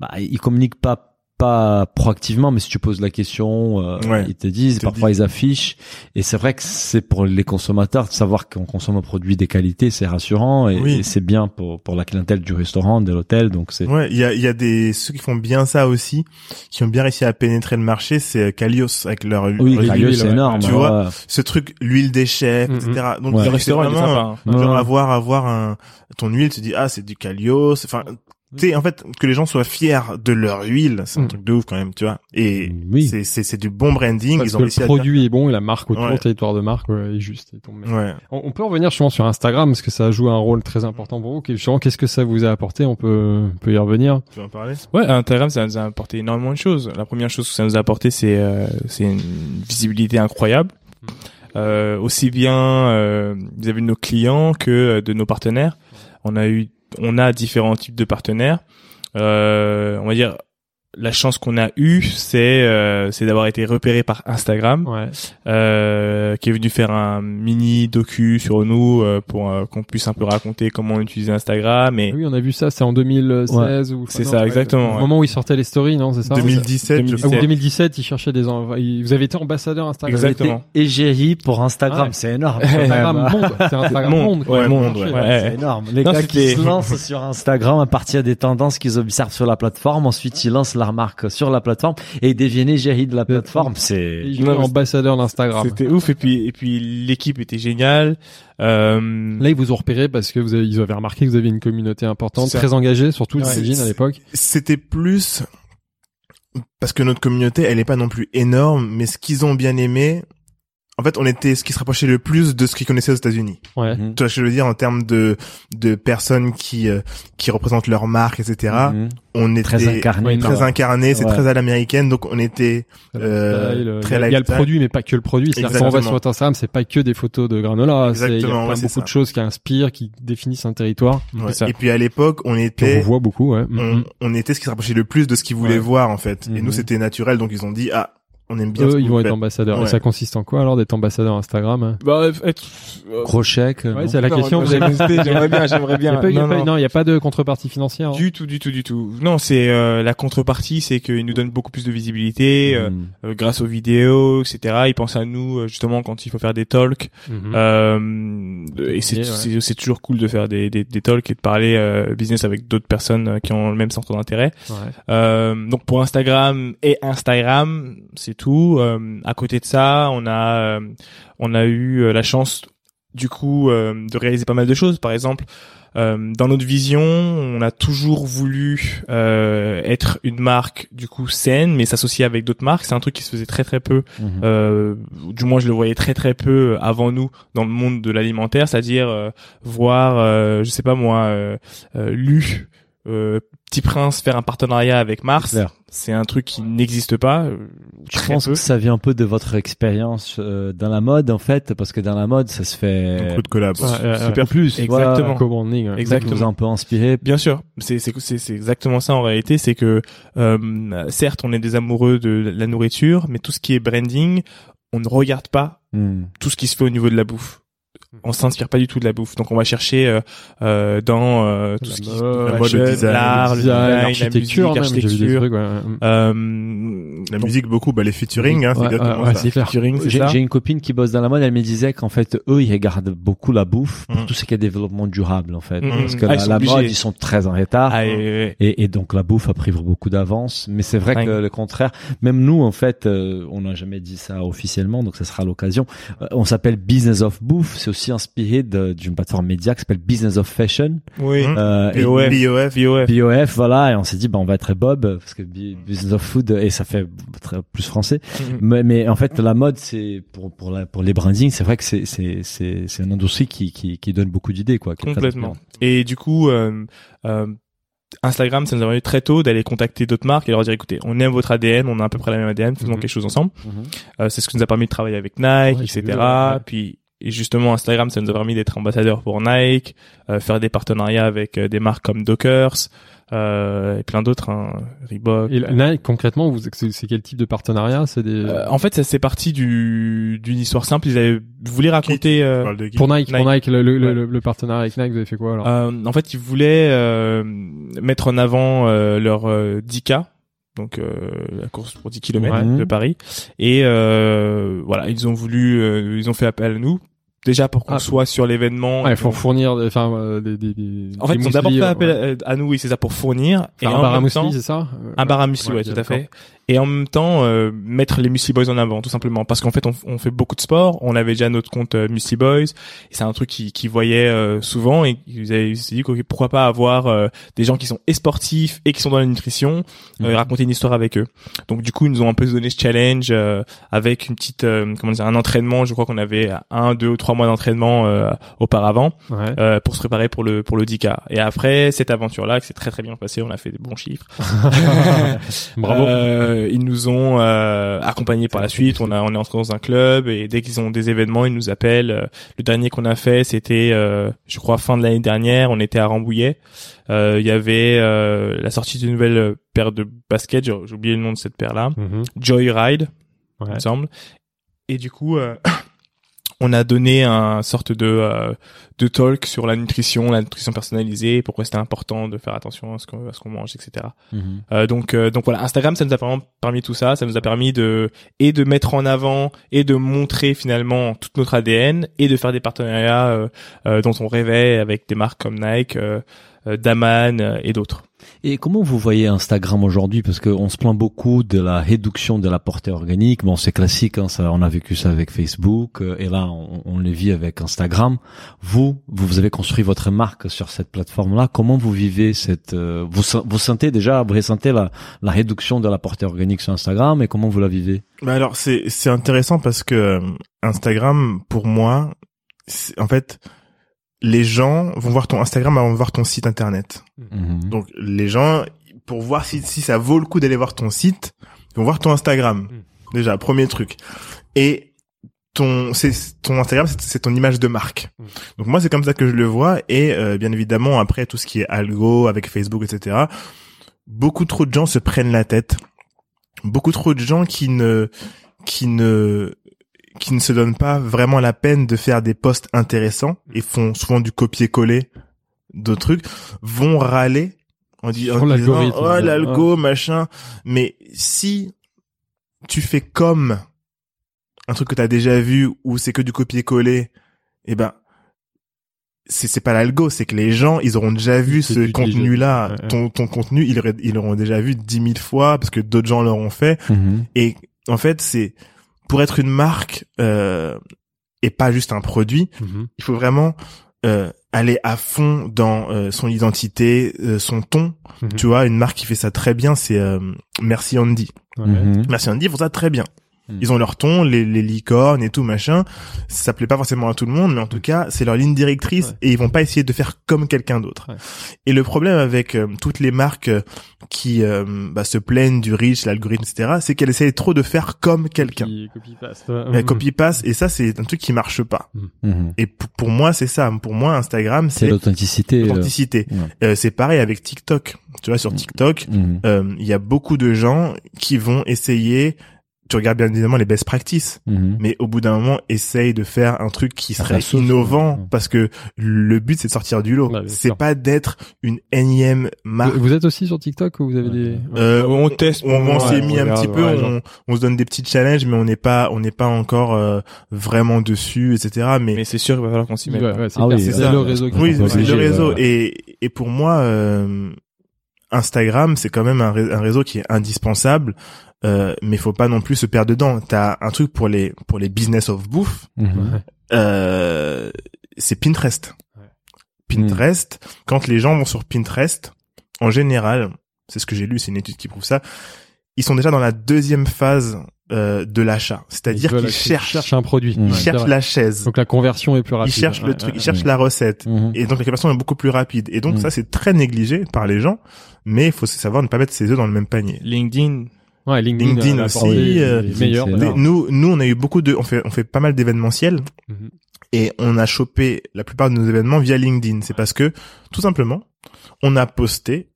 Speaker 1: bah, ils communiquent pas pas proactivement, mais si tu poses la question, euh,
Speaker 4: Ouais.
Speaker 1: ils te disent,
Speaker 4: te
Speaker 1: parfois ils affichent. Et c'est vrai que c'est pour les consommateurs de savoir qu'on consomme un produit des qualités, c'est rassurant et,
Speaker 4: Oui.
Speaker 1: et c'est bien pour pour la clientèle du restaurant, de l'hôtel. Donc c'est
Speaker 4: Ouais, il y a, il y a des ceux qui font bien ça aussi, qui ont bien réussi à pénétrer le marché, c'est Calios avec leur
Speaker 1: oui,
Speaker 4: leur-
Speaker 1: Calio,
Speaker 2: l'huile,
Speaker 1: c'est énorme.
Speaker 4: Tu
Speaker 1: ouais.
Speaker 4: vois, ce truc, l'huile des chefs,
Speaker 2: Mhm.
Speaker 4: etc. Donc
Speaker 1: Ouais.
Speaker 3: Le restaurant, il est
Speaker 4: vraiment,
Speaker 3: sympa. hein.
Speaker 4: genre
Speaker 1: Ouais.
Speaker 4: avoir avoir un ton huile, tu dis ah c'est du Calios, enfin tu sais en fait que les gens soient fiers de leur huile, c'est un
Speaker 2: Mhm.
Speaker 4: truc de ouf quand même, tu vois. Et
Speaker 1: Oui.
Speaker 4: c'est c'est c'est du bon branding,
Speaker 2: Parce
Speaker 4: ils ont
Speaker 2: que le produit est bon et la marque autour,
Speaker 4: Ouais.
Speaker 2: le territoire de marque ouais, est juste.
Speaker 4: Ouais.
Speaker 2: On, on peut revenir justement sur Instagram parce que ça joue un rôle très important pour vous. Justement, qu'est-ce que ça vous a apporté? On peut, on peut y revenir.
Speaker 4: Tu veux en parler?
Speaker 3: Ouais, Instagram, ça nous a apporté énormément de choses. La première chose que ça nous a apporté, c'est euh, c'est une visibilité incroyable. Euh, aussi bien euh, vis-à-vis de nos clients que euh, de nos partenaires. On a eu, on a différents types de partenaires. Euh, on va dire la chance qu'on a eue, c'est euh, c'est d'avoir été repéré par Instagram,
Speaker 2: Ouais.
Speaker 3: euh, qui est venu faire un mini docu sur nous euh, pour euh, qu'on puisse un peu raconter comment utiliser Instagram et
Speaker 2: Oui, on a vu ça. C'est en 2016 ou.
Speaker 3: C'est ça,
Speaker 2: ouais,
Speaker 3: exactement,
Speaker 2: Au
Speaker 3: ouais.
Speaker 2: moment où ils sortaient les stories, non C'est ça
Speaker 4: 2017, je
Speaker 2: Ah, ou
Speaker 4: crois.
Speaker 2: 2017, ils cherchaient des. Vous avez été ambassadeur Instagram.
Speaker 3: Exactement.
Speaker 1: Égérie pour Instagram,
Speaker 2: Ouais.
Speaker 1: c'est énorme.
Speaker 2: Instagram monde. C'est Instagram
Speaker 3: Monde.
Speaker 2: monde.
Speaker 3: Ouais,
Speaker 2: quoi.
Speaker 4: monde, ouais.
Speaker 3: Ouais.
Speaker 1: C'est énorme. Les
Speaker 3: Non,
Speaker 1: gars qui se lancent sur Instagram à partir des tendances qu'ils observent sur la plateforme, ensuite ils lancent leur marque sur la plateforme et deviennent égérie de la plateforme. C'est
Speaker 2: Ils étaient ambassadeurs d'Instagram.
Speaker 3: C'était ouf et puis et puis l'équipe était géniale. Euh,
Speaker 2: Là, ils vous ont repéré parce que vous avez, ils avaient remarqué que vous aviez une communauté importante,
Speaker 3: C'est
Speaker 2: très engagée, surtout
Speaker 3: Ouais.
Speaker 2: j'imagine à l'époque.
Speaker 4: C'était plus parce que notre communauté, elle est pas non plus énorme, mais ce qu'ils ont bien aimé, en fait, on était ce qui se rapprochait le plus de ce qu'ils connaissaient aux États-Unis.
Speaker 2: Ouais.
Speaker 1: Mhm.
Speaker 4: Tu vois ce que je veux dire en termes de de personnes qui euh, qui représentent leur marque, etc.
Speaker 1: Mhm.
Speaker 4: On était
Speaker 1: très incarné.
Speaker 4: Très incarné, c'est
Speaker 1: Ouais.
Speaker 4: très à l'américaine, donc on était Euh,
Speaker 2: euh,
Speaker 4: très
Speaker 2: il y a- il y a le produit, mais pas que le produit. C'est-à-dire quand on va
Speaker 4: Exactement.
Speaker 2: sur Instagram, c'est pas que des photos de granola. c'est- Il y a
Speaker 4: Exactement,
Speaker 2: plein
Speaker 4: ouais, c'est
Speaker 2: beaucoup
Speaker 4: ça.
Speaker 2: de choses qui inspirent, qui définissent un territoire.
Speaker 4: Ouais.
Speaker 3: C'est ça.
Speaker 4: Et puis à l'époque, on
Speaker 2: on
Speaker 4: était
Speaker 2: vous voit beaucoup, ouais.
Speaker 4: on,
Speaker 2: Mhm.
Speaker 4: on était ce qui se rapprochait le plus de ce qu'ils voulaient
Speaker 2: Ouais.
Speaker 4: voir en fait. Et
Speaker 1: Mhm.
Speaker 4: nous c'était naturel, donc ils ont dit ah on aime bien.
Speaker 2: Eux, ils vont être ambassadeurs. Et
Speaker 4: Ouais.
Speaker 2: ça consiste en quoi alors d'être ambassadeur Instagram hein
Speaker 3: bah, être, euh,
Speaker 1: Gros chèque.
Speaker 2: Ouais, c'est la
Speaker 3: non,
Speaker 2: question.
Speaker 3: moi,
Speaker 2: Vous avez-
Speaker 3: j'aimerais bien, j'aimerais bien.
Speaker 2: il y a
Speaker 3: Non,
Speaker 2: pas-
Speaker 3: non.
Speaker 2: non, il y a pas de contrepartie financière. hein.
Speaker 3: Du tout, du tout, du tout. Non, c'est euh, la contrepartie, c'est qu'ils nous donnent beaucoup plus de visibilité euh,
Speaker 1: Mhm.
Speaker 3: euh, grâce aux vidéos, etc. Ils pensent à nous euh, justement quand il faut faire des talks. Euh, et c'est
Speaker 2: Ouais, ouais.
Speaker 3: c'est c'est toujours cool de faire des, des, des talks et de parler euh, business avec d'autres personnes qui ont le même centre d'intérêt.
Speaker 2: Ouais.
Speaker 3: Euh, donc pour Instagram et Instagram, c'est tout. Euh, à côté de ça, on a euh, on a eu euh, la chance du coup euh, de réaliser pas mal de choses. Par exemple, euh, dans notre vision, on a toujours voulu euh, être une marque du coup saine, mais s'associer avec d'autres marques. C'est un truc qui se faisait très très peu.
Speaker 1: Mhm.
Speaker 3: Euh, du moins, je le voyais très très peu avant nous dans le monde de l'alimentaire, c'est-à-dire euh, voir, euh, je sais pas moi, euh, euh, Lu, euh, Petit Prince faire un partenariat avec Mars. C'est un truc qui n'existe pas. euh,
Speaker 1: Je pense
Speaker 3: peu.
Speaker 1: que ça vient un peu de votre expérience euh, dans la mode en fait, parce que dans la mode ça se fait
Speaker 4: Beaucoup de collabs.
Speaker 2: Ouais, ouais.
Speaker 1: super plus.
Speaker 3: Exactement.
Speaker 1: Voilà.
Speaker 2: Ouais.
Speaker 3: Exactement.
Speaker 1: Ça vous a un peu inspiré.
Speaker 3: Bien sûr, c'est c'est c'est c'est exactement ça en réalité, c'est que euh, certes on est des amoureux de la nourriture, mais tout ce qui est branding, on ne regarde pas
Speaker 1: Hmm.
Speaker 3: tout ce qui se fait au niveau de la bouffe. On s'inspire pas du tout de la bouffe, donc on va chercher euh, euh, dans euh, tout
Speaker 2: La
Speaker 3: ce qui
Speaker 2: mode,
Speaker 4: la
Speaker 3: la
Speaker 4: mode, le design,
Speaker 3: l'art, le
Speaker 2: le
Speaker 3: design,
Speaker 2: design,
Speaker 3: la
Speaker 2: l'architecture,
Speaker 3: musique, l'architecture.
Speaker 2: trucs, ouais.
Speaker 3: Euh,
Speaker 4: La
Speaker 3: donc,
Speaker 4: musique beaucoup, bah les featuring, hein, c'est
Speaker 2: Ouais,
Speaker 4: exactement
Speaker 2: ouais, ouais,
Speaker 4: ça.
Speaker 2: c'est clair.
Speaker 3: featuring, c'est
Speaker 1: J'ai une copine qui bosse dans la mode, elle me disait qu'en fait eux ils regardent beaucoup la bouffe pour
Speaker 4: Mm.
Speaker 1: tout ce qui est développement durable en fait,
Speaker 3: Mm,
Speaker 1: parce que
Speaker 3: Ah,
Speaker 1: la, mode ils sont très en retard.
Speaker 3: Ah, et- et-
Speaker 1: Et, et donc la bouffe a pris beaucoup d'avance, mais c'est vrai
Speaker 3: Ouais.
Speaker 1: que le contraire. Même nous, en fait, euh, on n'a jamais dit ça officiellement, donc ça sera l'occasion. Euh, on s'appelle Business of Bouffe. C'est aussi inspiré de- d'une plateforme média qui s'appelle Business of Fashion.
Speaker 3: oui,
Speaker 4: Hum.
Speaker 1: Euh, et-
Speaker 3: BOF.
Speaker 4: BOF.
Speaker 3: BOF.
Speaker 1: BOF, voilà, et on s'est dit, bah, on va être Bob, parce que Bu- Business of Food, et ça fait très, plus français.
Speaker 3: Mhm.
Speaker 1: Mais, mais en fait, la mode, c'est, pour, pour, la, pour les brandings, c'est vrai que c'est, c'est, c'est, c'est une industrie qui, qui, qui donne beaucoup d'idées, quoi.
Speaker 3: Complètement. Et du coup, euh, euh, Instagram, ça nous a permis très tôt d'aller contacter d'autres marques et leur dire écoutez, on aime votre ADN, on a à peu près la même ADN, faisons
Speaker 2: Mhm.
Speaker 3: quelque chose ensemble.
Speaker 1: Mhm.
Speaker 3: Euh, c'est ce qui nous a permis de travailler avec Nike,
Speaker 2: Ouais,
Speaker 3: etc.
Speaker 2: vu, ouais.
Speaker 3: Puis et justement Instagram, ça nous a permis d'être ambassadeur pour Nike, euh, faire des partenariats avec euh, des marques comme Dockers euh, et plein d'autres, hein, Reebok.
Speaker 2: Et là, concrètement, vous, c'est quel type de partenariat? C'est des
Speaker 3: Euh, en fait, ça c'est parti du d'une histoire simple. Ils avaient voulu raconter. Euh,
Speaker 2: pour Nike, pour
Speaker 3: Nike.
Speaker 2: Nike, le, le,
Speaker 3: Ouais.
Speaker 2: le, le partenariat avec Nike, vous avez fait quoi alors?
Speaker 3: Euh, en fait, ils voulaient euh, mettre en avant euh, leur euh, 10K, donc euh, la course pour 10 km
Speaker 1: Ouais.
Speaker 3: de Paris. Et euh, voilà, ils ont voulu, euh, ils ont fait appel à nous. Déjà pour qu'on
Speaker 2: Ah.
Speaker 3: soit sur l'événement.
Speaker 2: Ouais,
Speaker 3: Et
Speaker 2: faut
Speaker 3: donc-
Speaker 2: fournir, enfin, euh, des, des, des
Speaker 3: en fait, ils ont d'abord fait
Speaker 2: euh,
Speaker 3: appel
Speaker 2: ouais.
Speaker 3: à, à nous, oui, c'est ça, pour fournir.
Speaker 2: Faire un
Speaker 3: en
Speaker 2: bar à c'est ça
Speaker 3: un bar à muesli,
Speaker 2: Ouais,
Speaker 3: tout à fait. Et en même temps, euh, mettre les Muesli Boys en avant, tout simplement, parce qu'en fait, on, on fait beaucoup de sport. On avait déjà notre compte euh, Boys, et c'est un truc qu'ils qui voyaient euh, souvent, et ils avaient- ils se sont dit ok, pourquoi pas avoir euh, des gens qui sont et sportifs et qui sont dans la nutrition, et raconter une histoire avec eux. Donc du coup, ils nous ont un peu donné ce challenge euh, avec une petite, euh, comment dire, un entraînement. Je crois qu'on avait un, deux ou trois mois d'entraînement euh, auparavant
Speaker 2: Ouais.
Speaker 3: euh, pour se préparer pour le pour le 10K. Et après cette aventure-là, qui s'est très très bien passée, on a fait des bons chiffres.
Speaker 2: Bravo.
Speaker 3: Euh, ils nous ont euh, accompagnés par la suite. On a, on est entré dans un club et dès qu'ils ont des événements, ils nous appellent. Euh, Le dernier qu'on a fait, c'était, euh, je crois, fin de l'année dernière. On était à Rambouillet. Euh, Il y avait euh, la sortie d'une nouvelle paire de baskets. J'ai oublié le nom de cette paire-là.
Speaker 2: Mhm.
Speaker 3: Joyride, il me semble. Et du coup, euh, on a donné un sorte de euh, de talk sur la nutrition, la nutrition personnalisée, pourquoi c'était important de faire attention à ce qu'on à ce qu'on mange, etc.
Speaker 1: Mhm.
Speaker 3: Euh, donc euh, donc voilà, Instagram ça nous a vraiment permis tout ça, ça nous a permis de et de mettre en avant et de montrer finalement toute notre ADN et de faire des partenariats euh, euh, dont on rêvait avec des marques comme Nike, euh, Daman euh, et d'autres.
Speaker 1: Et comment vous voyez Instagram aujourd'hui? Parce qu'on se plaint beaucoup de la réduction de la portée organique. Bon, c'est classique, hein, ça, on a vécu ça avec Facebook, euh, et là, on, on le vit avec Instagram. Vous, vous avez construit votre marque sur cette plateforme-là. Comment vous vivez cette euh, vous, vous sentez déjà, vous ressentez la, la réduction de la portée organique sur Instagram, et comment vous la vivez?
Speaker 4: Bah alors c'est c'est intéressant parce que euh, Instagram pour moi c'est- en fait les gens vont voir ton Instagram avant de voir ton site internet.
Speaker 1: Mhm.
Speaker 4: Donc les gens pour voir si si ça vaut le coup d'aller voir ton site, ils vont voir ton Instagram. Déjà premier truc. Et ton c'est ton Instagram c'est- c'est ton image de marque.
Speaker 2: Mm.
Speaker 4: Donc moi c'est comme ça que je le vois et euh, bien évidemment après tout ce qui est algo avec Facebook etc. Beaucoup trop de gens se prennent la tête. Beaucoup trop de gens qui ne qui ne qui ne se donnent pas vraiment la peine de faire des posts intéressants et font souvent du copier-coller de trucs vont râler en, di- en disant oh l'algo machin mais si tu fais comme un truc que t'as déjà vu ou c'est que du copier-coller eh ben c'est c'est pas l'algo c'est que les gens ils auront déjà vu ce contenu là
Speaker 2: Ouais, ouais.
Speaker 4: ton ton contenu ils ils l'auront déjà vu dix mille fois parce que d'autres gens l'auront fait
Speaker 1: Mhm.
Speaker 4: et en fait, c'est pour être une marque euh, et pas juste un produit.
Speaker 2: Mhm.
Speaker 4: Il faut vraiment euh, aller à fond dans euh, son identité, euh, son ton.
Speaker 2: Mhm.
Speaker 4: Tu vois, une marque qui fait ça très bien, c'est euh, Merci Andy.
Speaker 1: Mhm.
Speaker 4: Merci Andy, ils font ça très bien.
Speaker 1: Mm.
Speaker 4: Ils ont leur ton, les, les licornes et tout machin. Ça plaît pas forcément à tout le monde, mais en tout cas, c'est leur ligne directrice
Speaker 2: Ouais.
Speaker 4: et ils vont pas essayer de faire comme quelqu'un d'autre.
Speaker 2: Ouais.
Speaker 4: Et le problème avec euh, toutes les marques euh, qui euh, bah, se plaignent du reach, l'algorithme, etc., c'est qu'elles essayent trop de faire comme quelqu'un.
Speaker 2: Copie, copie paste. ouais.
Speaker 4: Elles copie passe et ça c'est un truc qui marche pas.
Speaker 1: Mhm.
Speaker 4: Et pour moi c'est ça. Pour moi Instagram
Speaker 1: C'est l'authenticité. euh,
Speaker 4: l'authenticité.
Speaker 1: ouais.
Speaker 4: Euh, c'est pareil avec TikTok. Tu vois sur TikTok,
Speaker 1: mhm.
Speaker 4: euh, il y a beaucoup de gens qui vont essayer. Tu regardes bien évidemment les best practices,
Speaker 1: Mhm.
Speaker 4: mais au bout d'un moment, essaye de faire un truc qui serait
Speaker 1: sauce,
Speaker 4: innovant,
Speaker 1: ouais.
Speaker 4: parce que le but c'est de sortir du lot. C'est pas d'être une énième marque.
Speaker 2: Vous, vous êtes aussi sur TikTok ou vous avez des...
Speaker 4: Euh,
Speaker 3: on teste,
Speaker 4: on, on s'est
Speaker 3: ouais,
Speaker 4: mis
Speaker 3: on
Speaker 4: un
Speaker 3: regarde,
Speaker 4: petit peu,
Speaker 3: ouais,
Speaker 4: on, on se donne des petits challenges, mais on n'est pas, on n'est pas encore euh, vraiment dessus, etc. Mais,
Speaker 3: Mais c'est sûr qu'il va falloir qu'on s'y mette.
Speaker 2: C'est
Speaker 1: Ah oui,
Speaker 2: c'est
Speaker 4: ça.
Speaker 2: le réseau qui
Speaker 4: oui, c'est le réseau. Et, et pour moi, euh, Instagram, c'est quand même un, ré- un réseau qui est indispensable, euh, mais faut pas non plus se perdre dedans. T'as un truc pour les pour les business of bouffe,
Speaker 1: Mhm.
Speaker 4: Euh, c'est Pinterest.
Speaker 2: Ouais.
Speaker 4: Pinterest, quand les gens vont sur Pinterest, en général, c'est ce que j'ai lu, c'est une étude qui prouve ça, ils sont déjà dans la deuxième phase euh, de l'achat, c'est-à-dire qu'ils cherchent,
Speaker 2: cherchent un produit.
Speaker 1: Mmh.
Speaker 4: ils cherchent la chaise,
Speaker 2: Donc la conversion est plus
Speaker 4: ils
Speaker 2: rapide.
Speaker 4: cherchent le truc,
Speaker 2: ouais,
Speaker 4: ils cherchent
Speaker 1: ouais.
Speaker 4: la recette.
Speaker 1: Mhm.
Speaker 4: Et donc la conversion est beaucoup plus rapide. Et donc
Speaker 1: Mm.
Speaker 4: ça c'est très négligé par les gens, mais il faut savoir ne pas mettre ses œufs dans le même panier.
Speaker 3: LinkedIn,
Speaker 2: Ouais, LinkedIn,
Speaker 4: LinkedIn
Speaker 2: a
Speaker 4: aussi, euh,
Speaker 2: les meilleurs. d'ailleurs.
Speaker 4: nous, nous on a eu beaucoup de, on fait, on fait pas mal d'événementiels
Speaker 2: Mhm.
Speaker 4: et on a chopé la plupart de nos événements via LinkedIn. C'est parce que tout simplement, on a posté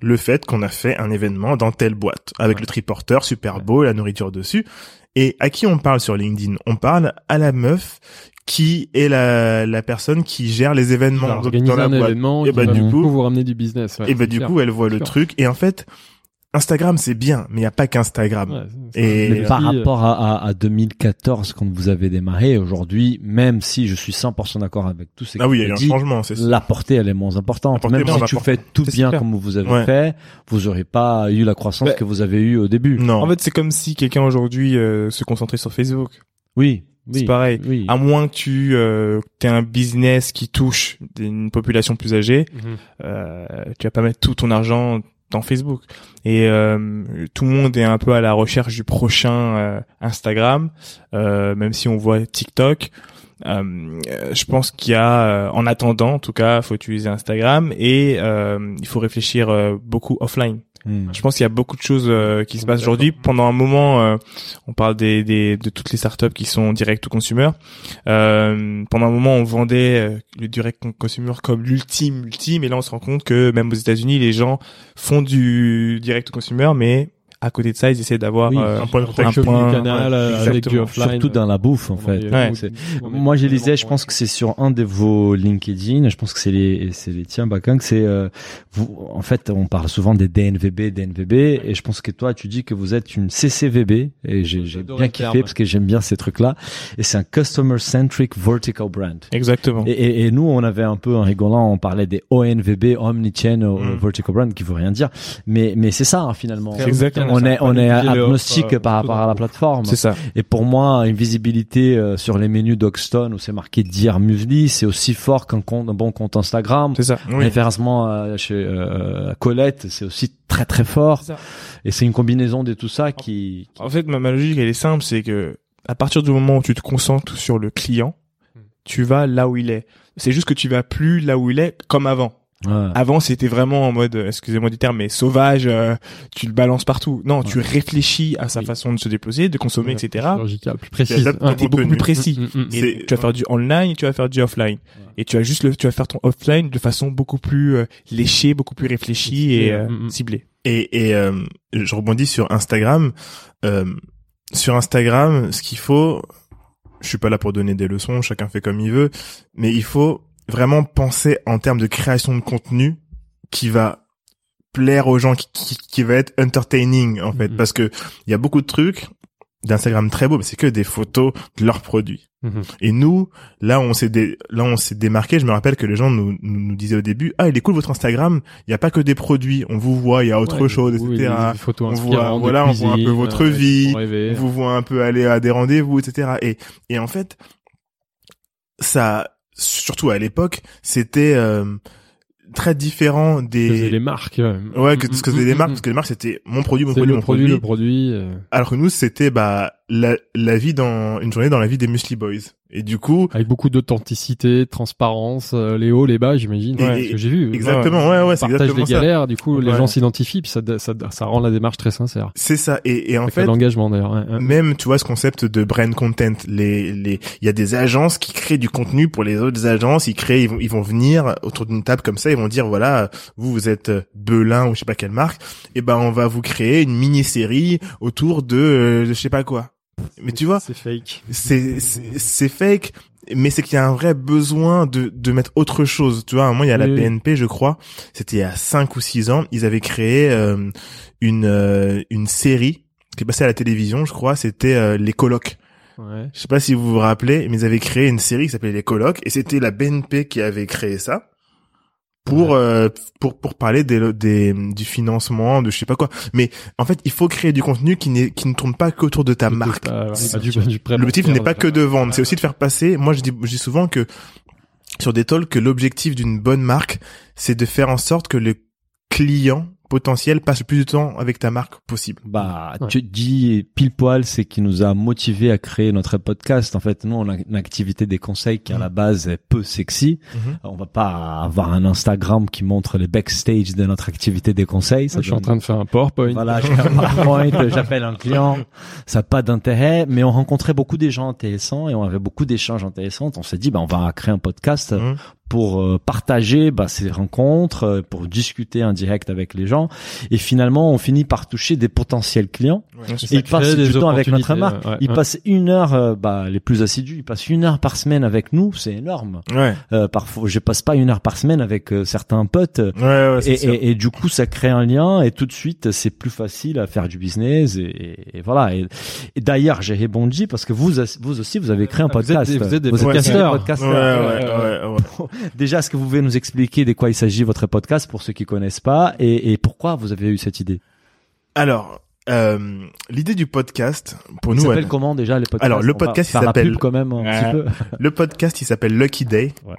Speaker 4: le fait qu'on a fait un événement dans telle boîte avec
Speaker 2: Ouais.
Speaker 4: le triporteur super beau, la nourriture dessus. Et à qui on parle sur LinkedIn? On parle à la meuf qui est la, la personne qui gère les événements donc, dans la
Speaker 2: un
Speaker 4: boîte.
Speaker 2: événement
Speaker 4: Et
Speaker 2: qui
Speaker 4: bah,
Speaker 2: va
Speaker 4: du coup-
Speaker 2: vous ramener du business. ouais,
Speaker 4: et bah du
Speaker 2: clair.
Speaker 4: coup, elle voit le truc. Et en fait, Instagram c'est bien, mais il y a pas qu'Instagram.
Speaker 2: Ouais,
Speaker 4: Et-
Speaker 1: Mais par
Speaker 2: euh,
Speaker 1: rapport à, à, à 2014, quand vous avez démarré, aujourd'hui, même si je suis 100% d'accord avec tout ce que
Speaker 4: Ah oui, il
Speaker 1: tu
Speaker 4: y a eu
Speaker 1: as
Speaker 4: un
Speaker 1: dit,
Speaker 4: changement, c'est ça.
Speaker 1: la portée, elle est moins importante. Même si tu fais tout
Speaker 3: C'est
Speaker 1: bien
Speaker 3: clair.
Speaker 1: comme vous avez
Speaker 4: Ouais.
Speaker 1: fait, vous aurez pas eu la croissance
Speaker 3: Bah,
Speaker 1: que vous avez eue au début.
Speaker 4: Non.
Speaker 3: En fait, c'est comme si quelqu'un aujourd'hui euh, se concentrait sur Facebook.
Speaker 1: Oui, oui.
Speaker 3: C'est pareil.
Speaker 1: Oui.
Speaker 3: À moins que tu euh, aies un business qui touche une population plus âgée,
Speaker 2: Mhm.
Speaker 3: euh, tu vas pas mettre tout ton argent dans Facebook. Et euh, tout le monde est un peu à la recherche du prochain euh, Instagram, euh, même si on voit TikTok. Je pense qu'il y a, en attendant, en tout cas, faut utiliser Instagram et il faut réfléchir beaucoup offline.
Speaker 1: Hmm.
Speaker 3: Je pense qu'il y a beaucoup de choses euh, qui se passent aujourd'hui. Pendant un moment, euh, on parle des, des, de toutes les startups qui sont direct to consumer. Euh, pendant un moment, on vendait euh, le direct to consumer comme l'ultime, ultime, et là, on se rend compte que même aux États-Unis, les gens font du direct to consumer, mais à côté de ça, ils essaient d'avoir
Speaker 1: Oui,
Speaker 3: euh,
Speaker 4: un point de
Speaker 3: un
Speaker 4: contact.
Speaker 3: point-
Speaker 2: canal
Speaker 3: ouais,
Speaker 2: euh, avec du offline.
Speaker 1: Surtout dans la bouffe, en fait.
Speaker 3: Ouais.
Speaker 1: Moi, j'ai lisé, je pense que c'est sur un de vos LinkedIn, je pense que c'est les, c'est les tiens, Bakang, c'est, euh, vous, en fait, on parle souvent des DNVB, DNVB, et je pense que toi, tu dis que vous êtes une CCVB, et j'ai, j'ai bien kiffé
Speaker 2: terme.
Speaker 1: parce que j'aime bien ces trucs-là, et c'est un Customer Centric Vertical Brand.
Speaker 3: Exactement.
Speaker 1: Et, et, et nous, on avait un peu en rigolant, on parlait des ONVB, Omnichannel
Speaker 4: Mm.
Speaker 1: Vertical Brand, qui veut rien dire, mais mais c'est ça hein, finalement.
Speaker 3: C'est exactement
Speaker 1: On est on est agnostique
Speaker 2: l'offre, euh,
Speaker 1: par rapport à la plateforme.
Speaker 3: C'est ça.
Speaker 1: Et pour moi, une visibilité euh, sur les menus d'Oxton où c'est marqué dire muesli, c'est aussi fort qu'un compte, un bon compte Instagram.
Speaker 3: C'est ça.
Speaker 4: Oui.
Speaker 1: Référencement euh, chez euh, Colette, c'est aussi très très fort.
Speaker 3: C'est ça.
Speaker 1: Et c'est une combinaison de tout ça qui. qui-
Speaker 3: En fait, ma, ma logique, elle est simple, c'est que à partir du moment où tu te concentres sur le client,
Speaker 2: Hmm.
Speaker 3: tu vas là où il est. C'est juste que tu vas plus là où il est comme avant.
Speaker 1: Ouais.
Speaker 3: Avant, c'était vraiment en mode, excusez-moi du terme, mais sauvage, euh, tu le balances partout. Non, tu réfléchis à sa
Speaker 4: Oui.
Speaker 3: façon de se déposer, de consommer, etc.
Speaker 2: Chirurgical, plus précis. Ouais.
Speaker 3: beaucoup plus précis.
Speaker 2: Mm, mm, mm.
Speaker 3: Et tu vas faire du online, tu vas faire du offline. Et tu as juste le, tu vas faire ton offline de façon beaucoup plus euh, léchée, beaucoup plus réfléchie et euh, ciblée.
Speaker 4: Et, et euh, je rebondis sur Instagram. Euh, sur Instagram, ce qu'il faut, je suis pas là pour donner des leçons, chacun fait comme il veut, mais il faut vraiment penser en termes de création de contenu qui va plaire aux gens, qui, qui, qui va être entertaining en fait,
Speaker 2: Mhm.
Speaker 4: parce que il y a beaucoup de trucs d'Instagram très beaux, mais c'est que des photos de leurs produits.
Speaker 2: Mhm.
Speaker 4: Et nous, là, on s'est dé- là, on s'est démarqué. Je me rappelle que les gens nous, nous, nous disaient au début, ah, il est cool votre Instagram. Il n'y a pas que des produits. On vous voit, il y a autre
Speaker 2: Ouais,
Speaker 4: chose, etc.
Speaker 2: des photos
Speaker 4: On voit- voilà, on voit un peu votre
Speaker 2: euh,
Speaker 4: vie. On vous voit un peu aller à des rendez-vous, etc. Et, et en fait, ça, surtout à l'époque, c'était euh, très différent des
Speaker 2: les marques. Ouais,
Speaker 4: ouais que ce que c'était les marques
Speaker 2: Mm,
Speaker 4: parce que les marques c'était mon produit mon produit mon
Speaker 2: produit,
Speaker 4: produit
Speaker 2: le produit. euh,
Speaker 4: alors que nous c'était bah la, la vie dans une journée dans la vie des Muesli Boys et du coup
Speaker 2: avec beaucoup d'authenticité, transparence, euh, les hauts, les bas, j'imagine. Ouais, ce que j'ai vu.
Speaker 4: exactement ouais ouais, c'est
Speaker 2: Partage
Speaker 4: exactement
Speaker 2: les
Speaker 4: ça
Speaker 2: galères, du coup, les
Speaker 4: Ouais.
Speaker 2: gens s'identifient, puis ça, ça, ça rend la démarche très sincère.
Speaker 4: c'est ça et, et en
Speaker 2: Avec
Speaker 4: fait
Speaker 2: l'engagement d'ailleurs. ouais, ouais.
Speaker 4: même tu vois ce concept de brand content les les il y a des agences qui créent du contenu pour les autres agences ils créent ils vont ils vont venir autour d'une table comme ça ils vont dire voilà vous vous êtes Belin ou je sais pas quelle marque et ben on va vous créer une mini série autour de, euh, de je sais pas quoi mais tu vois
Speaker 2: c'est fake.
Speaker 4: c'est c'est fake mais c'est qu'il y a un vrai besoin de de mettre autre chose. Tu vois à un moment il y a la
Speaker 2: Oui.
Speaker 4: BNP je crois. C'était il y a cinq ou six ans. Ils avaient créé euh, une euh, une série qui est passée à la télévision je crois. C'était euh, les colocs.
Speaker 2: Ouais.
Speaker 4: je sais pas si vous vous rappelez mais ils avaient créé une série qui s'appelait les colocs. Et c'était la BNP qui avait créé ça pour euh, pour pour parler des, des du financement de je sais pas quoi. Mais en fait il faut créer du contenu qui n'est qui ne tourne pas qu'autour de ta marque. L'objectif n'est pas que
Speaker 2: euh,
Speaker 4: de vendre, c'est aussi de faire passer. Moi, je dis, je dis souvent que sur des talks, que l'objectif d'une bonne marque, c'est de faire en sorte que le client potentiel passe le plus de temps avec ta marque possible.
Speaker 1: Bah,
Speaker 2: Ouais.
Speaker 1: tu dis pile poil, c'est qui nous a motivé à créer notre podcast. En fait, nous, on a une activité des conseils qui à la base est peu sexy.
Speaker 4: Mhm.
Speaker 1: On va pas avoir un Instagram qui montre les backstage de notre activité des conseils. Ça
Speaker 2: Je suis en train de faire un PowerPoint.
Speaker 1: Voilà, je fais un PowerPoint, j'appelle un client, ça n'a pas d'intérêt, mais on rencontrait beaucoup des gens intéressants et on avait beaucoup d'échanges intéressants. On s'est dit, bah, on va créer un podcast
Speaker 4: Mhm.
Speaker 1: Pour euh, partager bah, ces rencontres, euh, pour discuter en direct avec les gens. Et finalement, on finit par toucher des potentiels clients.
Speaker 4: Ouais.
Speaker 1: Et ils passent du temps avec notre marque.
Speaker 2: ouais,
Speaker 1: ils
Speaker 2: ouais.
Speaker 1: passent une heure, euh, bah, les plus assidus, ils passent une heure par semaine avec nous. C'est énorme.
Speaker 4: Ouais,
Speaker 1: Euh, parfois, je passe pas une heure par semaine avec euh, certains potes.
Speaker 4: ouais, ouais, c'est
Speaker 1: Et, et, et du coup, ça crée un lien et tout de suite, c'est plus facile à faire du business et, et- et voilà. Et, et d'ailleurs, j'ai rebondi parce que vous, vous aussi, vous avez créé un
Speaker 2: vous êtes
Speaker 1: podcast.
Speaker 2: vous êtes des podcasteurs.
Speaker 1: Déjà, est-ce que vous pouvez nous expliquer de quoi il s'agit votre podcast pour ceux qui connaissent pas et, et pourquoi vous avez eu cette idée?
Speaker 4: Alors, euh, l'idée du podcast, pour
Speaker 1: Il
Speaker 4: nous,
Speaker 1: s'appelle
Speaker 4: elle-
Speaker 1: comment déjà les podcasts
Speaker 4: Alors, le podcast, il s'appelle-
Speaker 1: pub quand même un
Speaker 3: Ouais.
Speaker 1: petit peu.
Speaker 4: le podcast, il s'appelle Lucky Day.
Speaker 1: Ouais.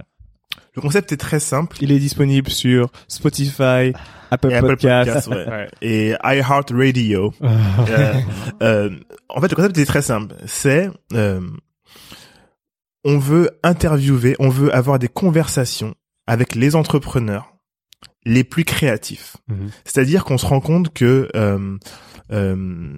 Speaker 4: Le concept est très simple.
Speaker 3: Il est disponible sur Spotify, Apple,
Speaker 4: Et
Speaker 3: Podcasts.
Speaker 4: Podcasts, ouais.
Speaker 3: Ouais.
Speaker 4: Et iHeartRadio. Euh, euh, en fait, le concept est très simple. C'est, euh, on veut interviewer, on veut avoir des conversations avec les entrepreneurs les plus créatifs.
Speaker 2: Mhm.
Speaker 4: C'est-à-dire qu'on se rend compte que, euh, euh,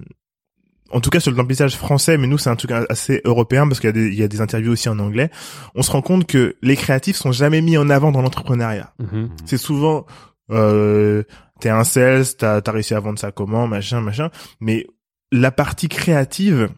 Speaker 4: en tout cas sur le remplissage français, mais nous c'est un truc assez européen parce qu'il y a des, il y a des interviews aussi en anglais. On se rend compte que les créatifs sont jamais mis en avant dans l'entrepreneuriat.
Speaker 2: Mhm.
Speaker 4: C'est souvent euh, t'es un sales, t'as as réussi à vendre ça comment, machin, machin. Mais la partie créative,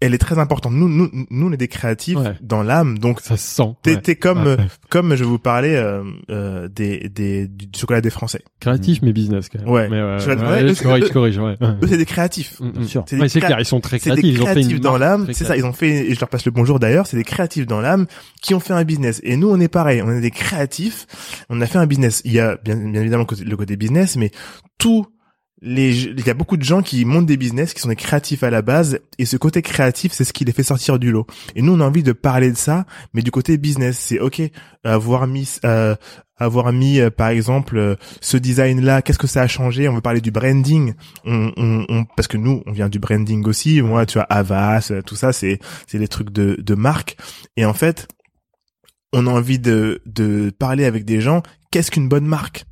Speaker 4: elle est très importante. Nous, nous, nous, on est des créatifs
Speaker 2: Ouais.
Speaker 4: dans l'âme, donc
Speaker 2: Ça se sent.
Speaker 4: t'es
Speaker 2: ouais.
Speaker 4: comme
Speaker 2: Ouais.
Speaker 4: euh, comme je vous parlais euh, euh, des, des du chocolat des Français.
Speaker 2: Créatif mais business quand même.
Speaker 4: Ouais.
Speaker 2: Mais ouais,
Speaker 4: Je
Speaker 2: corrige, je corrige, ouais.
Speaker 4: Eux, c'est des créatifs.
Speaker 2: Mm, mm.
Speaker 1: Bien sûr.
Speaker 4: C'est
Speaker 2: Ouais, clair, ils sont très
Speaker 4: C'est
Speaker 2: créatifs.
Speaker 4: des
Speaker 2: Ils ont fait
Speaker 4: créatifs
Speaker 2: une
Speaker 4: dans l'âme, c'est ça. Ils ont fait, et je leur passe le bonjour d'ailleurs. C'est des créatifs dans l'âme qui ont fait un business. Et nous, on est pareil. On est des créatifs. On a fait un business. Il y a bien, bien évidemment le côté business, mais tout les, il y a beaucoup de gens qui montent des business, qui sont des créatifs à la base, et ce côté créatif, c'est ce qui les fait sortir du lot. Et nous, on a envie de parler de ça, mais du côté business, c'est ok, avoir mis, euh, avoir mis, euh, par exemple, euh, ce design-là, qu'est-ce que ça a changé? On veut parler du branding, on, on, on- parce que nous, on vient du branding aussi. Moi, tu vois, Avas, euh, tout ça, c'est, c'est des trucs de, de marque. Et en fait, on a envie de, de parler avec des gens. Qu'est-ce qu'une bonne marque?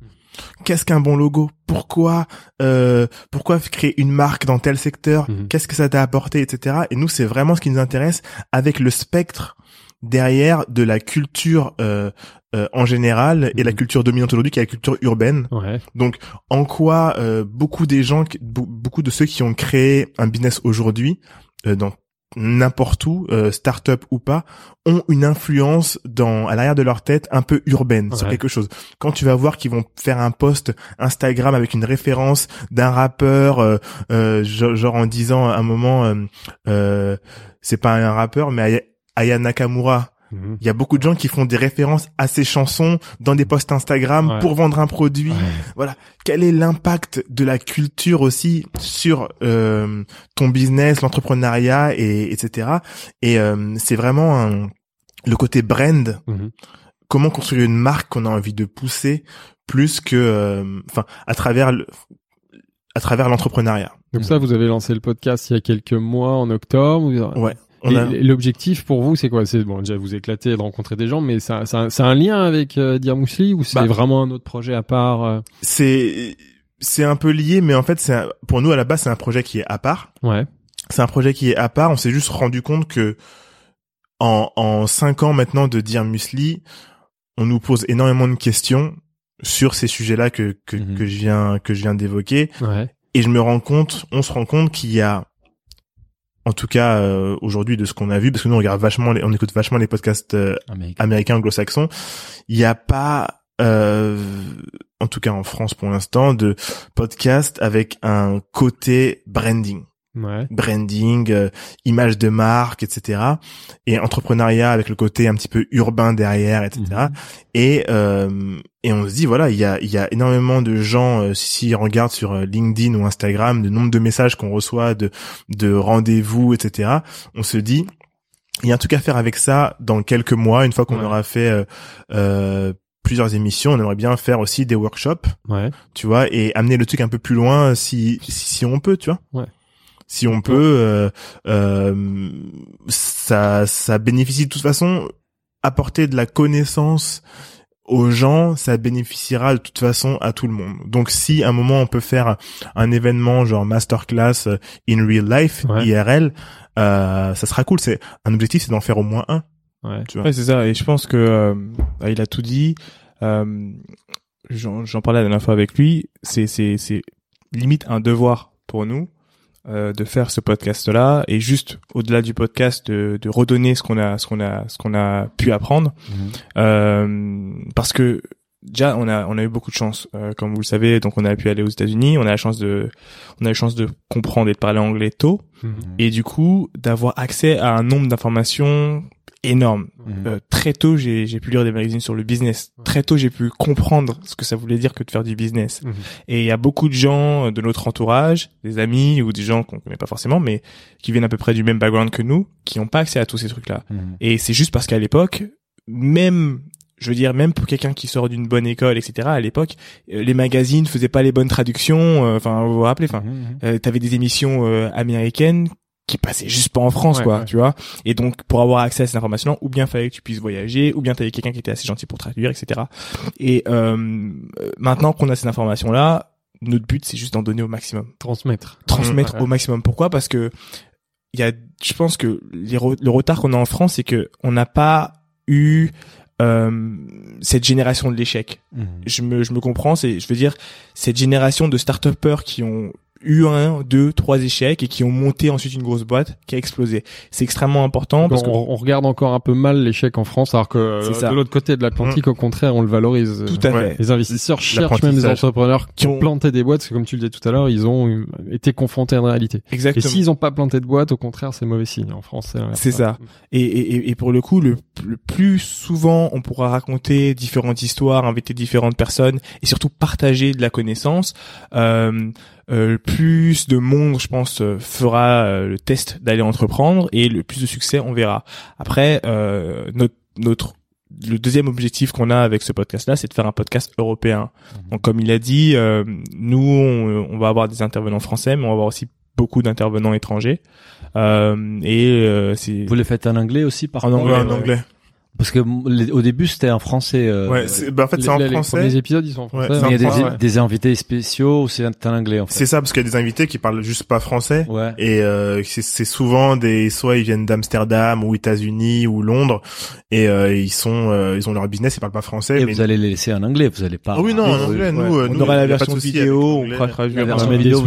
Speaker 4: Qu'est-ce qu'un bon logo? Pourquoi euh, pourquoi créer une marque dans tel secteur?
Speaker 2: Mhm.
Speaker 4: Qu'est-ce que ça t'a apporté, etc. Et nous, c'est vraiment ce qui nous intéresse avec le spectre derrière de la culture euh, euh, en général et la
Speaker 2: Mhm.
Speaker 4: culture dominante aujourd'hui qui est la culture urbaine.
Speaker 2: Ouais.
Speaker 4: Donc, en quoi euh, beaucoup des gens, beaucoup de ceux qui ont créé un business aujourd'hui, euh, dans n'importe où, euh, start-up ou pas, ont une influence dans à l'arrière de leur tête un peu urbaine sur quelque chose. Quand tu vas voir qu'ils vont faire un post Instagram avec une référence d'un rappeur, euh, euh, genre, en disant à un moment, euh, euh, c'est pas un rappeur, mais Aya Nakamura
Speaker 2: Mhm.
Speaker 4: Il y a beaucoup de gens qui font des références à ces chansons dans des posts Instagram
Speaker 2: Ouais.
Speaker 4: pour vendre un produit. Voilà. Quel est l'impact de la culture aussi sur euh, ton business, l'entrepreneuriat et etc. Et euh, c'est vraiment un- le côté brand.
Speaker 2: Mhm.
Speaker 4: Comment construire une marque qu'on a envie de pousser plus que, euh, enfin, à travers le, à travers l'entrepreneuriat.
Speaker 2: Donc ça, vous avez lancé le podcast il y a quelques mois, en octobre.
Speaker 4: Ouais.
Speaker 2: Et
Speaker 4: a-
Speaker 2: l'objectif pour vous, c'est quoi? C'est bon, déjà vous éclater, de rencontrer des gens, mais ça, ça, c'est un lien avec euh, ou c'est
Speaker 4: Bah.
Speaker 2: vraiment un autre projet à part euh?
Speaker 4: C'est c'est un peu lié, mais en fait, c'est un- pour nous à la base, c'est un projet qui est à part.
Speaker 2: Ouais.
Speaker 4: C'est un projet qui est à part. On s'est juste rendu compte que en en cinq ans maintenant de dire Musli, on nous pose énormément de questions sur ces sujets-là que que,
Speaker 1: Mhm.
Speaker 4: que je viens que je viens d'évoquer.
Speaker 2: Ouais.
Speaker 4: Et je me rends compte, on se rend compte qu'il y a, en tout cas euh, aujourd'hui de ce qu'on a vu, parce que nous on regarde vachement, les- on écoute vachement les podcasts euh,
Speaker 1: Américain.
Speaker 4: américains anglo-saxons, il n'y a pas, euh, en tout cas en France pour l'instant, de podcast avec un côté branding
Speaker 2: Ouais.
Speaker 4: branding, euh, image de marque, etc. Et entrepreneuriat avec le côté un petit peu urbain derrière, etc.
Speaker 2: Mhm.
Speaker 4: Et euh, et on se dit voilà, il y a il y a énormément de gens euh, si on regarde sur euh, LinkedIn ou Instagram, le nombre de messages qu'on reçoit de de rendez-vous, etc. On se dit il y a un truc à faire avec ça dans quelques mois, une fois qu'on
Speaker 2: Ouais.
Speaker 4: aura fait euh, euh, plusieurs émissions, on aimerait bien faire aussi des workshops
Speaker 2: Ouais.
Speaker 4: tu vois, et amener le truc un peu plus loin si si, si on peut, tu vois.
Speaker 2: Ouais.
Speaker 4: Si on peut, euh, euh, ça ça bénéficie de toute façon apporter de la connaissance aux gens, ça bénéficiera de toute façon à tout le monde. Donc si à un moment on peut faire un événement genre masterclass in real life,
Speaker 2: Ouais.
Speaker 4: IRL, euh, ça sera cool. C'est un objectif, c'est d'en faire au moins un.
Speaker 2: Ouais.
Speaker 4: Tu vois.
Speaker 3: Ouais, c'est ça. Et je pense que euh, bah, il a tout dit. Euh, J'en j'en parlais la dernière fois avec lui. C'est c'est c'est limite un devoir pour nous euh, de faire ce podcast-là et juste au-delà du podcast de, de redonner ce qu'on a ce qu'on a ce qu'on a pu apprendre
Speaker 1: Mhm.
Speaker 3: euh, parce que déjà on a on a eu beaucoup de chance euh, comme vous le savez donc on a pu aller aux États-Unis on a la chance de on a la chance de comprendre et de parler anglais tôt
Speaker 2: Mhm.
Speaker 3: et du coup d'avoir accès à un nombre d'informations énorme
Speaker 1: Mhm.
Speaker 3: euh, très tôt, j'ai j'ai pu lire des magazines sur le business. Très tôt, j'ai pu comprendre ce que ça voulait dire que de faire du business.
Speaker 2: Mhm.
Speaker 3: Et il y a beaucoup de gens de notre entourage, des amis ou des gens qu'on connaît pas forcément, mais qui viennent à peu près du même background que nous, qui n'ont pas accès à tous ces trucs-là.
Speaker 1: Mhm.
Speaker 3: Et c'est juste parce qu'à l'époque, même, je veux dire, même pour quelqu'un qui sort d'une bonne école, etc., à l'époque, euh, les magazines faisaient pas les bonnes traductions. euh, Enfin, vous vous rappelez, enfin, euh, t'avais des émissions euh, américaines qui passaient juste pas en France
Speaker 2: Ouais,
Speaker 3: quoi
Speaker 2: ouais.
Speaker 3: tu vois et donc pour avoir accès à ces informations ou bien fallait que tu puisses voyager ou bien t'avais quelqu'un qui était assez gentil pour traduire etc et euh, euh, maintenant qu'on a ces informations là notre but c'est juste d'en donner au maximum
Speaker 2: Transmettre.
Speaker 3: transmettre
Speaker 2: Ouais.
Speaker 3: au maximum pourquoi? Parce que il y a je pense que les re- le retard qu'on a en France c'est que on n'a pas eu euh, cette génération de l'échec
Speaker 1: Mhm.
Speaker 3: je me, je me comprends, c'est, je veux dire, cette génération de start qui ont eu un, deux, trois échecs et qui ont monté ensuite une grosse boîte qui a explosé. C'est extrêmement important parce
Speaker 2: on,
Speaker 3: que
Speaker 2: on regarde encore un peu mal l'échec en France, alors que euh, de l'autre côté de l'Atlantique, au contraire, on le valorise.
Speaker 3: tout à
Speaker 4: Ouais.
Speaker 3: fait.
Speaker 2: Les investisseurs cherchent même des entrepreneurs qui ont planté des boîtes, parce que comme tu le disais tout à l'heure, ils ont été confrontés à une réalité. Et
Speaker 3: Exactement.
Speaker 2: s'ils n'ont pas planté de boîte, au contraire, c'est mauvais signe. En France, c'est
Speaker 3: ça. Et, et, et- et pour le coup, le, le plus souvent, on pourra raconter différentes histoires, inviter différentes personnes et surtout partager de la connaissance. Euh, euh, plus de monde, je pense, euh, fera euh, le test d'aller entreprendre et le plus de succès, on verra. Après, euh, notre, notre le deuxième objectif qu'on a avec ce podcast-là, c'est de faire un podcast européen. Donc, comme il a dit, euh, nous, on, on va avoir des intervenants français, mais on va avoir aussi beaucoup d'intervenants étrangers. Euh, et euh, c'est
Speaker 1: Vous les faites en anglais aussi par
Speaker 3: En anglais,
Speaker 4: en anglais.
Speaker 1: Parce que les- au début c'était en français. euh,
Speaker 4: Ouais, c'est, bah, en fait,
Speaker 2: Les,
Speaker 4: c'est en
Speaker 2: les- les
Speaker 4: français.
Speaker 2: premiers épisodes, ils sont en
Speaker 4: Ouais,
Speaker 2: français.
Speaker 1: mais il y a des,
Speaker 4: français, ouais.
Speaker 1: des invités spéciaux ou c'est en anglais en fait.
Speaker 4: C'est ça, parce qu'il y a des invités qui parlent juste pas français.
Speaker 1: Ouais.
Speaker 4: Et euh, c'est c'est souvent des soit ils viennent d'Amsterdam ou États-Unis ou Londres et euh, ils sont euh, ils ont leur business ils parlent pas français
Speaker 1: Et
Speaker 4: mais
Speaker 1: vous allez les laisser en anglais, vous allez pas.
Speaker 4: Ah oui, non, en anglais, nous,
Speaker 3: Ouais.
Speaker 4: euh,
Speaker 3: on
Speaker 4: nous,
Speaker 3: aura la version vidéo, on pourra traduire.
Speaker 1: La version vidéo.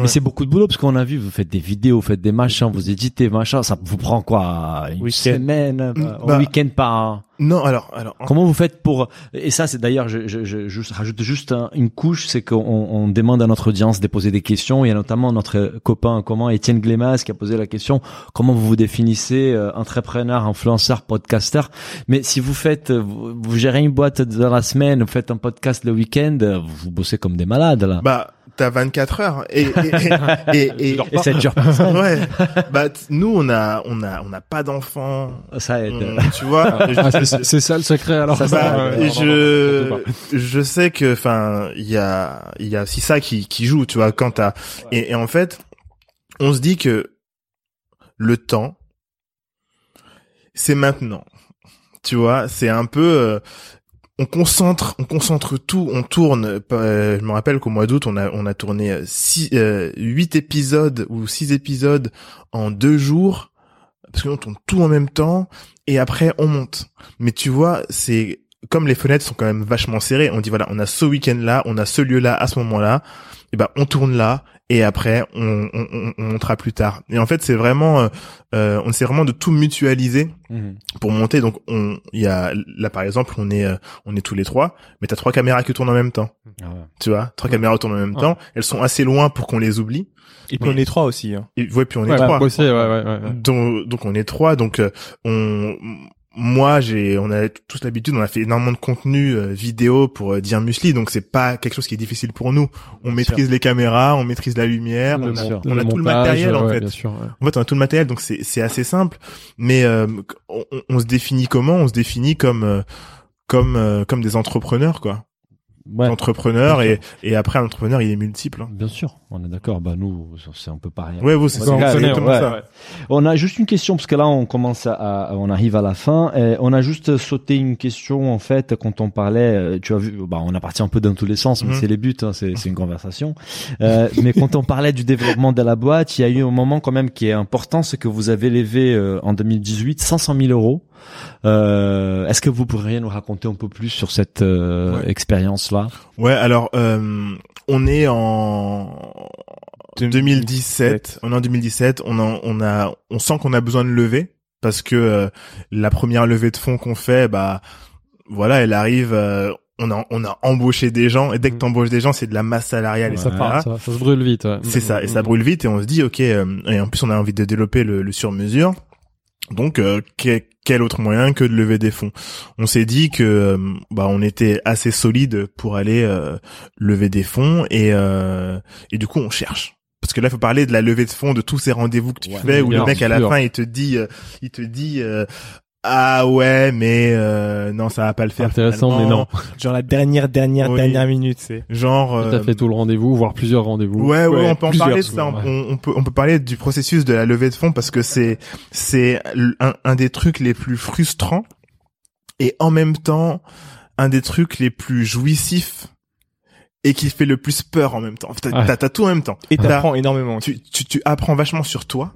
Speaker 1: Mais c'est beaucoup de boulot parce qu'on a vu, vous faites des vidéos, vous faites des machins, vous éditez, machin, ça vous prend quoi Une semaine, euh,
Speaker 4: Mm,
Speaker 1: un
Speaker 4: bah,
Speaker 1: week-end week-end par
Speaker 4: Non, alors, alors, en-
Speaker 1: Comment vous faites pour et ça c'est d'ailleurs je, je, je, je rajoute juste un- une couche c'est qu'on on demande à notre audience de poser des questions. Il y a notamment notre copain commun Étienne Glémas qui a posé la question comment vous vous définissez euh, entrepreneur influenceur podcaster? Mais si vous faites vous, vous gérez une boîte dans la semaine vous faites un podcast le week-end euh, vous bossez comme des malades là.
Speaker 4: Bah, t'as 24 heures et, et, et, et, et-
Speaker 1: et ça dure pas
Speaker 4: ouais. Bah, nous, on a, on a, on n'a pas d'enfants.
Speaker 1: ça aide
Speaker 4: On- tu vois.
Speaker 2: Ah, c'est- ça le secret alors.
Speaker 1: Ça,
Speaker 4: Bah,
Speaker 2: Ouais, ouais,
Speaker 4: et
Speaker 2: non, non, non, surtout
Speaker 4: je, je sais que, enfin, il y a, il y a aussi ça qui, qui joue, tu vois, quand t'as, et, et en fait, on se dit que le temps, c'est maintenant. Tu vois, c'est un peu, euh, on concentre, on concentre tout, on tourne. euh, je me rappelle qu'au mois d'août, on a, on a tourné euh, six, euh, huit épisodes ou six épisodes en deux jours, parce qu'on tourne tout en même temps, et après on monte. Mais tu vois, c'est comme les fenêtres sont quand même vachement serrées. On dit voilà, on a ce week-end-là, on a ce lieu-là à ce moment-là. Et ben on tourne là, et après on, on, on, on montera plus tard. Et en fait, c'est vraiment, euh, euh, on essaie vraiment de tout mutualiser
Speaker 1: Mhm.
Speaker 4: pour monter. Donc on, il y a là par exemple, on est, euh, on est tous les trois, mais t'as trois caméras qui tournent en même temps.
Speaker 1: Ah ouais.
Speaker 4: Tu vois, trois caméras tournent en même
Speaker 2: Ouais.
Speaker 4: temps. Elles sont assez loin pour qu'on les oublie.
Speaker 3: Et puis on est trois aussi. Hein.
Speaker 4: Et ouais, puis on est
Speaker 2: Ouais,
Speaker 4: trois.
Speaker 2: ouais, ouais, ouais, ouais.
Speaker 4: Donc, donc on est trois. Donc euh, on, moi j'ai, on a tous l'habitude, on a fait énormément de contenu euh, vidéo pour euh, dire Musli. Donc c'est pas quelque chose qui est difficile pour nous. On
Speaker 1: Bien
Speaker 4: maîtrise les caméras, on maîtrise la lumière,
Speaker 2: Le
Speaker 4: on,
Speaker 1: bien
Speaker 4: a-
Speaker 1: sûr.
Speaker 4: on a tout le matériel en
Speaker 2: ouais,
Speaker 4: fait.
Speaker 2: Bien sûr, ouais.
Speaker 4: En fait, on a tout le matériel, donc c'est c'est assez simple. Mais euh, on, on se définit comment? On se définit comme euh, comme euh, comme des entrepreneurs, quoi.
Speaker 1: Ouais.
Speaker 4: Entrepreneurs
Speaker 1: Bien
Speaker 4: et et après un entrepreneur, il est multiple. hein.
Speaker 1: Bien sûr, on est d'accord. Bah nous, c'est un peu pareil.
Speaker 4: Ouais, vous c'est
Speaker 1: Ouais, on a juste une question parce que là on commence à, à- on arrive à la fin. Et on a juste sauté une question en fait quand on parlait. euh, Tu as vu, bah on a parti un peu dans tous les sens, mais
Speaker 4: Mhm.
Speaker 1: c'est les buts, hein, c'est c'est une conversation. Euh, mais quand on parlait du développement de la boîte, il y a eu un moment quand même qui est important, c'est que vous avez levé euh, en 2018 500 000 euros. Euh, Est-ce que vous pourriez nous raconter un peu plus sur cette euh,
Speaker 4: Ouais.
Speaker 1: expérience là
Speaker 4: Ouais, alors euh, on est en 2017. On est en 2017. On en- on a, on sent qu'on a besoin de lever parce que euh, la première levée de fonds qu'on fait, bah voilà, elle arrive. euh, on a, on a embauché des gens et dès que
Speaker 2: Mhm.
Speaker 4: t'embauches des gens, c'est de la masse salariale et
Speaker 2: Ça part, ça, ça se brûle vite. ouais.
Speaker 4: C'est ça, et ça
Speaker 2: Mm.
Speaker 4: brûle vite et on se dit ok. euh, et en plus, on a envie de développer le, le sur-mesure. Donc, euh, que- quel autre moyen que de lever des fonds? On s'est dit que euh, bah on était assez solide pour aller euh, lever des fonds et euh, et du coup on cherche. Parce que là, il faut parler de la levée de fonds, de tous ces rendez-vous que tu
Speaker 1: Ouais,
Speaker 4: fais, où
Speaker 2: bien
Speaker 4: le mec à la
Speaker 2: sûr.
Speaker 4: fin il te dit, il te dit, euh, ah ouais, mais euh, non, ça va pas le faire.
Speaker 2: Intéressant, mais non.
Speaker 3: Genre la dernière dernière
Speaker 4: Oui.
Speaker 3: dernière minute, c'est.
Speaker 4: Genre,
Speaker 2: Tout à
Speaker 4: euh,
Speaker 2: fait tout le rendez-vous, voire plusieurs rendez-vous.
Speaker 4: Ouais, ouais, on peut en parler de ça.
Speaker 2: ouais.
Speaker 4: On, on peut, on peut parler du processus de la levée de fonds parce que c'est, c'est un, un des trucs les plus frustrants et en même temps un des trucs les plus jouissifs et qui fait le plus peur en même temps. T'as,
Speaker 2: Ouais.
Speaker 4: t'as- t'as tout en même temps.
Speaker 3: Et
Speaker 4: T'as-
Speaker 3: t'apprends énormément.
Speaker 4: tu, tu, tu apprends vachement sur toi.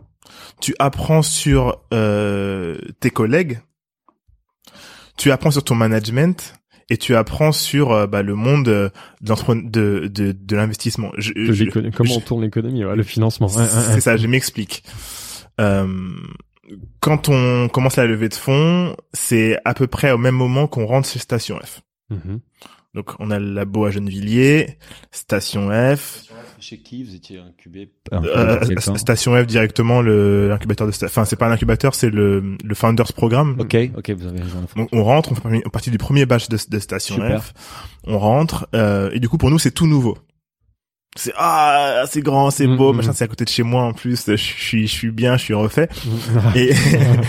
Speaker 4: Tu apprends sur euh, tes collègues. Tu apprends sur ton management. Et tu apprends sur euh, bah, le monde euh, de, de, de, de l'investissement. Je- je-
Speaker 2: Comment
Speaker 4: je-
Speaker 2: on tourne l'économie, ouais, le financement. Ouais,
Speaker 4: c'est
Speaker 2: ouais.
Speaker 4: ça, je m'explique. Euh, quand on commence la levée de fonds, c'est à peu près au même moment qu'on rentre chez Station F.
Speaker 2: Mhm.
Speaker 4: Donc on a le labo à Gennevilliers, Station F,
Speaker 1: Chez qui vous étiez incubé
Speaker 4: euh, Station F directement le l'incubateur de enfin c'est pas un incubateur, c'est le le founders programme.
Speaker 1: Ok, ok, vous avez raison.
Speaker 4: Donc on rentre, on fait partie du premier batch de, de Station
Speaker 1: Super.
Speaker 4: F. On rentre euh, et du coup pour nous c'est tout nouveau. C'est ah c'est grand, c'est beau,
Speaker 2: Mhm.
Speaker 4: machin, c'est à côté de chez moi en plus. Je suis je suis bien, je suis refait. Et,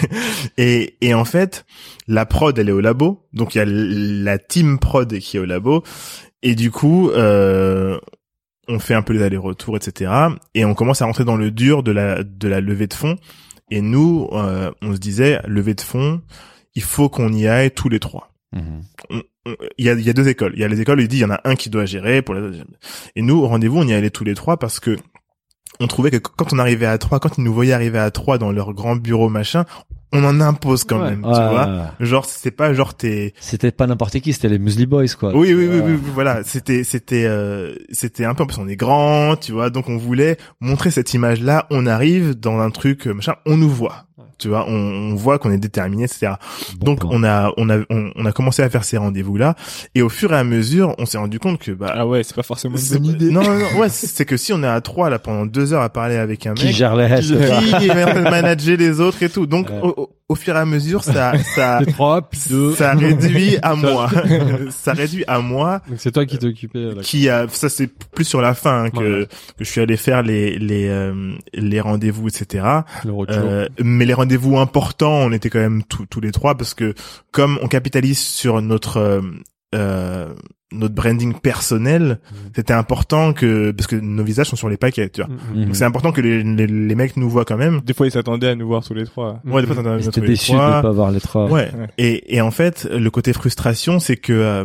Speaker 4: et, et en fait, la prod, elle est au labo. Donc, il y a la team prod qui est au labo. Et du coup, euh, on fait un peu les allers-retours, etc. Et on commence à rentrer dans le dur de la, de la levée de fonds. Et nous, euh, on se disait, levée de fonds, il faut qu'on y aille tous les trois.
Speaker 1: Mhm.
Speaker 4: Il y a, il y a deux écoles. Il y a les écoles où il dit il y en a un qui doit gérer pour les Et nous, au rendez-vous, on y allait tous les trois parce que on trouvait que quand on arrivait à trois, quand ils nous voyaient arriver à trois dans leur grand bureau machin, on en impose quand
Speaker 2: Ouais.
Speaker 4: même, tu
Speaker 1: Ouais,
Speaker 4: vois.
Speaker 1: ouais.
Speaker 4: Genre, c'est pas genre t'es.
Speaker 1: C'était pas n'importe qui, c'était les Muesli Boys, quoi.
Speaker 4: Oui, oui, oui,
Speaker 1: Ouais.
Speaker 4: oui, oui, voilà. C'était, c'était, euh, c'était un peu. En plus, on est grand, tu vois. Donc, on voulait montrer cette image-là. On arrive dans un truc euh, machin, on nous voit. Tu vois, on, on voit qu'on est déterminé, etc.
Speaker 1: Bon
Speaker 4: Donc
Speaker 1: point.
Speaker 4: on a on a on, on a commencé à faire ces rendez-vous là et au fur et à mesure on s'est rendu compte que bah
Speaker 3: Ah ouais, c'est pas forcément une bonne idée.
Speaker 4: non non non ouais c'est c'est que si on est à trois là pendant deux heures à parler avec un
Speaker 1: qui
Speaker 4: mec
Speaker 1: gère les
Speaker 4: qui est en train de manager les autres et tout donc
Speaker 1: Ouais.
Speaker 4: au, au- fur et à mesure ça ça ça réduit à moi. Ça réduit à moi.
Speaker 2: Donc c'est toi qui t'es occupé. là.
Speaker 4: qui a ça c'est plus sur la fin hein, que je suis allé faire les les euh, les rendez-vous etc
Speaker 2: Le
Speaker 4: euh, mais les rendez-vous importants, on était quand même tous tous les trois parce que comme on capitalise sur notre euh, euh, notre branding personnel, c'était important que parce que nos visages sont sur les paquets, tu vois.
Speaker 2: Mm,
Speaker 1: Mhm.
Speaker 4: Donc c'est important que les, les, les mecs nous voient quand même.
Speaker 3: Des fois, ils s'attendaient à nous voir tous les trois.
Speaker 4: Ouais, des fois,
Speaker 1: Ils étaient
Speaker 4: tous les
Speaker 1: déçus de pas voir les trois.
Speaker 4: Ouais.
Speaker 3: Ouais.
Speaker 4: Et, et en fait, le côté frustration, c'est que euh,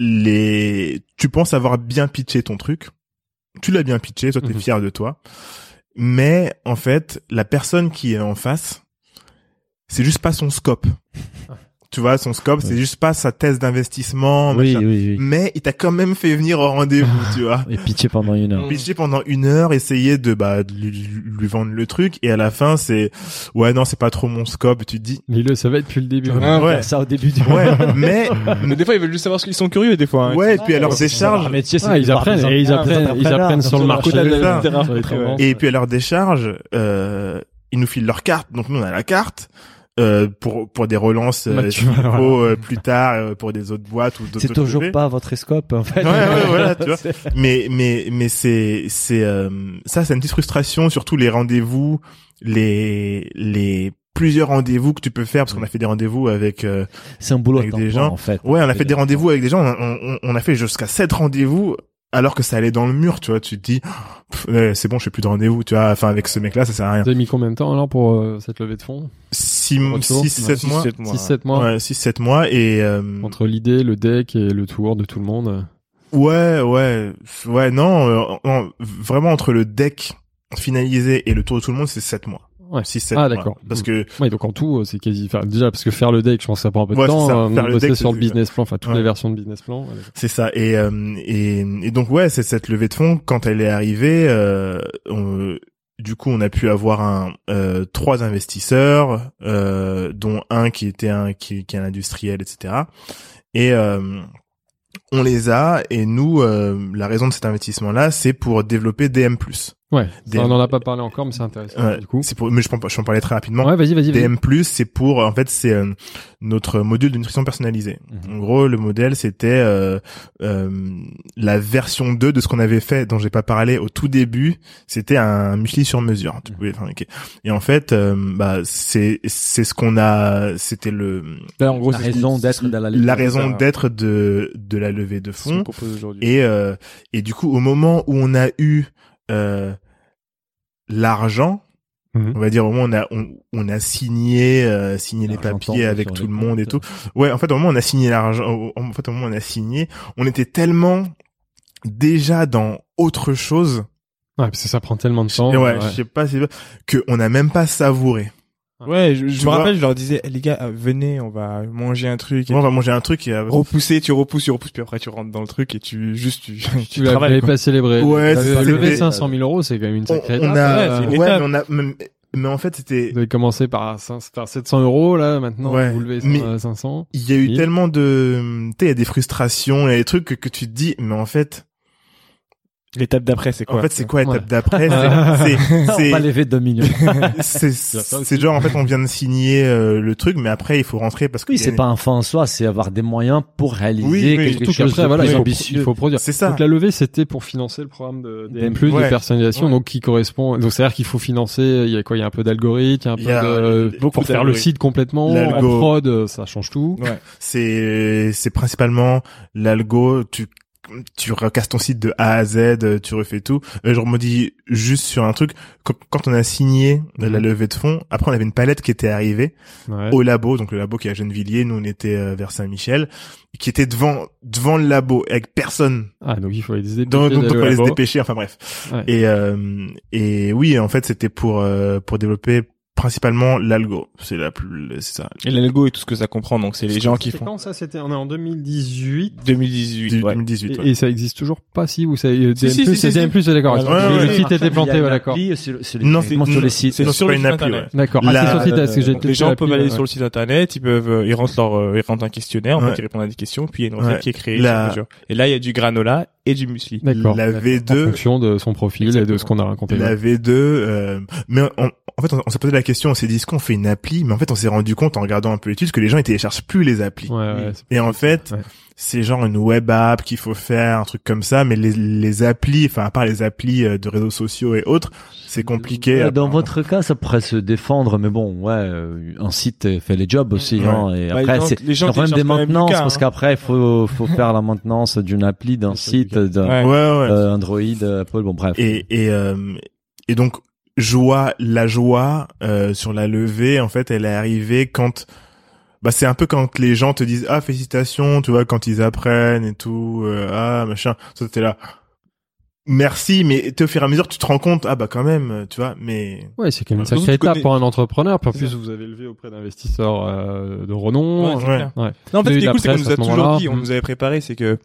Speaker 4: les, tu penses avoir bien pitché ton truc, tu l'as bien pitché, toi t'es
Speaker 2: Mhm.
Speaker 4: fier de toi, mais en fait, la personne qui est en face, c'est juste pas son scope. Tu vois, son scope, c'est juste pas sa thèse d'investissement,
Speaker 1: Oui, oui, oui.
Speaker 4: mais il t'a quand même fait venir au rendez-vous, tu vois.
Speaker 1: Et pitché pendant une heure.
Speaker 4: Pitcher pendant une heure, essayer de bah de lui, lui vendre le truc, et à la fin c'est ouais non c'est pas trop mon scope. Tu te dis
Speaker 2: Mais il le savait depuis le début.
Speaker 3: Ah,
Speaker 4: ouais
Speaker 1: Ça au début du
Speaker 4: ouais mais
Speaker 3: Mais des fois, ils veulent juste savoir ce qu'ils sont curieux, des fois. hein.
Speaker 4: ouais et puis à leur
Speaker 1: C'est
Speaker 4: décharge
Speaker 1: métier, c'est
Speaker 2: Ah, ils apprennent, et ils
Speaker 1: entrepreneurs,
Speaker 2: apprennent, ils apprennent sur le marché.
Speaker 4: Et puis à leur décharge, euh, ils nous filent leur carte. Donc nous on a la carte euh, pour pour des relances
Speaker 2: Bah, tu vois,
Speaker 4: Typo, plus tard euh, pour des autres boîtes ou d'autres.
Speaker 1: C'est toujours pas votre scope, en fait.
Speaker 4: Ouais, ouais, voilà, tu vois. Mais mais mais c'est c'est euh, ça c'est une petite frustration surtout les rendez-vous les les plusieurs rendez-vous que tu peux faire parce qu'on a fait des rendez-vous avec euh,
Speaker 1: C'est un boulot
Speaker 4: Avec des gens.
Speaker 1: en fait.
Speaker 4: ouais on a fait des rendez-vous avec des gens on, on, on a fait jusqu'à sept rendez-vous alors que ça allait dans le mur tu vois tu te dis c'est bon je fais plus de rendez-vous tu vois enfin avec ce mec là ça sert à rien
Speaker 2: Vous avez mis combien de temps alors pour euh, cette levée de fonds?
Speaker 4: Six,
Speaker 2: Retour?
Speaker 4: six, sept
Speaker 3: Six,
Speaker 4: mois.
Speaker 3: sept mois.
Speaker 2: 6-7 mois
Speaker 4: Ouais, six, sept mois et euh,
Speaker 2: entre l'idée, le deck et le tour de tout le monde.
Speaker 4: ouais, ouais, ouais, non, euh, non, vraiment entre le deck finalisé et le tour de tout le monde, c'est sept mois.
Speaker 2: Ouais. Ah, d'accord.
Speaker 4: Parce que
Speaker 2: Ouais, donc en tout, euh, c'est quasi. Enfin, déjà parce que faire le deck, je pense que ça prend un peu de
Speaker 4: Ouais,
Speaker 2: temps.
Speaker 4: ça.
Speaker 2: euh,
Speaker 4: Faire le deck,
Speaker 2: sur le business plan, enfin toutes les versions de business plan.
Speaker 4: c'est ça. Et, euh, et et donc ouais, c'est cette levée de fonds quand elle est arrivée. Euh, on- du coup, on a pu avoir un euh, trois investisseurs, euh, dont un qui était un qui, qui est un industriel, etc. Et euh, on les a. Et nous, euh, la raison de cet investissement-là, c'est pour développer DM+.
Speaker 2: Ouais. On en a pas parlé encore, mais c'est intéressant.
Speaker 4: Ouais,
Speaker 2: du coup.
Speaker 4: c'est pour, mais je peux, en- je peux en parler très rapidement.
Speaker 2: Ouais, vas-y, vas-y.
Speaker 4: DM+, c'est pour, en fait, c'est euh, notre module de nutrition personnalisée.
Speaker 1: Mhm.
Speaker 4: En gros, le modèle, c'était euh, euh, la version 2 de ce qu'on avait fait, dont j'ai pas parlé au tout début. C'était un muesli sur mesure. Tu pouvais fabriquer. Et en fait, euh, bah, c'est c'est ce qu'on a. C'était le
Speaker 3: Là, en gros,
Speaker 1: La raison d'être de la
Speaker 4: la raison d'être de de la levée de fonds. Et euh, et du coup, au moment où on a eu euh, l'argent,
Speaker 2: Mhm.
Speaker 4: on va dire au moment on a on, on a signé euh, signé les papiers avec tout le monde et tout. Ouais, en fait, au moment où on a signé l'argent, en fait, au moment on a signé, on était tellement déjà dans autre chose.
Speaker 2: Ouais, parce que ça prend tellement de temps.
Speaker 4: Et ouais, je sais pas si que on n'a même pas savouré.
Speaker 3: Ouais, je, je me
Speaker 4: vois
Speaker 3: rappelle, je leur disais, Eh, les gars, euh, venez, on va manger un truc. Et
Speaker 4: Moi, on va manger un truc et euh,
Speaker 3: repousser, tu repousses, tu repousses, puis après tu rentres dans le truc et tu juste tu, tu
Speaker 2: Tu l'avais pas célébré.
Speaker 4: Ouais,
Speaker 2: levé 500 000 euros, c'est quand même une
Speaker 4: on,
Speaker 2: sacrée
Speaker 4: on
Speaker 2: étape.
Speaker 4: a
Speaker 3: ouais, une
Speaker 4: ouais, mais on a mais, mais en fait, c'était
Speaker 2: Vous avez commencé par, 500 par 700 euros, là, maintenant,
Speaker 4: Ouais,
Speaker 2: vous levez
Speaker 4: mais-
Speaker 2: 500, 500.
Speaker 4: il y a eu tellement de tu sais, il y a des frustrations, il y a des trucs que, que tu te dis mais en fait
Speaker 3: L'étape d'après, c'est quoi
Speaker 4: en fait c'est quoi l'étape
Speaker 2: Ouais.
Speaker 4: d'après c'est c'est
Speaker 1: On
Speaker 4: c'est-
Speaker 1: va lever 2 millions.
Speaker 4: c'est c'est genre en fait on vient de signer euh, le truc mais après il faut rentrer parce que
Speaker 1: Oui, c'est pas un fin en soi, c'est avoir des moyens pour réaliser
Speaker 4: Oui,
Speaker 1: quelque
Speaker 2: Surtout
Speaker 1: chose
Speaker 2: qu'après,
Speaker 1: de
Speaker 2: voilà,
Speaker 1: plus
Speaker 2: il faut,
Speaker 1: ambitieux.
Speaker 2: il faut produire.
Speaker 4: c'est ça
Speaker 2: Donc la levée, c'était pour financer le programme de DM+,
Speaker 4: Ouais.
Speaker 2: de personnalisation,
Speaker 4: Ouais.
Speaker 2: donc qui correspond. Donc c'est-à-dire qu'il faut financer. Il y a quoi Il y a un peu d'algorithme, il y a un peu
Speaker 4: Il y a,
Speaker 2: de
Speaker 4: euh,
Speaker 2: beaucoup pour faire le site complètement. En
Speaker 4: L'algo.
Speaker 2: prod, euh, ça change tout.
Speaker 3: Ouais.
Speaker 4: c'est c'est principalement l'algo tu tu recasses ton site de A à Z, euh, tu refais tout. Euh, je remodis juste sur un truc. Quand, on a signé la levée de fonds, après on avait une palette qui était arrivée
Speaker 2: Ouais.
Speaker 4: au labo, donc le labo qui est à Gennevilliers, nous on était euh, vers Saint-Michel, qui était devant devant le labo avec personne.
Speaker 2: Ah, donc il faut les dépêcher.
Speaker 4: Donc, donc,
Speaker 2: d'aller
Speaker 4: donc
Speaker 2: au
Speaker 4: on allait se dépêcher. Enfin bref.
Speaker 2: Ouais.
Speaker 4: Et euh, et oui, en fait c'était pour euh, pour développer principalement l'algo. C'est la plus, c'est ça.
Speaker 3: Et l'algo et tout ce que ça comprend, donc c'est les gens qui font.
Speaker 2: quand ça C'était on est en 2018.
Speaker 3: 2018, ouais.
Speaker 4: 2018.
Speaker 2: Et,
Speaker 4: ouais.
Speaker 2: et ça existe toujours pas si vous savez.
Speaker 3: Si,
Speaker 2: DM+,
Speaker 3: si, si,
Speaker 2: c'est
Speaker 3: si,
Speaker 2: DM+, c'est d'accord.
Speaker 3: Ouais,
Speaker 2: Le-
Speaker 4: ouais,
Speaker 2: le
Speaker 4: ouais.
Speaker 2: site était planté,
Speaker 1: une
Speaker 2: d'accord.
Speaker 4: Non,
Speaker 1: directement
Speaker 4: c'est-
Speaker 1: sur les sites.
Speaker 3: C'est sur
Speaker 4: une appli.
Speaker 2: D'accord. Ah,
Speaker 3: les gens peuvent aller sur le site internet, ils peuvent, euh, ils rentrent leur, euh, ils rentrent un questionnaire, en fait, ils répondent à des questions, puis il y a une recette qui est créée. Et là, il y a du granola et du muesli.
Speaker 2: D'accord.
Speaker 4: La
Speaker 2: En
Speaker 4: V2,
Speaker 2: fonction de son profil et de ce qu'on a raconté.
Speaker 4: la V2, euh, mais on- en fait, on, on s'est posé la question, on s'est dit, est-ce qu'on fait une appli? Mais en fait, on s'est rendu compte en regardant un peu l'étude que les gens ils téléchargent plus les applis.
Speaker 2: Ouais, ouais,
Speaker 4: Et en fait,
Speaker 2: Ouais.
Speaker 4: c'est genre une web app qu'il faut faire, un truc comme ça, mais les, les applis, enfin, à part les applis euh, de réseaux sociaux et autres, c'est compliqué.
Speaker 1: Ouais, Dans votre cas, ça pourrait se défendre, mais bon, ouais, euh, un site fait les jobs aussi,
Speaker 4: Ouais.
Speaker 1: hein, et
Speaker 3: Bah,
Speaker 1: après, c'est le problème des
Speaker 3: téléchargent quand même
Speaker 1: maintenances, parce
Speaker 3: hein.
Speaker 1: qu'après, il faut, faut faire la maintenance d'une appli, d'un site, d'un
Speaker 3: Ouais.
Speaker 4: Ouais, ouais.
Speaker 1: euh, Android, Apple, bon bref.
Speaker 4: Et, et, euh, et donc, joie, la joie euh, sur la levée, en fait, elle est arrivée quand... Bah, c'est un peu quand les gens te disent ah félicitations tu vois quand ils apprennent et tout euh, ah machin ça t'es là merci mais t'es au fur et à mesure tu te rends compte ah bah quand même tu vois mais
Speaker 2: Ouais, c'est quand même une
Speaker 3: Surtout
Speaker 2: sacrée étape
Speaker 3: connais-
Speaker 2: pour un entrepreneur. Puis en plus, vous avez levé auprès d'investisseurs euh, de renom.
Speaker 3: Ouais,
Speaker 4: ouais.
Speaker 2: Ouais.
Speaker 3: Non, en fait, ce qui est cool, c'est qu'on nous a toujours dit, on
Speaker 2: Mm.
Speaker 3: nous avait préparé, c'est que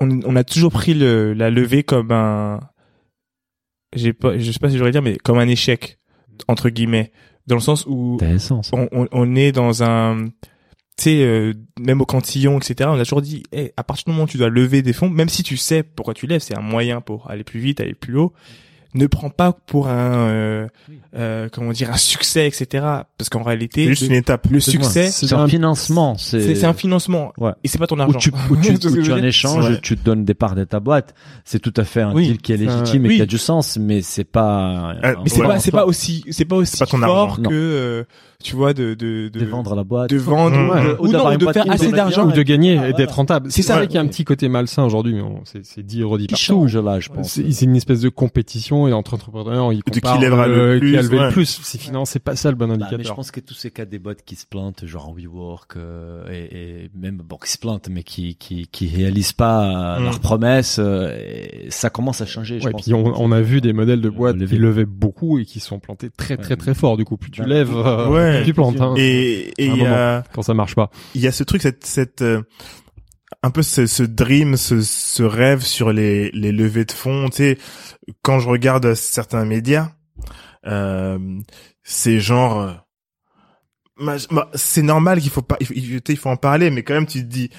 Speaker 3: on, on a toujours pris le, la levée comme un, j'ai pas, je sais pas si j'aurais dire, mais comme un échec entre guillemets, dans le sens où on, on, on est dans un, tu sais, euh, même au cantillon, etc. On a toujours dit, hey, à partir du moment où tu dois lever des fonds, même si tu sais pourquoi tu lèves, c'est un moyen pour aller plus vite, aller plus haut. Ne prends pas pour un, euh, euh, comment dire, un succès, etc. Parce qu'en réalité,
Speaker 4: c'est juste
Speaker 3: le,
Speaker 4: une étape
Speaker 3: le succès,
Speaker 1: C'est un financement, c'est
Speaker 3: un financement.
Speaker 1: Ouais.
Speaker 3: Et c'est pas ton
Speaker 1: où
Speaker 3: argent.
Speaker 1: tu, où tu,
Speaker 3: Tu que
Speaker 1: où
Speaker 3: je
Speaker 1: tu en
Speaker 3: dire
Speaker 1: échange,
Speaker 4: Ouais.
Speaker 1: tu te donnes des parts de ta boîte. C'est tout à fait un
Speaker 3: Oui.
Speaker 1: deal qui est
Speaker 2: un-
Speaker 1: légitime et
Speaker 3: oui.
Speaker 1: qui a du sens, mais c'est pas. Un-
Speaker 3: Mais c'est
Speaker 4: Ouais.
Speaker 3: pas, c'est pas aussi, c'est pas aussi
Speaker 4: pas ton
Speaker 3: fort
Speaker 4: argent.
Speaker 3: que, euh, tu vois, de, de, de,
Speaker 1: de vendre la boîte.
Speaker 3: de vendre,
Speaker 4: Mmh.
Speaker 3: ou,
Speaker 1: Ou
Speaker 3: ou non, de faire
Speaker 1: qui
Speaker 3: assez d'argent.
Speaker 2: Ou de gagner
Speaker 1: Ah,
Speaker 2: et d'être rentable.
Speaker 3: C'est ça.
Speaker 2: vrai qu'il y a un petit côté malsain aujourd'hui, c'est c'est dit et redit
Speaker 1: qui
Speaker 2: partout.
Speaker 1: là, je pense.
Speaker 2: C'est une espèce de compétition et entre entrepreneurs, ils
Speaker 4: qui
Speaker 2: comparent
Speaker 4: lèvera le
Speaker 2: euh, qui a levé
Speaker 4: ouais.
Speaker 2: le plus. C'est finalement, c'est pas ça le bon
Speaker 1: Bah, mais je
Speaker 2: indicateur.
Speaker 1: pense que tous ces cas des boîtes qui se plantent, genre WeWork euh, et, et même bon qui se plantent mais qui qui qui réalisent pas euh,
Speaker 4: Mm.
Speaker 1: leurs promesses, euh, ça commence à changer. Je
Speaker 2: Ouais,
Speaker 1: pense.
Speaker 2: puis on, on a vu des modèles de boîtes
Speaker 1: lever.
Speaker 2: qui levaient beaucoup et qui sont plantés très très très fort. Du coup, plus tu lèves, euh,
Speaker 4: Ouais.
Speaker 2: plus tu plantes. Hein,
Speaker 4: et et y a
Speaker 2: quand ça marche pas.
Speaker 4: il y a ce truc cette cette euh, un peu ce, ce dream ce, ce rêve sur les les levées de fonds tu sais quand je regarde certains médias euh, c'est genre euh, c'est normal qu'il faut pas il faut, il en parler mais quand même tu te dis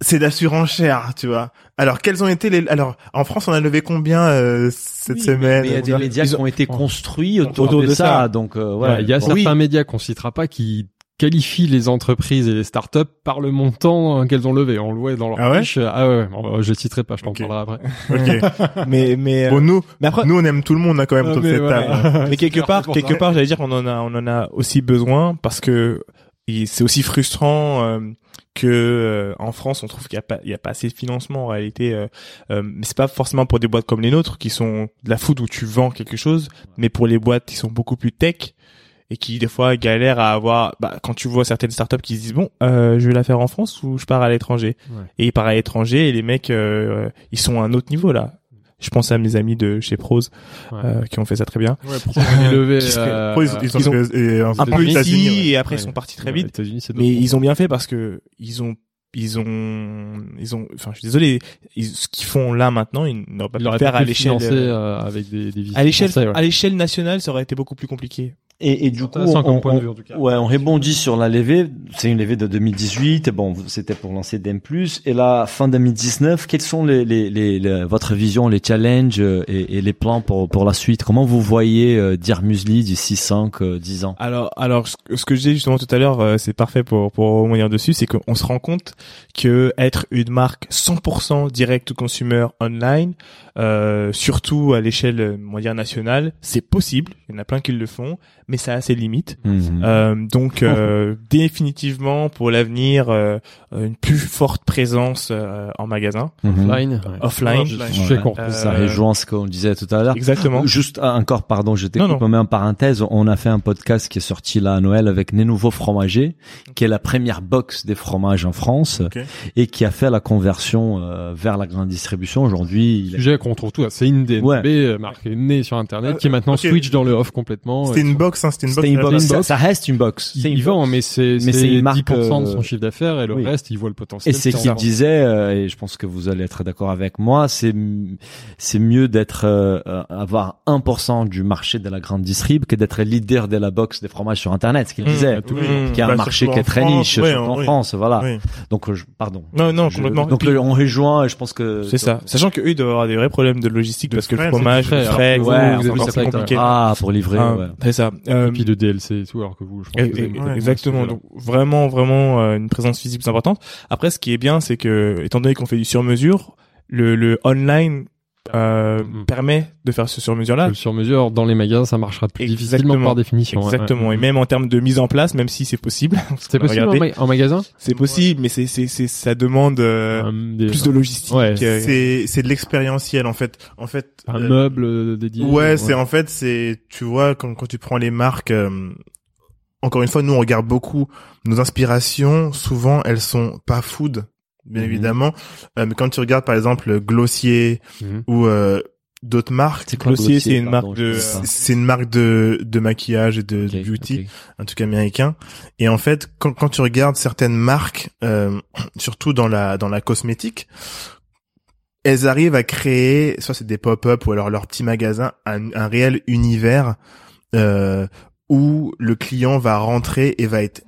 Speaker 4: c'est de la surenchère tu vois alors quels ont été les alors en France on a levé combien euh, cette
Speaker 1: Oui,
Speaker 4: semaine
Speaker 1: Mais il y a des médias qui
Speaker 3: ont-
Speaker 1: été construits autour,
Speaker 3: autour
Speaker 1: de,
Speaker 3: de
Speaker 1: ça,
Speaker 3: ça.
Speaker 1: donc euh,
Speaker 2: Ouais,
Speaker 1: voilà.
Speaker 2: il y a certains médias qu'on citera pas qui qualifient les entreprises et les startups par le montant euh, qu'elles ont levé. On le voit dans leur
Speaker 4: Ah ouais
Speaker 2: fiche. Ah ouais, bon, je citerai pas, je t'en parlerai après.
Speaker 4: ok
Speaker 3: Mais, mais, euh,
Speaker 4: bon nous
Speaker 3: mais après,
Speaker 4: nous on aime tout le monde hein, quand même
Speaker 2: Ah,
Speaker 4: autour de
Speaker 2: mais
Speaker 4: cette table
Speaker 3: mais quelque
Speaker 2: clair,
Speaker 3: part, quelque
Speaker 2: ça.
Speaker 3: part, j'allais dire qu'on en a, on en a aussi besoin parce que c'est aussi frustrant euh, que euh, en France on trouve qu'il y a pas, il y a pas assez de financement en réalité. Euh, euh, mais c'est pas forcément pour des boîtes comme les nôtres qui sont de la food où tu vends quelque chose, mais pour les boîtes qui sont beaucoup plus tech et qui des fois galèrent à avoir. Bah, quand tu vois certaines startups qui se disent bon, euh, je vais la faire en France ou je pars à l'étranger.
Speaker 2: Ouais.
Speaker 3: Et ils partent à l'étranger et les mecs, euh, ils sont à un autre niveau là. Je pense à mes amis de chez Prose
Speaker 2: Ouais.
Speaker 3: euh, qui ont fait ça très bien.
Speaker 2: Ouais, euh,
Speaker 4: ils, ils
Speaker 3: ont
Speaker 4: et, euh,
Speaker 3: un peu
Speaker 4: États-Unis,
Speaker 3: ici
Speaker 4: ouais.
Speaker 3: et après ils sont partis très vite. Mais ils ont bien fait parce que ils ont ils ont ils ont enfin je suis désolé ils, ce qu'ils font là maintenant ils n'auraient pas pu faire à
Speaker 2: le
Speaker 3: l'échelle euh,
Speaker 2: euh, avec des, des
Speaker 3: à l'échelle
Speaker 2: ouais.
Speaker 3: à l'échelle nationale ça aurait été beaucoup plus compliqué.
Speaker 1: Et, et du coup, on,
Speaker 2: comme point de
Speaker 1: on-
Speaker 2: vue, en tout cas.
Speaker 1: ouais, on rebondit sur la levée. C'est une levée de 2018. Et bon, c'était pour lancer DM+. Et là, fin 2019, quelles sont les, les, les, les- votre vision, les challenges euh, et, et les plans pour, pour la suite? Comment vous voyez euh, Dire Musli d'ici 5, euh, 10 ans?
Speaker 3: Alors alors ce, que- ce que je disais justement tout à l'heure euh, c'est parfait pour pour revenir dessus c'est qu'on se rend compte que être une marque 100% direct to consumer online euh, surtout à l'échelle euh, on va dire nationale c'est possible il y en a plein qui le font mais ça a ses limites.
Speaker 1: Mhm.
Speaker 3: Euh, donc euh, définitivement pour l'avenir euh, une plus forte présence euh, en magasin
Speaker 1: Mhm.
Speaker 2: Offline.
Speaker 3: offline.
Speaker 2: Je
Speaker 1: Ouais.
Speaker 2: suis d'accord.
Speaker 3: Euh,
Speaker 1: Ça rejoint ce qu'on disait tout à l'heure.
Speaker 3: Exactement.
Speaker 1: Juste encore, pardon, je t'écoute, mais en parenthèse, on a fait un podcast qui est sorti là à Noël avec Les Nouveaux Fromagers, qui est la première box des fromages en France et qui a fait la conversion euh, vers la grande distribution. Aujourd'hui, il est-
Speaker 2: Sujet qu'on retrouve tout. C'est une DNB
Speaker 1: Ouais.
Speaker 2: euh, marque née sur Internet qui est maintenant
Speaker 4: ok.
Speaker 2: switch dans le off complètement.
Speaker 4: C'était
Speaker 2: Euh,
Speaker 4: une box, hein, c'était une box.
Speaker 1: une Ça, reste une box.
Speaker 2: Il,
Speaker 1: C'est une
Speaker 2: il vend,
Speaker 1: box.
Speaker 2: mais c'est
Speaker 1: Mais c'est une marque,
Speaker 2: 10% de
Speaker 1: euh,
Speaker 2: son chiffre d'affaires et le
Speaker 1: oui.
Speaker 2: reste, il voit le
Speaker 1: Et
Speaker 2: potentiel.
Speaker 1: c'est
Speaker 2: en
Speaker 1: qu'il disait, euh, et je pense que vous allez être d'accord avec moi, c'est c'est mieux d'être euh, euh, avoir 1% du marché de la grande distrib que d'être leader de la box des fromages sur Internet. Ce qu'il
Speaker 3: Mmh.
Speaker 1: disait,
Speaker 4: Oui.
Speaker 1: qui est un
Speaker 4: Bah,
Speaker 1: marché qui est très niche en. France, voilà. Donc, euh, pardon.
Speaker 3: Non, non,
Speaker 1: Je-
Speaker 3: complètement.
Speaker 1: donc
Speaker 3: Et
Speaker 1: on rejoint, et je pense que
Speaker 3: c'est ça. Sachant que eux, ils doivent avoir des vrais problèmes de logistique
Speaker 4: De
Speaker 3: parce que le
Speaker 4: frais,
Speaker 3: fromage,
Speaker 2: c'est
Speaker 3: le
Speaker 2: du frais,
Speaker 3: frais,
Speaker 2: que
Speaker 3: ouais,
Speaker 2: vous,
Speaker 3: c'est encore plus compliqué.
Speaker 1: Ah, pour livrer,
Speaker 3: Ah,
Speaker 1: ouais.
Speaker 3: C'est ça. Euh,
Speaker 2: Et puis de DLC et tout, alors que vous, je pense
Speaker 3: Et-
Speaker 2: que vous
Speaker 4: ouais,
Speaker 3: exactement. Donc vraiment, vraiment euh, une présence physique plus importante. Après, ce qui est bien, c'est que étant donné qu'on fait du sur-mesure, le, le online euh, permet de faire ce sur-mesure-là.
Speaker 2: Le sur-mesure dans les magasins, ça marchera plus difficilement
Speaker 3: Exactement.
Speaker 2: par définition. ouais,
Speaker 3: Exactement.
Speaker 2: ouais.
Speaker 3: Et même en termes de mise en place, même si c'est possible.
Speaker 2: C'est possible en,
Speaker 3: Regardez.
Speaker 2: ma- en magasin?
Speaker 3: C'est possible, mais c'est, c'est, c'est, ça demande euh,
Speaker 2: des-
Speaker 3: plus de logistique.
Speaker 2: Ouais.
Speaker 3: euh,
Speaker 4: C'est c'est de l'expérientiel en fait. En fait.
Speaker 2: un
Speaker 4: euh,
Speaker 2: meuble dédié.
Speaker 4: Ouais, c'est en fait c'est tu vois quand quand tu prends les marques. euh, encore une fois, nous on regarde beaucoup nos inspirations. Souvent, elles sont pas food, bien
Speaker 1: Mhm.
Speaker 4: évidemment. Euh, mais quand tu regardes par exemple Glossier
Speaker 2: Mhm.
Speaker 4: ou euh, d'autres marques,
Speaker 1: quoi
Speaker 3: Glossier, c'est une marque de-
Speaker 4: c'est une marque de de maquillage et de beauty.
Speaker 1: ok.
Speaker 4: un truc américain. Et en fait, quand, quand tu regardes certaines marques, euh, surtout dans la dans la cosmétique, elles arrivent à créer, soit c'est des pop-up ou alors leur petit magasin, un, un réel univers euh, où le client va rentrer et va être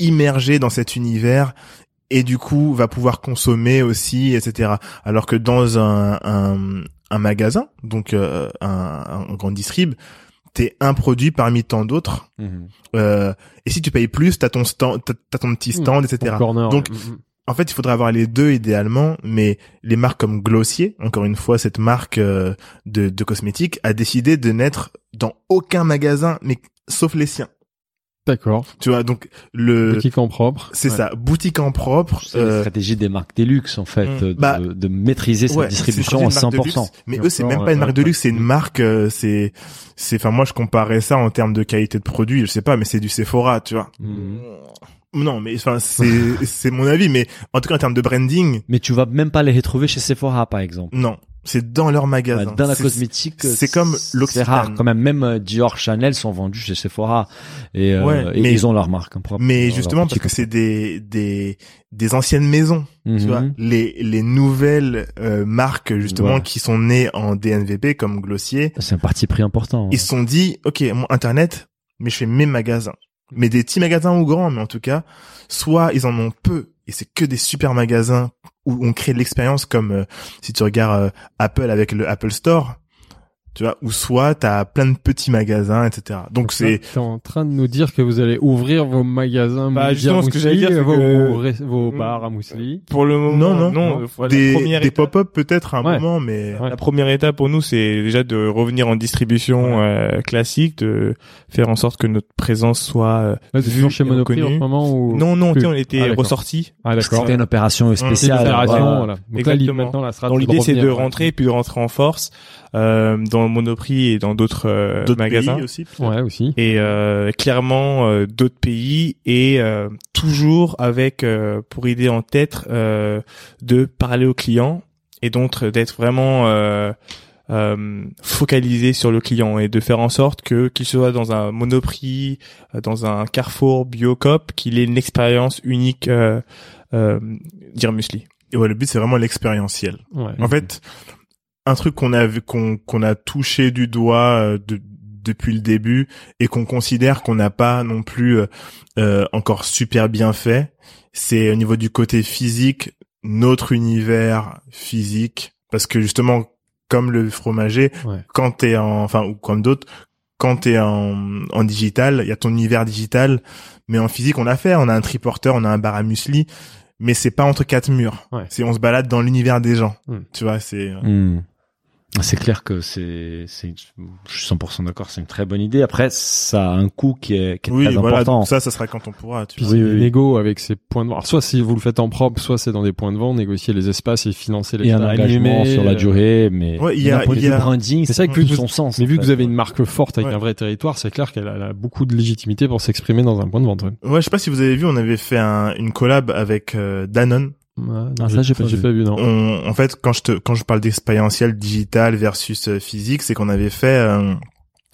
Speaker 4: immergé dans cet univers et du coup va pouvoir consommer aussi, etc. Alors que dans un, un, un magasin, donc euh, un, un grand distrib, t'es un produit parmi tant d'autres
Speaker 1: Mhm.
Speaker 4: euh, et si tu payes plus, t'as ton stand, t'as ton petit stand, etc.
Speaker 2: Ton corner,
Speaker 4: Donc,
Speaker 2: ouais. Mhm.
Speaker 4: En fait, il faudrait avoir les deux idéalement, mais les marques comme Glossier, encore une fois, cette marque euh, de, de cosmétiques, a décidé de n'être dans aucun magasin, mais sauf les siens.
Speaker 2: D'accord.
Speaker 4: Tu vois, donc le
Speaker 2: Boutique en propre.
Speaker 4: c'est
Speaker 2: Ouais.
Speaker 4: ça, boutique en propre.
Speaker 1: C'est la
Speaker 4: euh,
Speaker 1: stratégie des marques des luxe en fait,
Speaker 3: Mm.
Speaker 1: de,
Speaker 4: Bah,
Speaker 1: de maîtriser sa
Speaker 4: ouais,
Speaker 1: distribution
Speaker 4: c'est
Speaker 1: à
Speaker 4: une marque de
Speaker 1: 100%.
Speaker 4: luxe, mais eux, c'est même pas
Speaker 2: ouais,
Speaker 4: une marque de
Speaker 2: ouais,
Speaker 4: luxe, c'est une marque, euh, c'est, c'est, enfin, moi, je comparais ça en termes de qualité de produit, je sais pas, mais c'est du Sephora, tu vois.
Speaker 2: Mhm.
Speaker 4: Non, mais enfin, c'est, c'est mon avis, mais en tout cas, en termes de branding,
Speaker 1: Mais tu vas même pas les retrouver chez Sephora par exemple.
Speaker 4: non. C'est dans leur magasin.
Speaker 1: Dans la
Speaker 4: C'est-
Speaker 1: cosmétique,
Speaker 4: c'est comme
Speaker 1: C'est
Speaker 4: l'Occitane.
Speaker 1: rare quand même. Même euh, Dior, Chanel sont vendus chez Sephora et, euh,
Speaker 4: Ouais,
Speaker 1: et
Speaker 4: mais-
Speaker 1: ils ont leur marque en propre.
Speaker 4: Mais justement, parce que c'est des, des, des anciennes maisons, tu vois.
Speaker 1: Mhm.
Speaker 4: Les, les nouvelles euh, marques, justement,
Speaker 1: Ouais.
Speaker 4: qui sont nées en DNVP, comme Glossier,
Speaker 1: C'est un parti pris important. hein.
Speaker 4: ils se sont dit, OK, mon Internet, mais je fais mes magasins. Mais des petits magasins ou grands, mais en tout cas, soit ils en ont peu, et c'est que des super magasins où on crée de l'expérience, comme euh, si tu regardes euh, Apple avec le Apple Store, tu vois, ou soit t'as plein de petits magasins, etc. Donc c'est...
Speaker 2: T'es en train de nous dire que vous allez ouvrir vos magasins
Speaker 3: Bah, justement, ce que j'allais dire,
Speaker 2: vos,
Speaker 3: que-
Speaker 2: vos,
Speaker 3: Mm.
Speaker 2: bars à Mousselie.
Speaker 3: Pour le moment,
Speaker 4: Non, non,
Speaker 3: non.
Speaker 4: des, pop-up peut-être à un
Speaker 2: Ouais.
Speaker 4: moment, mais...
Speaker 2: Ouais.
Speaker 3: La première étape pour nous, c'est déjà de revenir en distribution euh, classique, de faire en sorte que notre présence soit euh, vue
Speaker 2: chez Monoprix en ce moment ou...
Speaker 3: Non, non, tu
Speaker 2: plus
Speaker 3: sais, on était
Speaker 2: Ah, d'accord.
Speaker 3: ressortis.
Speaker 2: Ah, d'accord.
Speaker 1: C'était une opération spéciale.
Speaker 2: une opération,
Speaker 1: voilà.
Speaker 2: voilà. Donc là, maintenant, la
Speaker 3: l'idée, c'est de rentrer puis de rentrer en force euh, dans Monoprix et dans d'autres euh,
Speaker 4: D'autres
Speaker 3: magasins.
Speaker 4: pays aussi.
Speaker 2: Ouais, aussi.
Speaker 3: et euh, clairement euh, d'autres pays et euh, toujours avec euh, pour idée en tête euh, de parler aux clients et donc d'être vraiment euh, euh, focalisé sur le client et de faire en sorte que qu'il soit dans un Monoprix, euh, dans un Carrefour, Biocop, qu'il ait une expérience unique euh, euh, dire musli.
Speaker 4: Et ouais, le but, c'est vraiment l'expérientiel.
Speaker 2: Ouais.
Speaker 4: En fait, un truc qu'on a vu, qu'on qu'on a touché du doigt euh, de- depuis le début et qu'on considère qu'on n'a pas non plus euh, euh, encore super bien fait, c'est au niveau du côté physique, notre univers physique, parce que justement, comme le fromager,
Speaker 2: Ouais.
Speaker 4: quand t'es en, enfin ou comme d'autres, quand t'es en, en digital, il y a ton univers digital, mais en physique, on a fait, on a un triporteur, on a un bar à muesli, mais c'est pas entre quatre murs.
Speaker 2: Ouais.
Speaker 4: C'est on se balade dans l'univers des gens.
Speaker 2: Hmm.
Speaker 4: Tu vois, c'est. euh,
Speaker 1: Hmm. C'est clair que c'est, c'est, je suis 100% d'accord, c'est une très bonne idée. Après, ça a un coût qui est, qui est
Speaker 4: Oui,
Speaker 1: très
Speaker 4: voilà,
Speaker 1: important.
Speaker 4: ça, ça sera quand on pourra. Tu
Speaker 2: Puis
Speaker 4: vois.
Speaker 1: Oui,
Speaker 2: négo avec ces points de vente. Alors, soit si vous le faites en propre, soit c'est dans des points de vente, négocier les espaces et financer les
Speaker 1: et un engagement sur la
Speaker 2: euh,
Speaker 1: durée, mais
Speaker 4: Ouais, il y a-
Speaker 1: d'un point de
Speaker 4: il y
Speaker 1: vue
Speaker 4: a-
Speaker 1: branding,
Speaker 2: c'est vrai que
Speaker 1: plus
Speaker 2: que
Speaker 1: son sens.
Speaker 2: Mais vu que vous avez une marque forte avec
Speaker 4: Ouais.
Speaker 2: un vrai territoire, c'est clair qu'elle a, elle a beaucoup de légitimité pour s'exprimer dans un point de vente. Ouais.
Speaker 4: Ouais, je sais pas si vous avez vu, on avait fait un, une collab avec euh, Danone.
Speaker 2: Non,
Speaker 1: Ah, ça, j'ai pas vu.
Speaker 2: vu, non.
Speaker 4: On, en fait, quand je te, quand je parle d'expérientiel digital versus euh, physique, c'est qu'on avait fait euh, un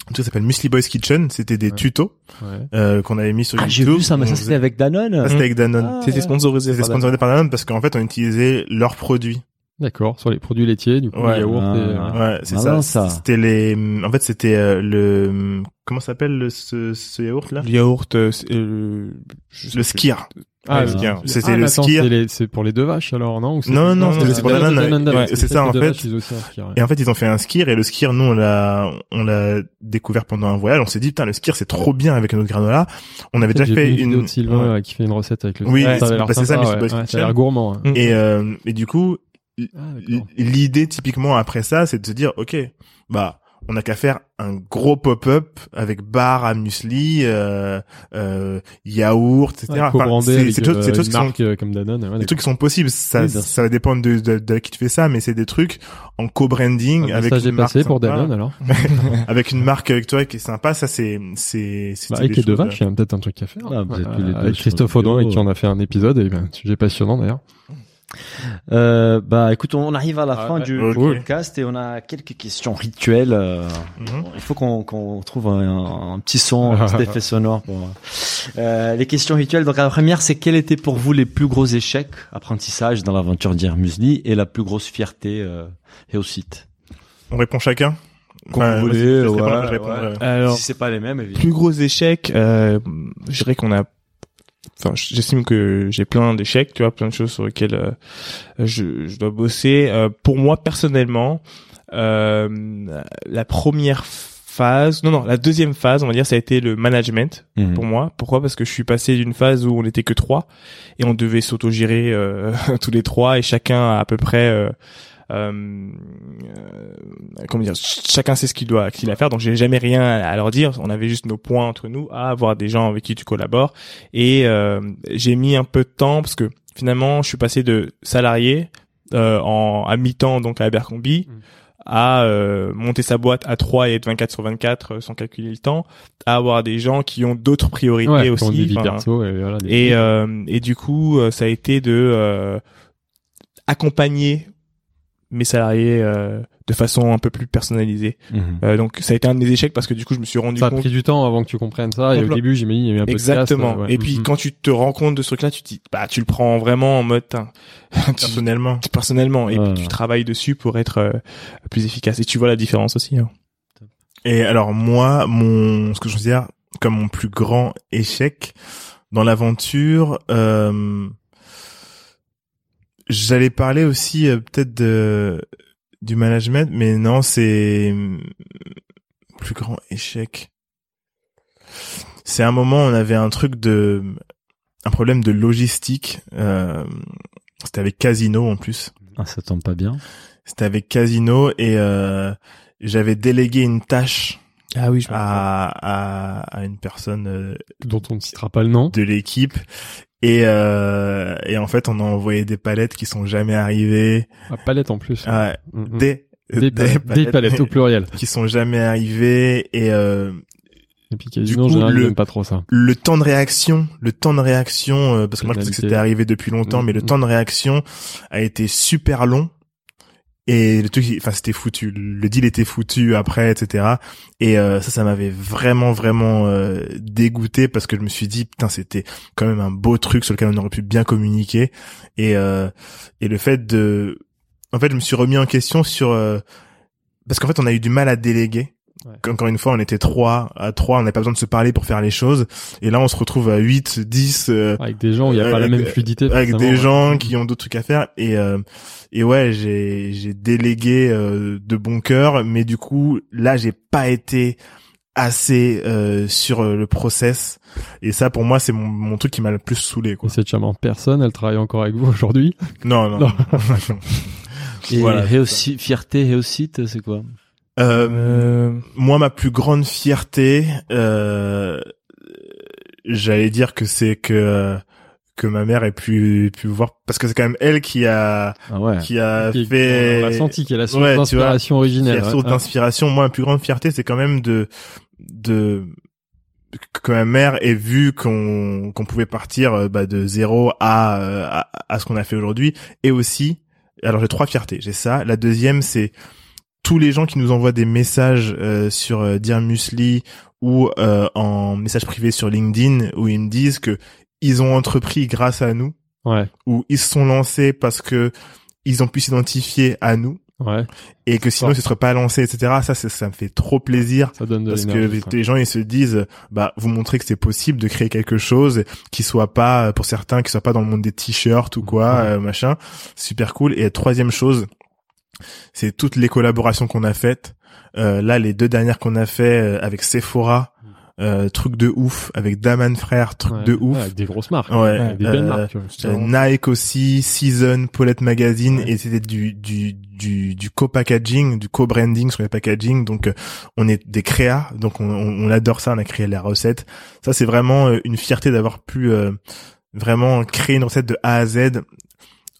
Speaker 4: truc qui s'appelle Musli Boys Kitchen. C'était des
Speaker 2: Ouais.
Speaker 4: tutos
Speaker 2: Ouais.
Speaker 4: euh, qu'on avait mis sur
Speaker 1: Ah, j'ai
Speaker 4: YouTube.
Speaker 1: vu ça, mais ça c'était avec Danone.
Speaker 4: Ça, c'était avec Danone.
Speaker 1: Ah,
Speaker 3: C'était
Speaker 1: ouais.
Speaker 3: sponsorisé.
Speaker 4: C'était
Speaker 3: par
Speaker 4: sponsorisé par Danone parce qu'en fait, on utilisait leurs produits.
Speaker 2: D'accord, sur les produits laitiers, du coup,
Speaker 4: Ouais.
Speaker 2: les yaourts
Speaker 1: Ah.
Speaker 2: et... euh,
Speaker 4: Ouais, c'est ça.
Speaker 1: ça.
Speaker 4: C'était les, en fait, c'était euh, le, comment s'appelle le, ce, ce yaourt là
Speaker 3: Le yaourt, euh, euh,
Speaker 4: Le skir.
Speaker 2: Ah.
Speaker 4: C'était
Speaker 2: Ah,
Speaker 4: le
Speaker 2: mais
Speaker 4: skir.
Speaker 2: c'est C'est pour les deux vaches alors, non c'est-
Speaker 4: Non, non,
Speaker 2: c'est
Speaker 3: c'est pour
Speaker 2: Danone,
Speaker 4: ouais, c'est ça, en fait. Et en fait, ils ont fait un skir et le skir, nous, on l'a, on l'a découvert pendant un voyage. On s'est dit, putain, le skir, c'est trop bien avec notre granola. On avait déjà fait
Speaker 2: une vidéo de Sylvain euh, qui fait une recette avec le
Speaker 4: Oui, c'est ça. Boy's
Speaker 2: Ouais,
Speaker 4: Kitchen.
Speaker 2: Ça a l'air gourmand.
Speaker 4: et, et du coup,
Speaker 2: Ah,
Speaker 4: l'idée, typiquement, après ça, c'est de se dire, OK, bah, on n'a qu'à faire un gros pop-up avec bar à muesli, euh, euh, yaourt, etc.
Speaker 2: Ouais,
Speaker 4: Enfin,
Speaker 2: co-brandé
Speaker 4: c'est
Speaker 2: avec
Speaker 4: des
Speaker 2: euh,
Speaker 4: c'est des choses
Speaker 2: une
Speaker 4: qui sont
Speaker 2: marque euh, comme Danone. ouais,
Speaker 4: des trucs qui sont possibles. Ça,
Speaker 1: Oui,
Speaker 4: ça va dépendre de, de, de qui tu fais ça, mais c'est des trucs en co-branding
Speaker 2: d'accord.
Speaker 4: avec
Speaker 2: Ça, j'ai
Speaker 4: une marque
Speaker 2: passé pour
Speaker 4: sympa.
Speaker 2: Danone alors.
Speaker 4: avec une marque avec toi qui est sympa. Ça, c'est, c'est, c'est
Speaker 2: Bah, avec les deux vaches, il y a peut-être un truc à faire.
Speaker 1: Ah, vous êtes tous les deux
Speaker 2: avec Christophe Audin, avec qui on a fait un épisode, et ben, sujet passionnant d'ailleurs.
Speaker 1: Euh, bah, écoute, on arrive à la
Speaker 2: Ah,
Speaker 1: fin du podcast et on a quelques questions rituelles. euh,
Speaker 4: Mhm.
Speaker 1: Il faut qu'on qu'on trouve un, un petit son, un petit effet sonore pour euh, les questions rituelles. Donc la première, c'est quel était pour vous les plus gros échecs apprentissage dans l'aventure d'Air Musli et la plus grosse fierté euh, et au site?
Speaker 4: On répond chacun.
Speaker 1: Comme
Speaker 4: Enfin,
Speaker 1: vous voulez, ouais, ouais.
Speaker 4: euh.
Speaker 3: Alors,
Speaker 1: si c'est pas les mêmes, évidemment.
Speaker 3: plus gros échec, euh, je dirais qu'on a enfin j'estime que j'ai plein d'échecs tu vois plein de choses sur lesquelles euh, je, je dois bosser. Euh, pour moi personnellement euh, la première phase non non la deuxième phase on va dire ça a été le management
Speaker 1: Mhm.
Speaker 3: pour moi. Pourquoi? Parce que je suis passé d'une phase où on n'était que trois et on devait s'autogérer euh, tous les trois et chacun a à peu près euh, comment dire ch- chacun sait ce qu'il doit qu'il a à faire donc j'ai jamais rien à leur dire on avait juste nos points entre nous à avoir des gens avec qui tu collabores et euh, j'ai mis un peu de temps parce que finalement je suis passé de salarié euh, en à mi-temps donc à Abercrombie
Speaker 2: Mm.
Speaker 3: à euh, monter sa boîte à 3 et être 24 sur 24 euh, sans calculer le temps à avoir des gens qui ont d'autres priorités
Speaker 2: Ouais,
Speaker 3: aussi
Speaker 2: des perso et voilà. des-
Speaker 3: et euh, et du coup euh, ça a été de euh, accompagner mes salariés euh, de façon un peu plus personnalisée
Speaker 1: Mhm.
Speaker 3: Euh, donc ça a été un de mes échecs parce que du coup je me suis rendu
Speaker 2: ça a
Speaker 3: compte
Speaker 2: pris du temps avant que tu comprennes ça. Et au début, j'imagine, il y a eu un peu de casse,
Speaker 3: exactement
Speaker 2: euh, ouais.
Speaker 3: et puis
Speaker 2: Mhm.
Speaker 3: quand tu te rends compte de ce truc là tu te dis bah tu le prends vraiment en mode
Speaker 4: personnellement.
Speaker 3: personnellement et
Speaker 1: Ouais.
Speaker 3: puis tu travailles dessus pour être euh, plus efficace et tu vois la différence aussi hein.
Speaker 4: Et alors moi, mon ce que je considère comme mon plus grand échec dans l'aventure, euh, j'allais parler aussi euh, peut-être de du management, mais non, c'est euh, plus grand échec. C'est un moment, on avait un truc de un problème de logistique. Euh, c'était avec Casino en plus.
Speaker 1: Ah, ça tombe pas bien.
Speaker 4: C'était avec Casino et euh, j'avais délégué une tâche
Speaker 3: ah oui je
Speaker 4: à, à, à une personne euh,
Speaker 2: dont on ne citera pas le nom.
Speaker 4: de l'équipe et euh, et en fait on a envoyé des palettes qui sont jamais arrivées
Speaker 2: À palette en plus.
Speaker 4: Ah,
Speaker 2: Mhm.
Speaker 4: des
Speaker 2: Des, palettes, des palettes au pluriel.
Speaker 4: qui sont jamais arrivées et euh,
Speaker 2: Et puis en
Speaker 4: coup,
Speaker 2: général,
Speaker 4: le-
Speaker 2: pas trop ça.
Speaker 4: le temps de réaction le temps de réaction euh, parce que moi je pensais que c'était arrivé depuis longtemps mais le temps de réaction a été super long et le truc enfin c'était foutu. Le deal était foutu après etc et euh, ça ça m'avait vraiment vraiment euh, dégoûté parce que je me suis dit putain c'était quand même un beau truc sur lequel on aurait pu bien communiquer. Et euh, et le fait de en fait je me suis remis en question sur euh, parce qu'en fait on a eu du mal à déléguer
Speaker 2: Ouais.
Speaker 4: encore une fois on était trois à trois on n'avait pas besoin de se parler pour faire les choses et là on se retrouve à 8 10 euh,
Speaker 2: Avec des gens où il n'y a pas la
Speaker 4: avec-
Speaker 2: même fluidité.
Speaker 4: avec des
Speaker 2: ouais.
Speaker 4: gens qui ont d'autres trucs à faire et euh, et ouais j'ai j'ai délégué euh, de bon cœur mais du coup là j'ai pas été assez euh, sur euh, le process et ça pour moi c'est mon, mon truc qui m'a le plus saoulé
Speaker 2: Et
Speaker 4: quoi
Speaker 2: cette charmante personne, elle travaille encore avec vous aujourd'hui?
Speaker 4: non non,
Speaker 2: Non.
Speaker 1: Et
Speaker 4: Voilà,
Speaker 1: réussi- fierté, réussite, c'est quoi?
Speaker 4: Euh,
Speaker 3: Euh,
Speaker 4: moi, ma plus grande fierté, euh, j'allais dire que c'est que que ma mère ait pu pu voir parce que c'est quand même elle qui a
Speaker 1: Ah ouais.
Speaker 4: qui a
Speaker 2: Qui-
Speaker 4: fait
Speaker 2: On l'a senti qu'il y a source
Speaker 4: Ouais,
Speaker 2: d'inspiration originelle.
Speaker 4: la source
Speaker 2: ouais.
Speaker 4: d'inspiration. Moi, ma plus grande fierté, c'est quand même de de que ma mère ait vu qu'on qu'on pouvait partir euh, bah, de zéro à, euh, à à ce qu'on a fait aujourd'hui, et aussi, alors j'ai trois fiertés. J'ai ça. La deuxième, c'est tous les gens qui nous envoient des messages euh, sur euh, Dear Musli ou euh, en message privé sur LinkedIn où ils me disent que ils ont entrepris grâce à nous
Speaker 2: Ouais,
Speaker 4: ou ils se sont lancés parce que ils ont pu s'identifier à nous
Speaker 2: ouais,
Speaker 4: et que sinon ils se seraient pas lancés, etc. Ça, ça me fait trop plaisir
Speaker 2: ça donne de
Speaker 4: parce que les,
Speaker 2: ça.
Speaker 4: gens ils se disent, bah vous montrez que c'est possible de créer quelque chose qui soit pas pour certains qui soit pas dans le monde des t-shirts ou quoi,
Speaker 2: Ouais.
Speaker 4: euh, machin. Super cool. Et troisième chose, c'est toutes les collaborations qu'on a faites. Euh, là, les deux dernières qu'on a fait euh, avec Sephora, euh, truc de ouf, avec Daman Frère, truc
Speaker 2: Ouais,
Speaker 4: de ouf.
Speaker 2: avec des grosses marques.
Speaker 4: Ouais,
Speaker 2: des belles
Speaker 4: euh,
Speaker 2: marques.
Speaker 4: Euh, Nike aussi, Season, Paulette Magazine,
Speaker 2: Ouais.
Speaker 4: et c'était du du du du co-packaging, du co-branding sur les packaging. Donc on est des créas, donc on, on, on adore ça. On a créé la recette. Ça c'est vraiment une fierté d'avoir pu euh, vraiment créer une recette de A à Z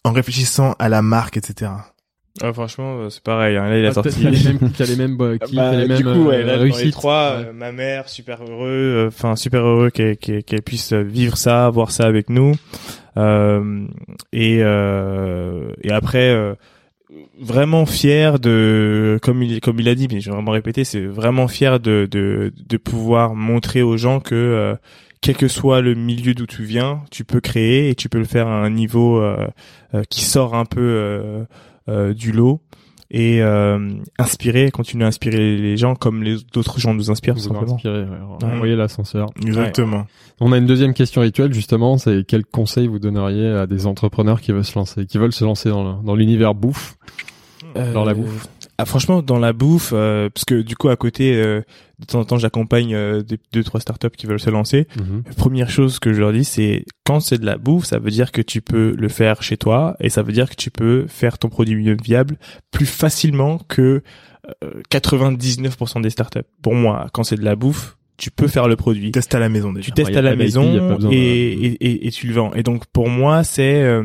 Speaker 4: en réfléchissant à la marque, etc.
Speaker 3: ah, franchement, euh, c'est pareil. Hein. Là, il a
Speaker 2: Ah,
Speaker 3: sorti.
Speaker 2: T'as les mêmes, t'as les mêmes euh, kiffs,
Speaker 3: Bah,
Speaker 2: les mêmes
Speaker 3: du coup, ouais,
Speaker 2: euh,
Speaker 3: là, dans les trois,
Speaker 2: Ouais.
Speaker 3: euh, ma mère super heureux, euh, enfin super heureux qu'elle qu'elle qu'elle puisse vivre ça, voir ça avec nous, euh, et euh, et après euh, vraiment fier de, comme il comme il a dit, mais je vais vraiment répéter, c'est vraiment fier de de de pouvoir montrer aux gens que euh, quel que soit le milieu d'où tu viens, tu peux créer et tu peux le faire à un niveau euh, euh, qui sort un peu du lot et euh, inspirer, continuer à inspirer les- gens comme les d'autres gens nous inspirent
Speaker 2: Vous
Speaker 3: simplement.
Speaker 2: ouais. L'ascenseur.
Speaker 4: Exactement.
Speaker 2: On a une deuxième question rituelle justement, c'est quel conseil vous donneriez à des entrepreneurs qui veulent se lancer, qui veulent se lancer dans l'univers bouffe, dans la bouffe?
Speaker 3: Ah, franchement, dans la bouffe, euh, parce que du coup à côté, euh, de temps en temps, j'accompagne euh, des, deux trois startups qui veulent se lancer.
Speaker 2: Mhm.
Speaker 3: La première chose que je leur dis, c'est quand c'est de la bouffe, ça veut dire que tu peux le faire chez toi et ça veut dire que tu peux faire ton produit viable plus facilement que euh, 99% des startups. Pour moi, quand c'est de la bouffe, tu peux faire le produit.
Speaker 4: Teste à la maison déjà.
Speaker 3: tu testes
Speaker 2: Ouais,
Speaker 3: à la maison
Speaker 2: de-
Speaker 3: et, et, tu le vends. Et donc pour moi, c'est euh,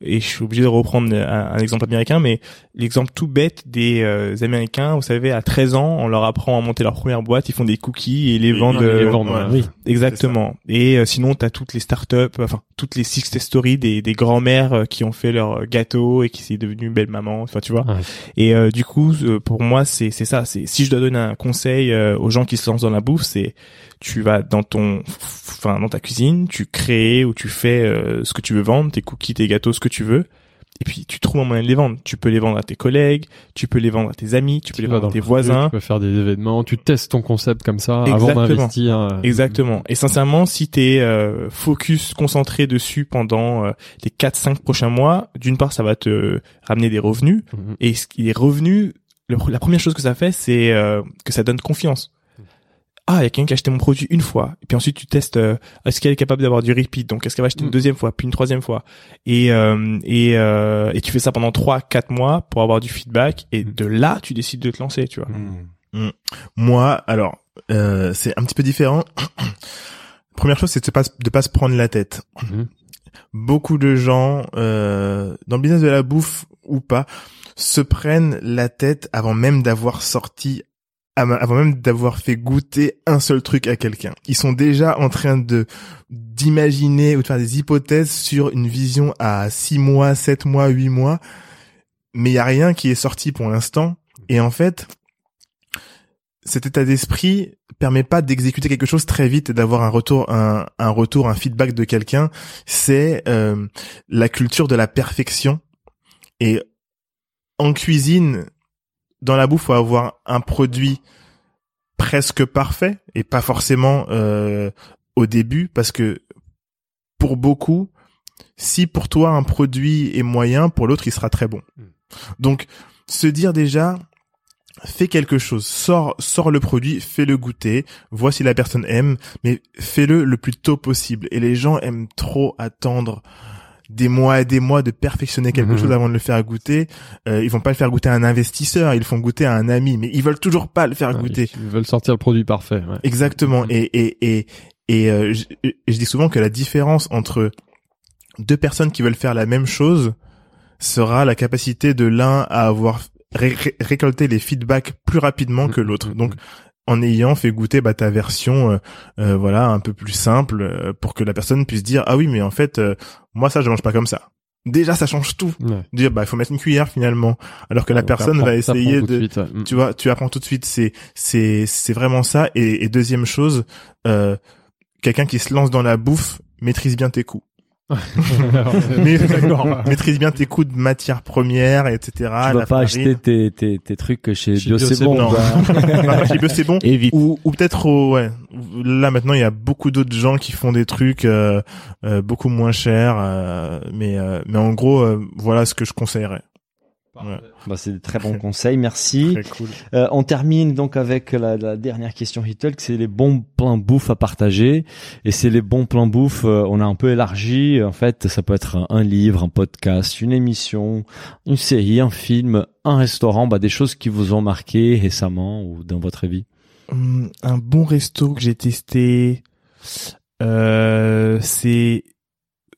Speaker 3: et je suis obligé de reprendre un, un exemple américain, mais l'exemple tout bête des euh, Américains, vous savez, à 13 ans, on leur apprend à monter leur première boîte, ils font des cookies et les
Speaker 4: Et
Speaker 3: vendent.
Speaker 2: ils les
Speaker 3: euh,
Speaker 2: vendent,
Speaker 4: ouais.
Speaker 2: oui.
Speaker 3: Exactement. Et euh, sinon, t'as toutes les startups, enfin toutes les success stories des, des grands-mères euh, qui ont fait leur gâteau et qui s'est devenue belle maman. Enfin, tu vois.
Speaker 2: Ouais.
Speaker 3: Et euh, du coup, euh, pour moi, c'est c'est ça. C'est si je dois donner un conseil euh, aux gens qui se lancent dans la bouffe, c'est tu vas dans ton, enfin dans ta cuisine, tu crées ou tu fais euh, ce que tu veux vendre, tes cookies, tes gâteaux, ce que tu veux. Et puis tu trouves un moyen de les vendre. Tu peux les vendre à tes collègues, tu peux les vendre à tes amis, tu peux les vendre à tes voisins.
Speaker 2: Tu peux faire des événements, tu testes ton concept comme ça avant
Speaker 3: Exactement.
Speaker 2: d'investir. euh,
Speaker 3: Exactement. Et sincèrement, si t'es euh, focus, concentré dessus pendant euh, les 4-5 prochains mois, d'une part, ça va te ramener des revenus.
Speaker 2: Mhm.
Speaker 3: Et ce qui est revenus, le- la première chose que ça fait, c'est euh, que ça donne confiance. Ah, il y a quelqu'un qui a acheté mon produit une fois. Et puis ensuite, tu testes, euh, est-ce qu'elle est capable d'avoir du repeat? Donc, est-ce qu'elle va acheter une
Speaker 2: Mm.
Speaker 3: deuxième fois, puis une troisième fois? Et euh, et, euh, et tu fais ça pendant 3-4 mois pour avoir du feedback. Et
Speaker 2: Mm.
Speaker 3: de là, tu décides de te lancer, tu vois.
Speaker 4: Moi, alors, euh, c'est un petit peu différent. Première chose, c'est de pas, de pas se prendre la tête. Beaucoup de gens, euh, dans le business de la bouffe ou pas, se prennent la tête avant même d'avoir sorti, avant même d'avoir fait goûter un seul truc à quelqu'un. Ils sont déjà en train de d'imaginer ou de faire des hypothèses sur une vision à 6 mois, 7 mois, 8 mois, mais il y a rien qui est sorti pour l'instant. Et en fait, cet état d'esprit permet pas d'exécuter quelque chose très vite et d'avoir un retour, un, un retour, un feedback de quelqu'un. C'est euh, la culture de la perfection. Et en cuisine, dans la bouffe, faut avoir un produit presque parfait et pas forcément euh, au début parce que pour beaucoup, si pour toi un produit est moyen, pour l'autre il sera très bon. Donc se dire déjà fais quelque chose, sors sors le produit, fais-le goûter, vois si la personne aime, mais fais-le le plus tôt possible. Et les gens aiment trop attendre des mois et des mois de perfectionner quelque
Speaker 2: Mhm.
Speaker 4: chose avant de le faire goûter. Euh, ils vont pas le faire goûter à un investisseur, ils le font goûter à un ami, mais ils veulent toujours pas le faire goûter.
Speaker 2: Ils veulent sortir le produit parfait. Ouais.
Speaker 4: Exactement.
Speaker 2: Mhm.
Speaker 4: Et et et et euh, je, je dis souvent que la différence entre deux personnes qui veulent faire la même chose sera la capacité de l'un à avoir ré- ré- récolté les feedbacks plus rapidement que
Speaker 2: Mhm,
Speaker 4: l'autre.
Speaker 2: mhm,
Speaker 4: Donc en ayant fait goûter bah, ta version euh, euh, voilà un peu plus simple euh, pour que la personne puisse dire ah oui mais en fait euh, moi ça je mange pas comme ça déjà ça change tout
Speaker 2: Ouais.
Speaker 4: dire bah il faut mettre une cuillère finalement alors que la
Speaker 2: Donc,
Speaker 4: personne va essayer de
Speaker 2: suite, ouais. Mm.
Speaker 4: tu vois, tu apprends tout de suite. C'est c'est c'est vraiment ça. Et, et deuxième chose, euh, quelqu'un qui se lance dans la bouffe maîtrise bien tes coûts. Mais-
Speaker 2: D'accord.
Speaker 4: maîtrise bien tes coûts de matières premières, etc.
Speaker 1: tu vas pas
Speaker 4: farine.
Speaker 1: acheter tes, tes, tes trucs chez,
Speaker 2: Chez
Speaker 1: Bio,
Speaker 2: Bio,
Speaker 1: c'est
Speaker 2: c'est
Speaker 1: bon.
Speaker 4: bon.
Speaker 1: quoi.
Speaker 4: Bah, chez Bio, c'est bon.
Speaker 3: Et vite.
Speaker 4: Ou, ou peut-être au, ouais. Là maintenant, il y a beaucoup d'autres gens qui font des trucs euh, euh, beaucoup moins chers, euh, mais euh, mais en gros, euh, voilà ce que je conseillerais. Ouais.
Speaker 1: Bah, c'est des très bons conseils, merci.
Speaker 4: Très cool.
Speaker 1: Euh, on termine donc avec la, la dernière question Hitler, c'est les bons plans bouffe à partager. Et c'est les bons plans bouffe, euh, on a un peu élargi. En fait, ça peut être un, un livre, un podcast, une émission, une série, un film, un restaurant, bah, des choses qui vous ont marqué récemment ou dans votre vie.
Speaker 3: Hum, un bon resto que j'ai testé, euh, c'est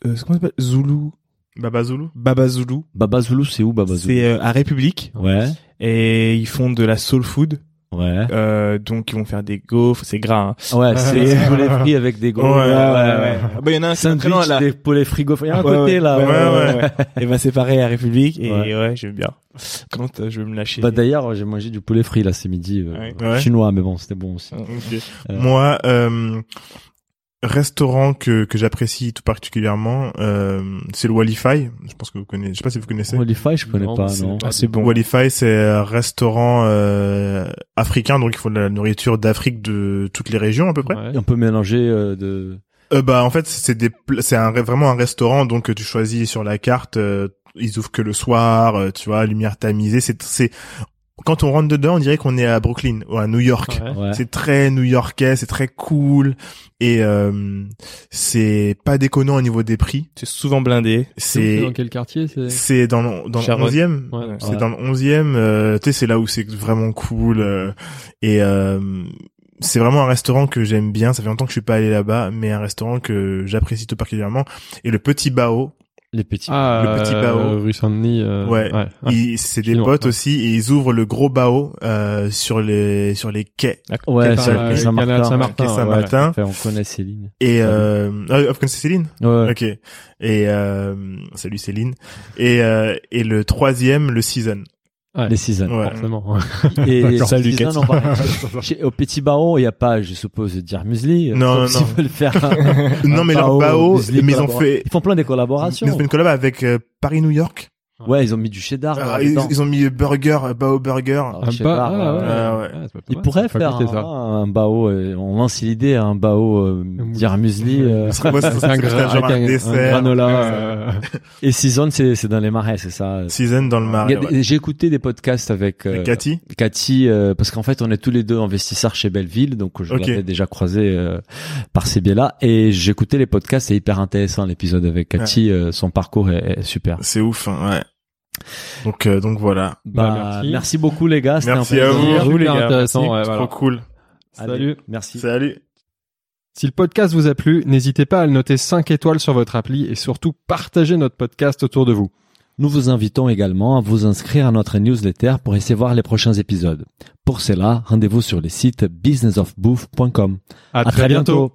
Speaker 3: euh, comment ça s'appelle? Zulu,
Speaker 4: Baba Zulu.
Speaker 3: Baba Zulu.
Speaker 1: Baba Zulu, c'est où Baba Zulu?
Speaker 3: C'est euh, à République
Speaker 1: Ouais,
Speaker 3: et ils font de la soul food.
Speaker 1: ouais.
Speaker 3: Euh, donc ils vont faire des gaufres, c'est gras. Hein.
Speaker 1: Ouais, c'est c'est poulet frit avec des gros.
Speaker 4: Ouais, ouais, ouais.
Speaker 3: Ah bah il y en a un est très loin,
Speaker 1: Sandwich,
Speaker 3: là.
Speaker 1: des poulets frigo. Il y a un
Speaker 3: Ouais,
Speaker 1: côté
Speaker 3: ouais.
Speaker 1: là.
Speaker 4: Ouais, ouais.
Speaker 3: Et ben c'est pareil à République et
Speaker 1: Ouais.
Speaker 3: ouais, j'aime bien. Quand euh, je veux me lâcher?
Speaker 1: Bah d'ailleurs, j'ai mangé du poulet frit là ce midi, euh,
Speaker 3: Ouais.
Speaker 4: Ouais.
Speaker 1: chinois, mais bon, c'était bon aussi.
Speaker 3: Ouais.
Speaker 1: Euh.
Speaker 4: Moi, euh, restaurant que que j'apprécie tout particulièrement, euh, c'est le Walify. Je pense que vous connaissez. Je sais pas si vous connaissez.
Speaker 1: Walify, je connais
Speaker 2: Non,
Speaker 1: pas, non.
Speaker 3: Ah, c'est bon.
Speaker 4: Walify, c'est un restaurant euh, africain, donc il faut de la nourriture d'Afrique de toutes les régions à peu près.
Speaker 2: Ouais.
Speaker 1: Un peu mélangé euh, de.
Speaker 4: Euh, bah en fait c'est des c'est un vraiment un restaurant donc que tu choisis sur la carte. euh, ils ouvrent que le soir, euh, tu vois, lumière tamisée. C'est c'est quand on rentre dedans, on dirait qu'on est à Brooklyn ou à New York.
Speaker 2: Ouais.
Speaker 1: Ouais.
Speaker 4: C'est très new-yorkais, c'est très cool et euh, c'est pas déconnant au niveau des prix.
Speaker 3: C'est souvent blindé.
Speaker 4: C'est
Speaker 2: dans quel quartier c'est?
Speaker 4: dans le, dans le
Speaker 3: Charonne.
Speaker 4: 11e.
Speaker 2: Ouais.
Speaker 4: C'est
Speaker 1: Ouais.
Speaker 4: dans le 11e, euh, tu sais c'est là où c'est vraiment cool euh, et euh, c'est vraiment un restaurant que j'aime bien, ça fait longtemps que je suis pas allé là-bas, mais un restaurant que j'apprécie tout particulièrement et le Petit Bao,
Speaker 1: Les petits.
Speaker 2: Ah,
Speaker 4: Le petit
Speaker 2: euh,
Speaker 4: Bao.
Speaker 2: rue Saint-Denis. euh,
Speaker 4: Ouais.
Speaker 2: ouais.
Speaker 4: ils- c'est des potes
Speaker 2: ouais.
Speaker 4: aussi et ils ouvrent le gros Bao euh, sur les sur les quais
Speaker 1: ouais,
Speaker 2: Canal-
Speaker 1: sur le
Speaker 2: euh,
Speaker 1: Saint-Martin.
Speaker 2: Saint-Martin,
Speaker 1: on connaît Céline.
Speaker 4: et euh, ah, vous connaissez Céline?
Speaker 1: Ouais.
Speaker 4: Ok. Et euh, salut Céline. Et euh, et le troisième, le season.
Speaker 2: Ouais.
Speaker 1: Les seasons.
Speaker 4: Ouais.
Speaker 2: Forcément.
Speaker 1: Et salut,
Speaker 3: Salut,
Speaker 1: seasons, on va- Chez- Au Petit Bao, il y a pas, je suppose, dire.
Speaker 4: Non,
Speaker 1: Sauf
Speaker 4: non,
Speaker 1: s'ils
Speaker 4: non.
Speaker 1: veulent faire. un-
Speaker 4: non
Speaker 1: un
Speaker 4: mais leur
Speaker 1: bao,
Speaker 4: bao,
Speaker 1: muesli
Speaker 4: mais ils ont fait
Speaker 1: Ils font plein des
Speaker 4: ils
Speaker 1: collaborations.
Speaker 4: ont fait une collab avec euh, Paris New York.
Speaker 1: Ouais, ils ont mis du cheddar.
Speaker 4: Ah,
Speaker 1: là,
Speaker 4: ils, ont mis burger, bao burger.
Speaker 1: Ah,
Speaker 2: Un
Speaker 1: cheddar,
Speaker 2: ba- ah,
Speaker 1: ouais.
Speaker 2: ouais.
Speaker 4: Ah, ouais.
Speaker 2: C'est pas
Speaker 1: Ils
Speaker 2: mal,
Speaker 1: pourraient faire un, un bao. euh, on lance l'idée, un bao euh, muesli. euh,
Speaker 2: C'est un, gra-
Speaker 4: un
Speaker 2: un, un
Speaker 4: dessert.
Speaker 2: granola.
Speaker 4: Ouais.
Speaker 2: euh,
Speaker 1: Et season, c'est c'est dans les marais, c'est ça.
Speaker 4: Season dans le marais.
Speaker 1: J'ai écouté des podcasts avec euh,
Speaker 4: Cathy.
Speaker 1: Cathy, euh, parce qu'en fait, on est tous les deux investisseurs chez Belleville, donc je
Speaker 4: Ok.
Speaker 1: l'avais déjà croisé euh, par ces biais-là. Et j'écoutais les podcasts, c'est hyper intéressant l'épisode avec Cathy. euh, son parcours est, est super.
Speaker 4: C'est ouf, hein, ouais. Donc euh, donc voilà.
Speaker 2: Bah,
Speaker 1: Bah,
Speaker 2: merci.
Speaker 1: merci. beaucoup les gars. c'était
Speaker 4: Merci
Speaker 1: un
Speaker 4: à vous.
Speaker 3: Les gars,
Speaker 2: intéressant.
Speaker 3: merci.
Speaker 2: ouais,
Speaker 4: Trop cool.
Speaker 1: Allez,
Speaker 2: Salut.
Speaker 1: Merci.
Speaker 4: Salut.
Speaker 2: Si le podcast vous a plu, n'hésitez pas à le noter 5 étoiles sur votre appli et surtout partagez notre podcast autour de vous.
Speaker 1: Nous vous invitons également à vous inscrire à notre newsletter pour essayer voir les prochains épisodes. Pour cela, rendez-vous sur le site businessofbooth.com.
Speaker 2: À,
Speaker 1: À très bientôt.